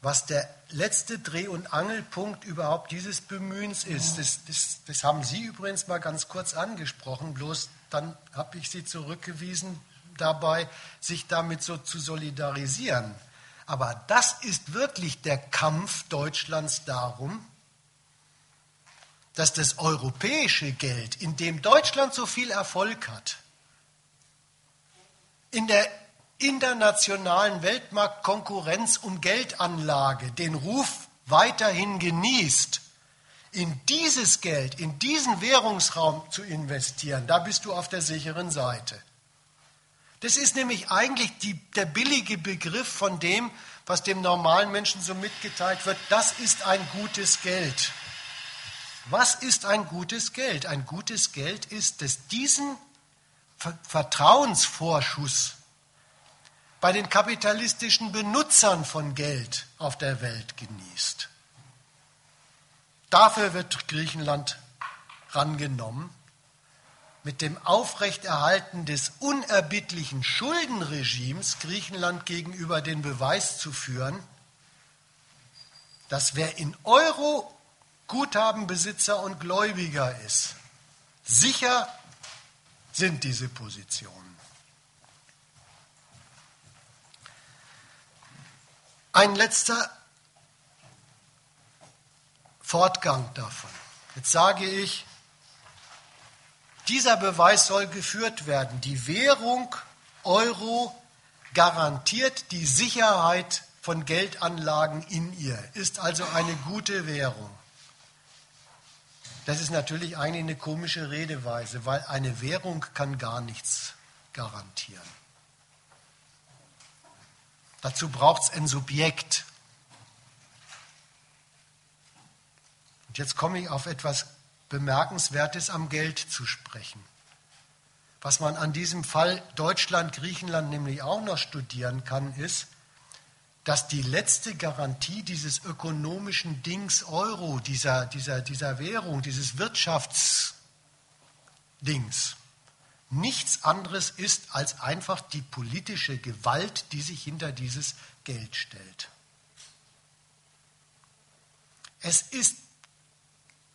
[SPEAKER 1] was der letzte Dreh- und Angelpunkt überhaupt dieses Bemühens ist. Das, das, das haben Sie übrigens mal ganz kurz angesprochen, bloß dann habe ich Sie zurückgewiesen dabei, sich damit so zu solidarisieren. Aber das ist wirklich der Kampf Deutschlands darum, dass das europäische Geld, in dem Deutschland so viel Erfolg hat, in der internationalen Weltmarktkonkurrenz um Geldanlage den Ruf weiterhin genießt, in dieses Geld, in diesen Währungsraum zu investieren, da bist du auf der sicheren Seite. Das ist nämlich eigentlich die, der billige Begriff von dem, was dem normalen Menschen so mitgeteilt wird, das ist ein gutes Geld. Was ist ein gutes Geld? Ein gutes Geld ist, dass diesen Vertrauensvorschuss bei den kapitalistischen Benutzern von Geld auf der Welt genießt. Dafür wird Griechenland rangenommen, mit dem Aufrechterhalten des unerbittlichen Schuldenregimes Griechenland gegenüber den Beweis zu führen, dass wer in Euro Guthabenbesitzer und Gläubiger ist, sicher sind diese Positionen. Ein letzter Fortgang davon. Jetzt sage ich, dieser Beweis soll geführt werden. Die Währung Euro garantiert die Sicherheit von Geldanlagen in ihr, ist also eine gute Währung. Das ist natürlich eigentlich eine komische Redeweise, weil eine Währung kann gar nichts garantieren. Dazu braucht es ein Subjekt. Und jetzt komme ich auf etwas Bemerkenswertes am Geld zu sprechen. Was man an diesem Fall Deutschland, Griechenland nämlich auch noch studieren kann, ist, dass die letzte Garantie dieses ökonomischen Dings Euro, dieser, dieser, dieser Währung, dieses Wirtschaftsdings, nichts anderes ist als einfach die politische Gewalt, die sich hinter dieses Geld stellt. Es ist,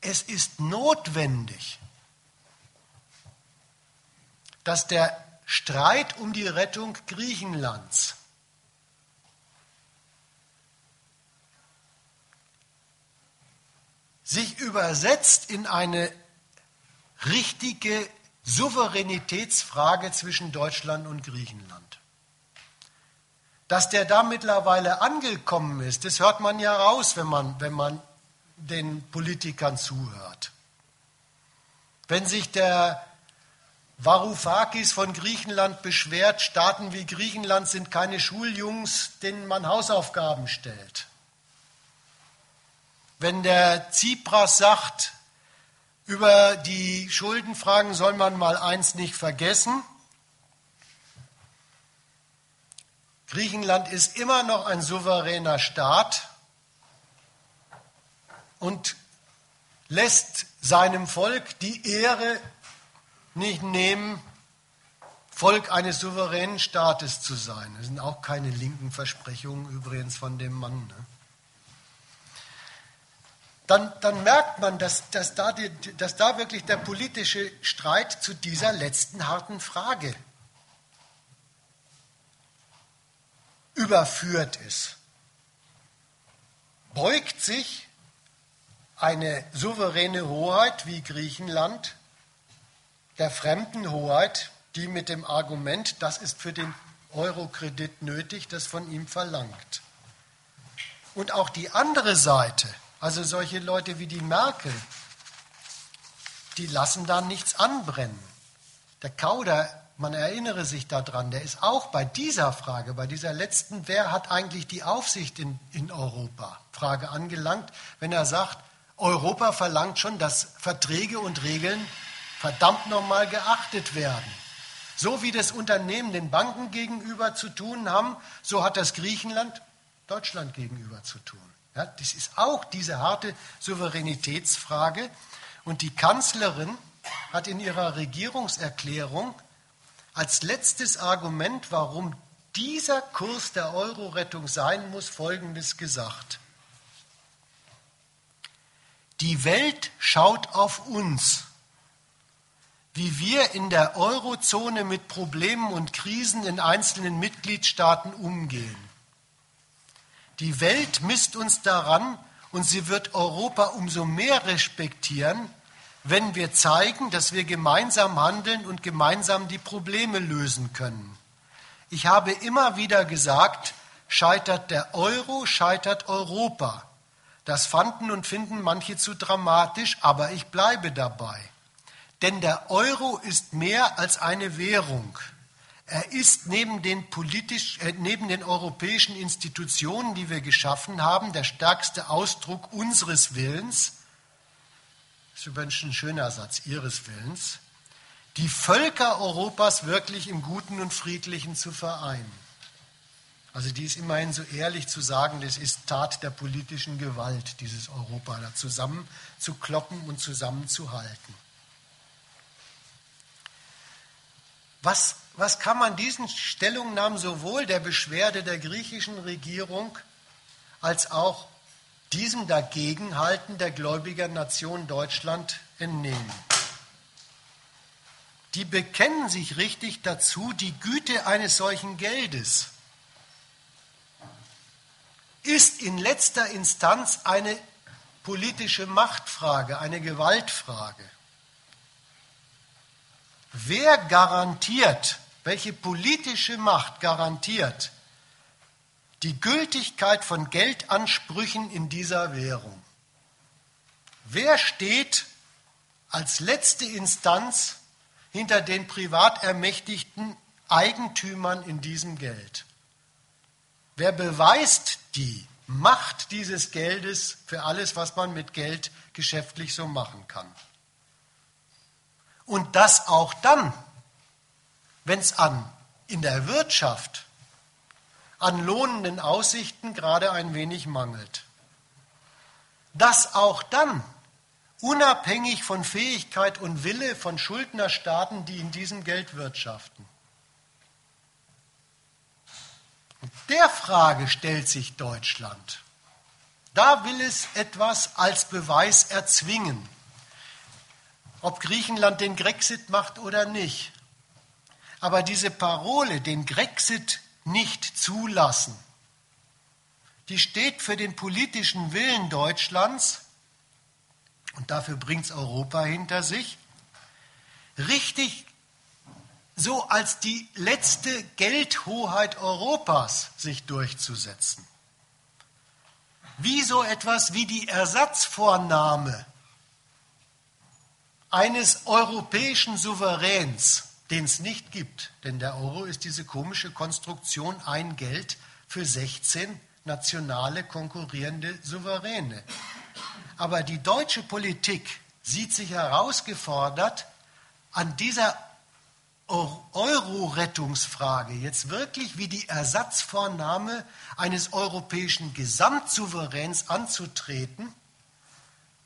[SPEAKER 1] es ist notwendig, dass der Streit um die Rettung Griechenlands sich übersetzt in eine richtige Souveränitätsfrage zwischen Deutschland und Griechenland. Dass der da mittlerweile angekommen ist, das hört man ja raus, wenn man, wenn man den Politikern zuhört. Wenn sich der Varoufakis von Griechenland beschwert, Staaten wie Griechenland sind keine Schuljungs, denen man Hausaufgaben stellt. Wenn der Tsipras sagt, über die Schuldenfragen soll man mal eins nicht vergessen. Griechenland ist immer noch ein souveräner Staat und lässt seinem Volk die Ehre nicht nehmen, Volk eines souveränen Staates zu sein. Das sind auch keine linken Versprechungen übrigens von dem Mann. Ne? dann, dann merkt man, dass, dass, da die, dass da wirklich der politische Streit zu dieser letzten harten Frage überführt ist. Beugt sich eine souveräne Hoheit wie Griechenland der fremden Hoheit, die mit dem Argument, das ist für den Eurokredit nötig, das von ihm verlangt. Und auch die andere Seite, also solche Leute wie die Merkel, die lassen da nichts anbrennen. Der Kauder, man erinnere sich daran, der ist auch bei dieser Frage, bei dieser letzten, wer hat eigentlich die Aufsicht in, in Europa, Frage angelangt, wenn er sagt, Europa verlangt schon, dass Verträge und Regeln verdammt nochmal geachtet werden. So wie das Unternehmen den Banken gegenüber zu tun haben, so hat das Griechenland Deutschland gegenüber zu tun. Ja, das ist auch diese harte Souveränitätsfrage. Und die Kanzlerin hat in ihrer Regierungserklärung als letztes Argument, warum dieser Kurs der Euro-Rettung sein muss, Folgendes gesagt. Die Welt schaut auf uns, wie wir in der Eurozone mit Problemen und Krisen in einzelnen Mitgliedstaaten umgehen. Die Welt misst uns daran und sie wird Europa umso mehr respektieren, wenn wir zeigen, dass wir gemeinsam handeln und gemeinsam die Probleme lösen können. Ich habe immer wieder gesagt, scheitert der Euro, scheitert Europa. Das fanden und finden manche zu dramatisch, aber ich bleibe dabei. Denn der Euro ist mehr als eine Währung. Er ist neben den, politisch, äh, neben den europäischen Institutionen, die wir geschaffen haben, der stärkste Ausdruck unseres Willens, das ist übrigens ein schöner Satz, ihres Willens, die Völker Europas wirklich im Guten und Friedlichen zu vereinen. Also die ist immerhin so ehrlich zu sagen, das ist Tat der politischen Gewalt, dieses Europa da zusammenzukloppen und zusammenzuhalten. Was was kann man diesen Stellungnahmen sowohl der Beschwerde der griechischen Regierung als auch diesem Dagegenhalten der gläubigen Nation Deutschland entnehmen? Die bekennen sich richtig dazu, die Güte eines solchen Geldes ist in letzter Instanz eine politische Machtfrage, eine Gewaltfrage. Wer garantiert, welche politische Macht garantiert die Gültigkeit von Geldansprüchen in dieser Währung? Wer steht als letzte Instanz hinter den privat ermächtigten Eigentümern in diesem Geld. Wer beweist die Macht dieses Geldes für alles, was man mit Geld geschäftlich so machen kann? Und das auch dann, wenn es an in der Wirtschaft an lohnenden Aussichten gerade ein wenig mangelt. Das auch dann, unabhängig von Fähigkeit und Wille von Schuldnerstaaten, die in diesem Geld wirtschaften. Und der Frage stellt sich Deutschland. Da will es etwas als Beweis erzwingen, ob Griechenland den Grexit macht oder nicht. Aber diese Parole, den Grexit nicht zulassen, die steht für den politischen Willen Deutschlands, und dafür bringt es Europa hinter sich, richtig so als die letzte Geldhoheit Europas sich durchzusetzen. Wie so etwas wie die Ersatzvornahme eines europäischen Souveräns, den es nicht gibt. Denn der Euro ist diese komische Konstruktion, ein Geld für 16 nationale konkurrierende Souveräne. Aber die deutsche Politik sieht sich herausgefordert, an dieser Euro-Rettungsfrage jetzt wirklich wie die Ersatzvornahme eines europäischen Gesamtsouveräns anzutreten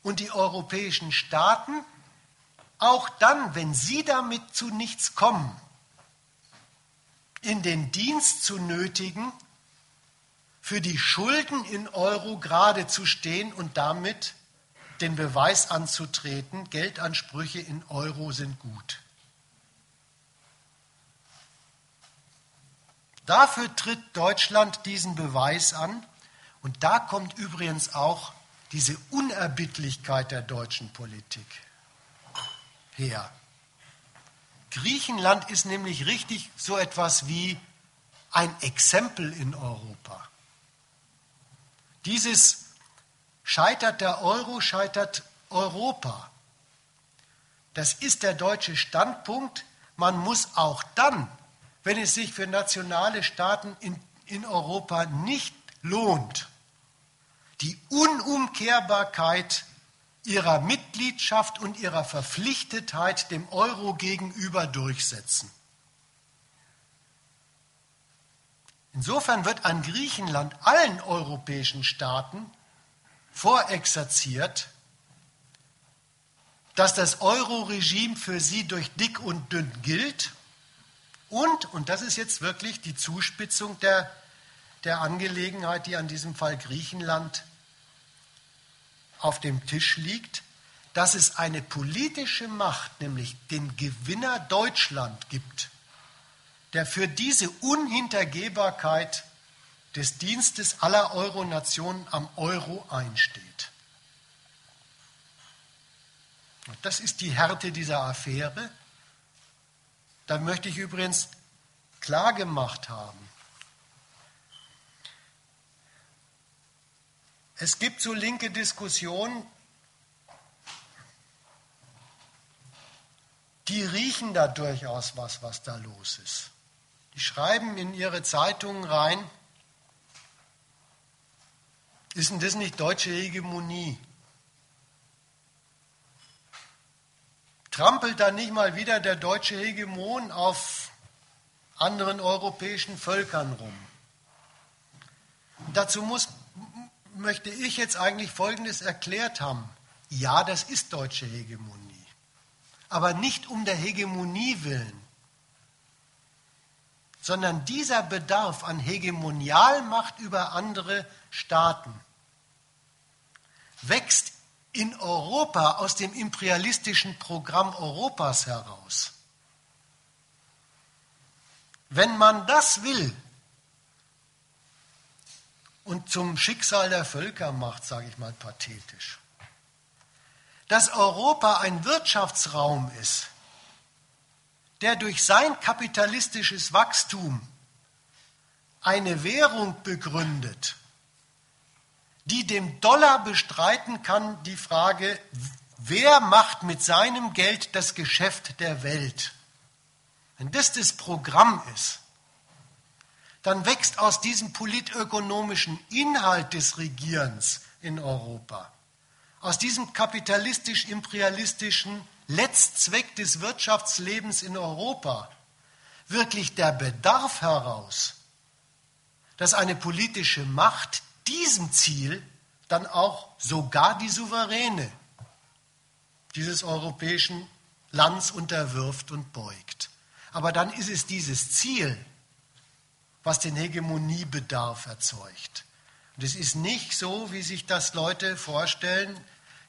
[SPEAKER 1] und die europäischen Staaten auch dann, wenn sie damit zu nichts kommen, in den Dienst zu nötigen, für die Schulden in Euro gerade zu stehen und damit den Beweis anzutreten, Geldansprüche in Euro sind gut. Dafür tritt Deutschland diesen Beweis an und da kommt übrigens auch diese Unerbittlichkeit der deutschen Politik her. Griechenland ist nämlich richtig so etwas wie ein Exempel in Europa. Dieses scheitert der Euro, scheitert Europa. Das ist der deutsche Standpunkt. Man muss auch dann, wenn es sich für nationale Staaten in, in Europa nicht lohnt, die Unumkehrbarkeit ihrer Mitgliedschaft und ihrer Verpflichtetheit dem Euro gegenüber durchsetzen. Insofern wird an Griechenland allen europäischen Staaten vorexerziert, dass das Euro-Regime für sie durch dick und dünn gilt und, und das ist jetzt wirklich die Zuspitzung der, der Angelegenheit, die an diesem Fall Griechenland auf dem Tisch liegt, dass es eine politische Macht, nämlich den Gewinner Deutschland gibt, der für diese Unhintergehbarkeit des Dienstes aller Euro-Nationen am Euro einsteht. Und das ist die Härte dieser Affäre. Da möchte ich übrigens klargemacht haben, Es gibt so linke Diskussionen, die riechen da durchaus was, was da los ist. Die schreiben in ihre Zeitungen rein, ist denn das nicht deutsche Hegemonie? Trampelt da nicht mal wieder der deutsche Hegemon auf anderen europäischen Völkern rum? dazu muss möchte ich jetzt eigentlich Folgendes erklärt haben. Ja, das ist deutsche Hegemonie. Aber nicht um der Hegemonie willen, sondern dieser Bedarf an Hegemonialmacht über andere Staaten wächst in Europa aus dem imperialistischen Programm Europas heraus. Wenn man das will, und zum Schicksal der Völker macht, sage ich mal pathetisch. Dass Europa ein Wirtschaftsraum ist, der durch sein kapitalistisches Wachstum eine Währung begründet, die dem Dollar bestreiten kann die Frage, wer macht mit seinem Geld das Geschäft der Welt? Wenn das das Programm ist, dann wächst aus diesem politökonomischen Inhalt des Regierens in Europa, aus diesem kapitalistisch-imperialistischen Letzzweck des Wirtschaftslebens in Europa, wirklich der Bedarf heraus, dass eine politische Macht diesem Ziel dann auch sogar die Souveräne dieses europäischen Lands unterwirft und beugt. Aber dann ist es dieses Ziel, was den Hegemoniebedarf erzeugt. Und es ist nicht so, wie sich das Leute vorstellen,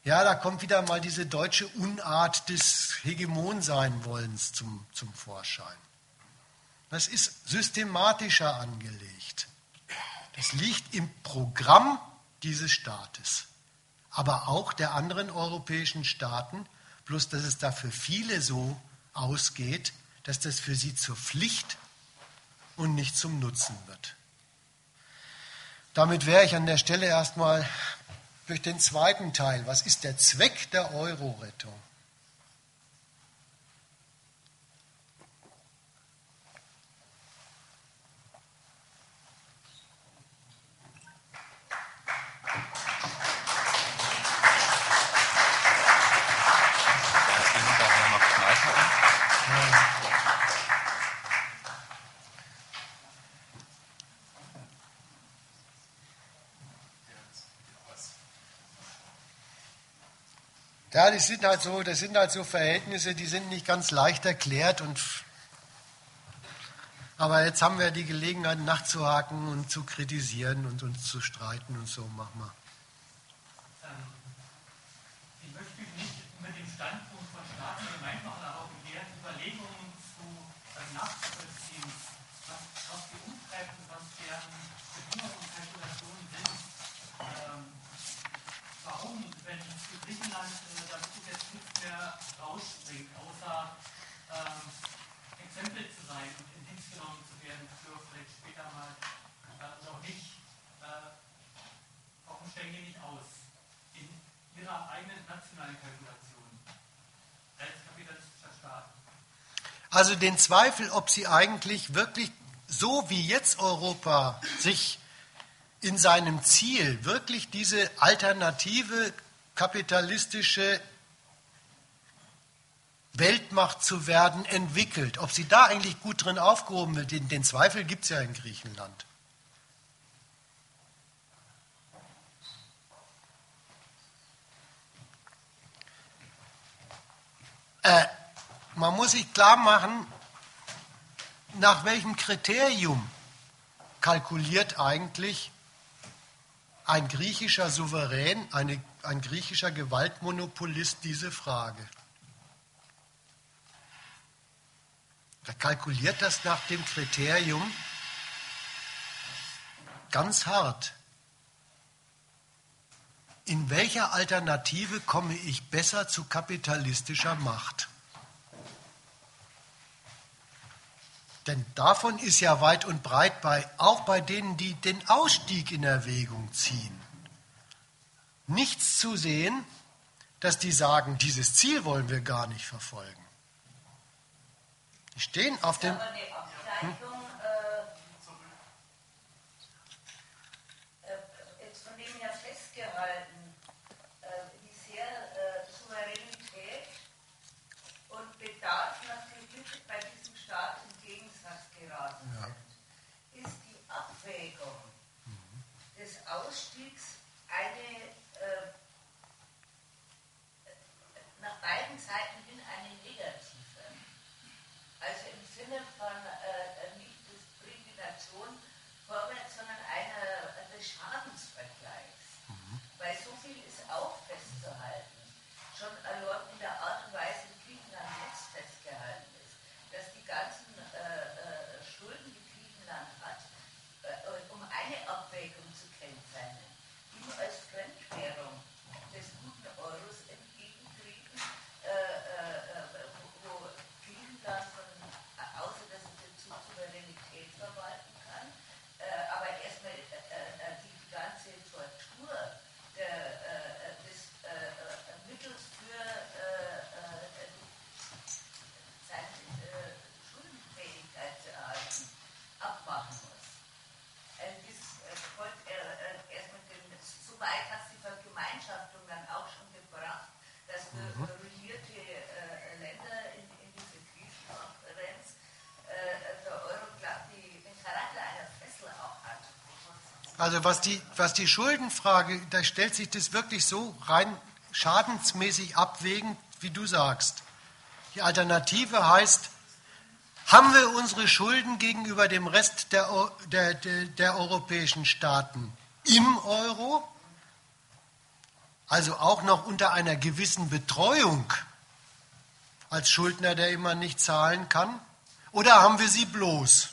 [SPEAKER 1] ja, da kommt wieder mal diese deutsche Unart des Hegemonsein-Wollens zum, zum Vorschein. Das ist systematischer angelegt. Das liegt im Programm dieses Staates, aber auch der anderen europäischen Staaten, bloß dass es da für viele so ausgeht, dass das für sie zur Pflicht und nicht zum Nutzen wird. Damit wäre ich an der Stelle erstmal durch den zweiten Teil. Was ist der Zweck der Euro-Rettung? Ja, das sind halt so, das sind halt so Verhältnisse, die sind nicht ganz leicht erklärt und aber jetzt haben wir die Gelegenheit nachzuhaken und zu kritisieren und uns zu streiten und so machen wir. Also den Zweifel, ob sie eigentlich wirklich so wie jetzt Europa sich in seinem Ziel wirklich diese alternative kapitalistische Weltmacht zu werden entwickelt. Ob sie da eigentlich gut drin aufgehoben wird, den, den Zweifel gibt es ja in Griechenland. Äh, man muss sich klar machen, nach welchem Kriterium kalkuliert eigentlich ein griechischer Souverän, eine, ein griechischer Gewaltmonopolist diese Frage. Er kalkuliert das nach dem Kriterium ganz hart. In welcher Alternative komme ich besser zu kapitalistischer Macht? Denn davon ist ja weit und breit bei, auch bei denen, die den Ausstieg in Erwägung ziehen, nichts zu sehen, dass die sagen, dieses Ziel wollen wir gar nicht verfolgen. Die stehen auf dem. Hm?
[SPEAKER 4] Bei so weit hat die Vergemeinschaftung dann auch schon gebracht, dass mhm. ruinierte äh, Länder in, in diese Krisenkonferenz äh, der Euro, glaube ich, den Charakter einer Fessel auch hat.
[SPEAKER 1] Also was die, was die Schuldenfrage, da stellt sich das wirklich so rein schadensmäßig abwägend, wie du sagst. Die Alternative heißt, haben wir unsere Schulden gegenüber dem Rest der, der, der, der europäischen Staaten im Euro, also auch noch unter einer gewissen Betreuung als Schuldner, der immer nicht zahlen kann, oder haben wir sie bloß?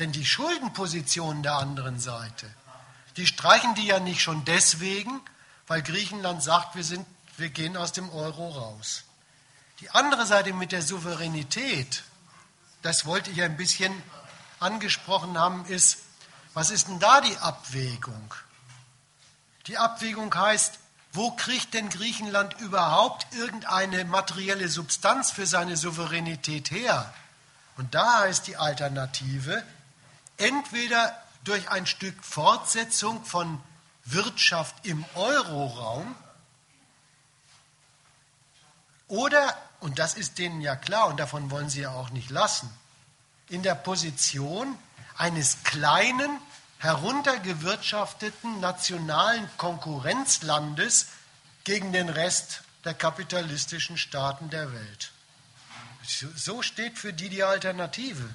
[SPEAKER 1] Denn die Schuldenpositionen der anderen Seite, die streichen die ja nicht schon deswegen, weil Griechenland sagt, wir, sind, wir gehen aus dem Euro raus. Die andere Seite mit der Souveränität, das wollte ich ein bisschen angesprochen haben, ist, was ist denn da die Abwägung? Die Abwägung heißt, wo kriegt denn Griechenland überhaupt irgendeine materielle Substanz für seine Souveränität her? Und da heißt die Alternative, entweder durch ein Stück Fortsetzung von Wirtschaft im Euroraum oder und das ist denen ja klar und davon wollen sie ja auch nicht lassen, in der Position eines kleinen, heruntergewirtschafteten nationalen Konkurrenzlandes gegen den Rest der kapitalistischen Staaten der Welt. So steht für die die Alternative.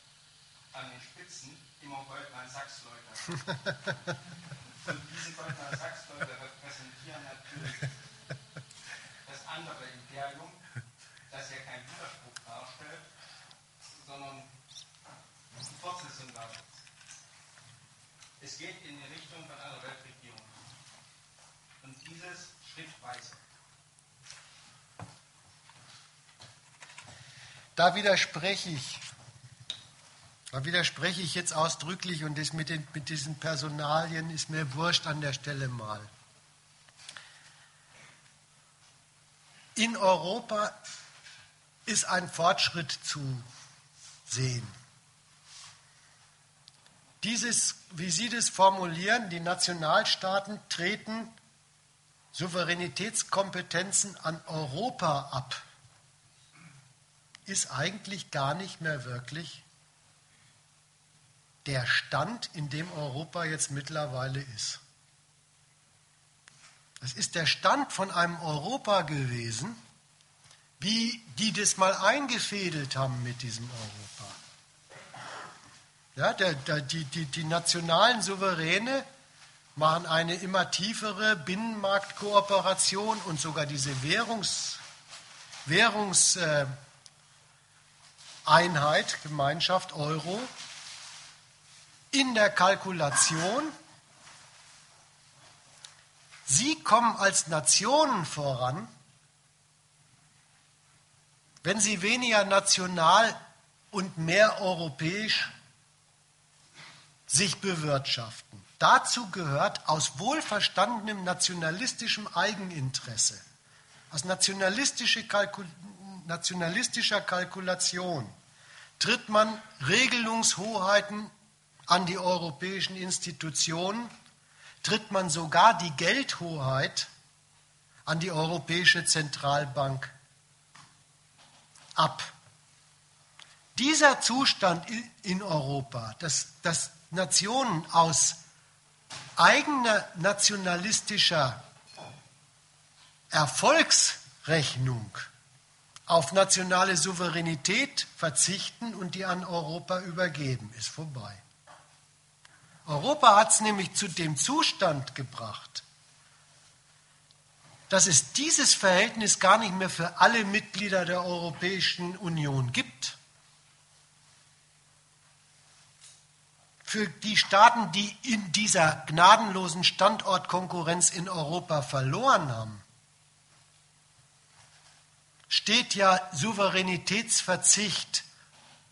[SPEAKER 3] an den Spitzen immer Goldman-Sachs-Leute. Und diese Goldman-Sachs-Leute repräsentieren natürlich das andere Imperium, das ja keinen Widerspruch darstellt, sondern die Fortsetzung darstellt. Es geht in die Richtung von einer Weltregierung. Und dieses schrittweise.
[SPEAKER 1] Da widerspreche ich. Da widerspreche ich jetzt ausdrücklich und das mit, den, mit diesen Personalien ist mir wurscht an der Stelle mal. In Europa ist ein Fortschritt zu sehen. Dieses, wie Sie das formulieren, die Nationalstaaten treten Souveränitätskompetenzen an Europa ab, ist eigentlich gar nicht mehr wirklich der Stand, in dem Europa jetzt mittlerweile ist. Es ist der Stand von einem Europa gewesen, wie die das mal eingefädelt haben mit diesem Europa. Ja, der, der, die, die, die nationalen Souveräne machen eine immer tiefere Binnenmarktkooperation und sogar diese Währungs, Währungseinheit, äh, Gemeinschaft Euro, in der Kalkulation. Sie kommen als Nationen voran, wenn sie weniger national und mehr europäisch sich bewirtschaften. Dazu gehört aus wohlverstandenem nationalistischem Eigeninteresse, aus nationalistische Kalkul nationalistischer Kalkulation tritt man Regelungshoheiten an die europäischen Institutionen, tritt man sogar die Geldhoheit an die Europäische Zentralbank ab. Dieser Zustand in Europa, dass, dass Nationen aus eigener nationalistischer Erfolgsrechnung auf nationale Souveränität verzichten und die an Europa übergeben, ist vorbei. Europa hat es nämlich zu dem Zustand gebracht, dass es dieses Verhältnis gar nicht mehr für alle Mitglieder der Europäischen Union gibt. für die Staaten, die in dieser gnadenlosen Standortkonkurrenz in Europa verloren haben, steht ja Souveränitätsverzicht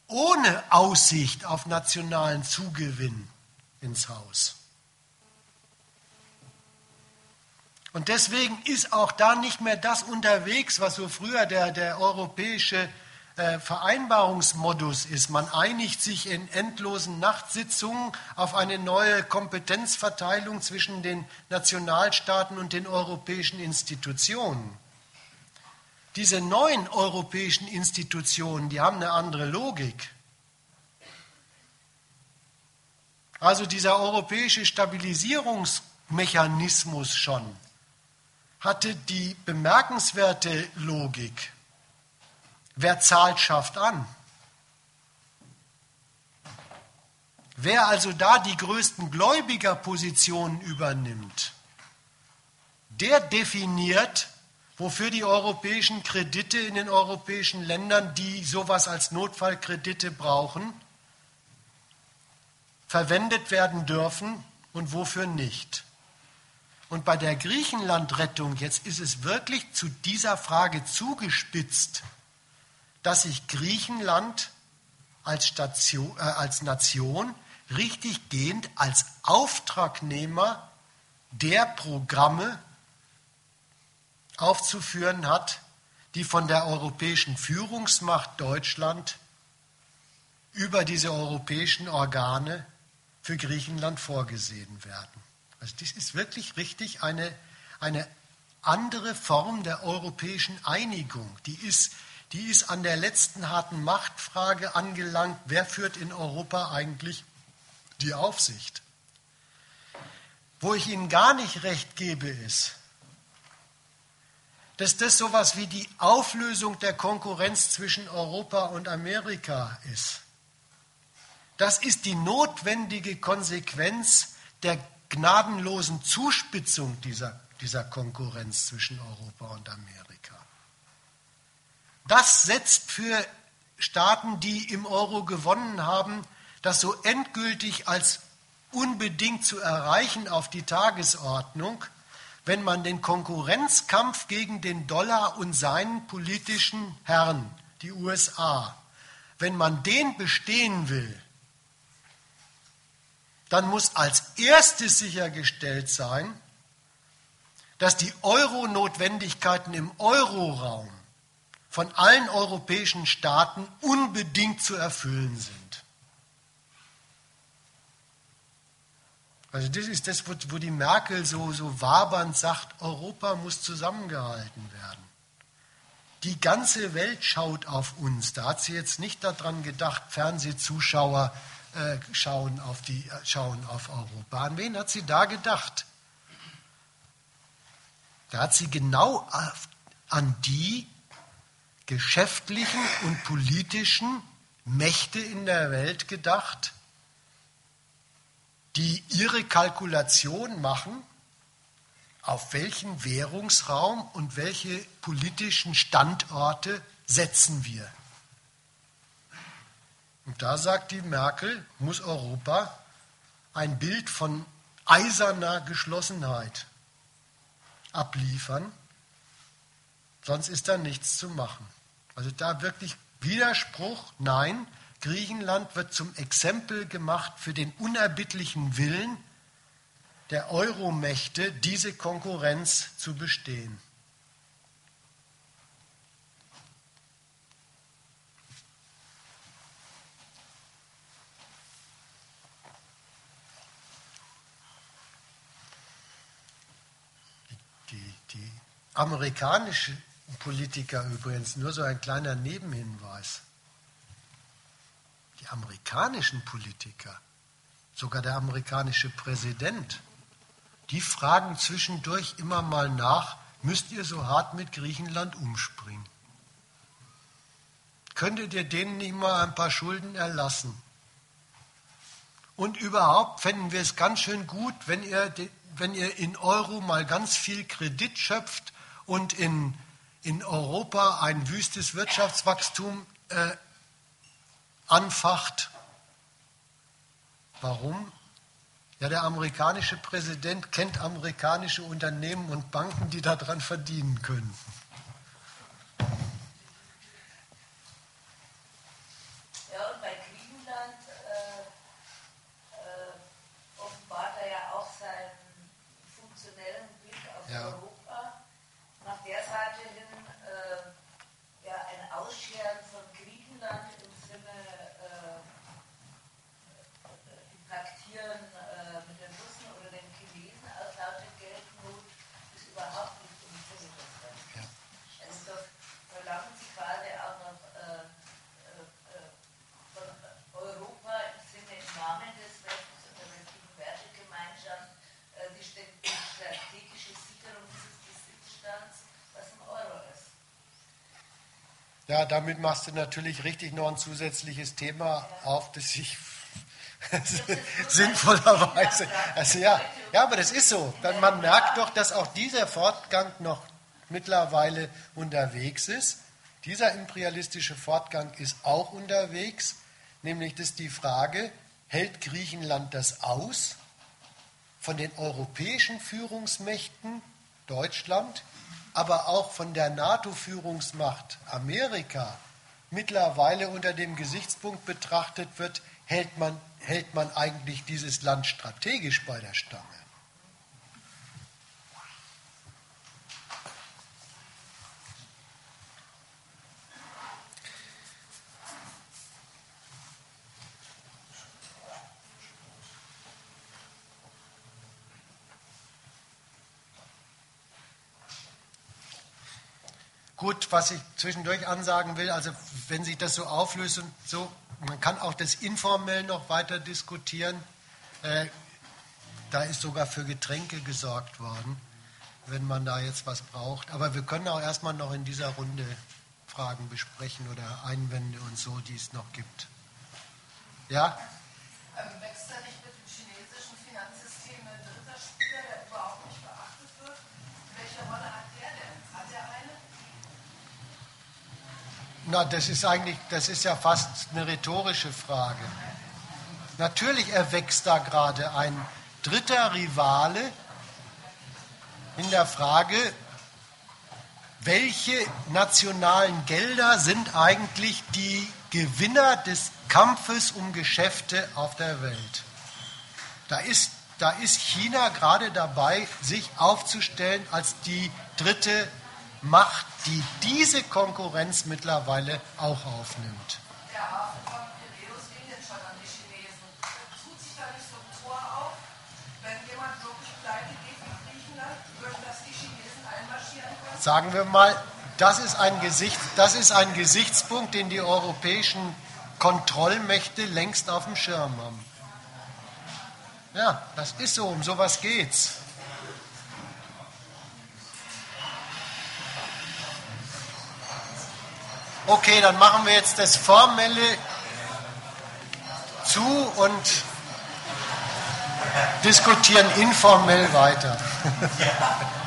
[SPEAKER 1] ohne Aussicht auf nationalen Zugewinn ins Haus. Und deswegen ist auch da nicht mehr das unterwegs, was so früher der, der europäische äh, Vereinbarungsmodus ist. Man einigt sich in endlosen Nachtsitzungen auf eine neue Kompetenzverteilung zwischen den Nationalstaaten und den europäischen Institutionen. Diese neuen europäischen Institutionen, die haben eine andere Logik. Also dieser europäische Stabilisierungsmechanismus schon hatte die bemerkenswerte Logik, wer zahlt, schafft an. Wer also da die größten Gläubigerpositionen übernimmt, der definiert, wofür die europäischen Kredite in den europäischen Ländern, die sowas als Notfallkredite brauchen, verwendet werden dürfen und wofür nicht. Und bei der Griechenlandrettung, jetzt ist es wirklich zu dieser Frage zugespitzt, dass sich Griechenland als, Station, äh, als Nation richtig gehend als Auftragnehmer der Programme aufzuführen hat, die von der europäischen Führungsmacht Deutschland über diese europäischen Organe für Griechenland vorgesehen werden. Also das ist wirklich richtig eine, eine andere Form der europäischen Einigung. Die ist, die ist an der letzten harten Machtfrage angelangt, wer führt in Europa eigentlich die Aufsicht? Wo ich Ihnen gar nicht recht gebe, ist, dass das sowas wie die Auflösung der Konkurrenz zwischen Europa und Amerika ist. Das ist die notwendige Konsequenz der gnadenlosen Zuspitzung dieser, dieser Konkurrenz zwischen Europa und Amerika. Das setzt für Staaten, die im Euro gewonnen haben, das so endgültig als unbedingt zu erreichen auf die Tagesordnung, wenn man den Konkurrenzkampf gegen den Dollar und seinen politischen Herrn, die USA, wenn man den bestehen will, dann muss als erstes sichergestellt sein, dass die Euro-Notwendigkeiten im Euroraum von allen europäischen Staaten unbedingt zu erfüllen sind. Also das ist das, wo die Merkel so, so wabernd sagt, Europa muss zusammengehalten werden. Die ganze Welt schaut auf uns. Da hat sie jetzt nicht daran gedacht, Fernsehzuschauer äh, schauen, auf die, äh, schauen auf Europa. An wen hat sie da gedacht? Da hat sie genau an die geschäftlichen und politischen Mächte in der Welt gedacht, die ihre Kalkulation machen, auf welchen Währungsraum und welche politischen Standorte setzen wir. Und da sagt die Merkel, muss Europa ein Bild von eiserner Geschlossenheit abliefern, sonst ist da nichts zu machen. Also da wirklich Widerspruch, nein, Griechenland wird zum Exempel gemacht für den unerbittlichen Willen der Euromächte, diese Konkurrenz zu bestehen. Amerikanische Politiker übrigens, nur so ein kleiner Nebenhinweis. Die amerikanischen Politiker, sogar der amerikanische Präsident, die fragen zwischendurch immer mal nach, müsst ihr so hart mit Griechenland umspringen? Könntet ihr denen nicht mal ein paar Schulden erlassen? Und überhaupt fänden wir es ganz schön gut, wenn ihr, wenn ihr in Euro mal ganz viel Kredit schöpft und in, in Europa ein wüstes Wirtschaftswachstum äh, anfacht. Warum? Ja, der amerikanische Präsident kennt amerikanische Unternehmen und Banken, die daran verdienen können. Ja, damit machst du natürlich richtig noch ein zusätzliches Thema auf, das ich sinnvollerweise. Also ja, ja, aber das ist so. Man merkt doch, dass auch dieser Fortgang noch mittlerweile unterwegs ist. Dieser imperialistische Fortgang ist auch unterwegs, nämlich das ist die Frage, hält Griechenland das aus von den europäischen Führungsmächten, Deutschland, aber auch von der NATO-Führungsmacht Amerika mittlerweile unter dem Gesichtspunkt betrachtet wird, hält man, hält man eigentlich dieses Land strategisch bei der Stange. Gut, was ich zwischendurch ansagen will, also wenn sich das so auflöst und so, man kann auch das informell noch weiter diskutieren. Äh, da ist sogar für Getränke gesorgt worden, wenn man da jetzt was braucht. Aber wir können auch erstmal noch in dieser Runde Fragen besprechen oder Einwände und so, die es noch gibt. Ja? Na, das ist eigentlich, das ist ja fast eine rhetorische Frage. Natürlich erwächst da gerade ein dritter Rivale in der Frage, welche nationalen Gelder sind eigentlich die Gewinner des Kampfes um Geschäfte auf der Welt? Da ist, da ist China gerade dabei, sich aufzustellen als die dritte Macht, die diese Konkurrenz mittlerweile auch aufnimmt. Der Hafen von Piräus ging jetzt schon an die Chinesen. Tut sich da nicht so ein Tor auf, wenn jemand wirklich pleite geht wie Griechenland, würden das die Chinesen einmarschieren können? Sagen wir mal, das ist ein, Gesicht, das ist ein Gesichtspunkt, den die europäischen Kontrollmächte längst auf dem Schirm haben. Ja, das ist so, um sowas geht's. Okay, dann machen wir jetzt das Formelle zu und diskutieren informell weiter.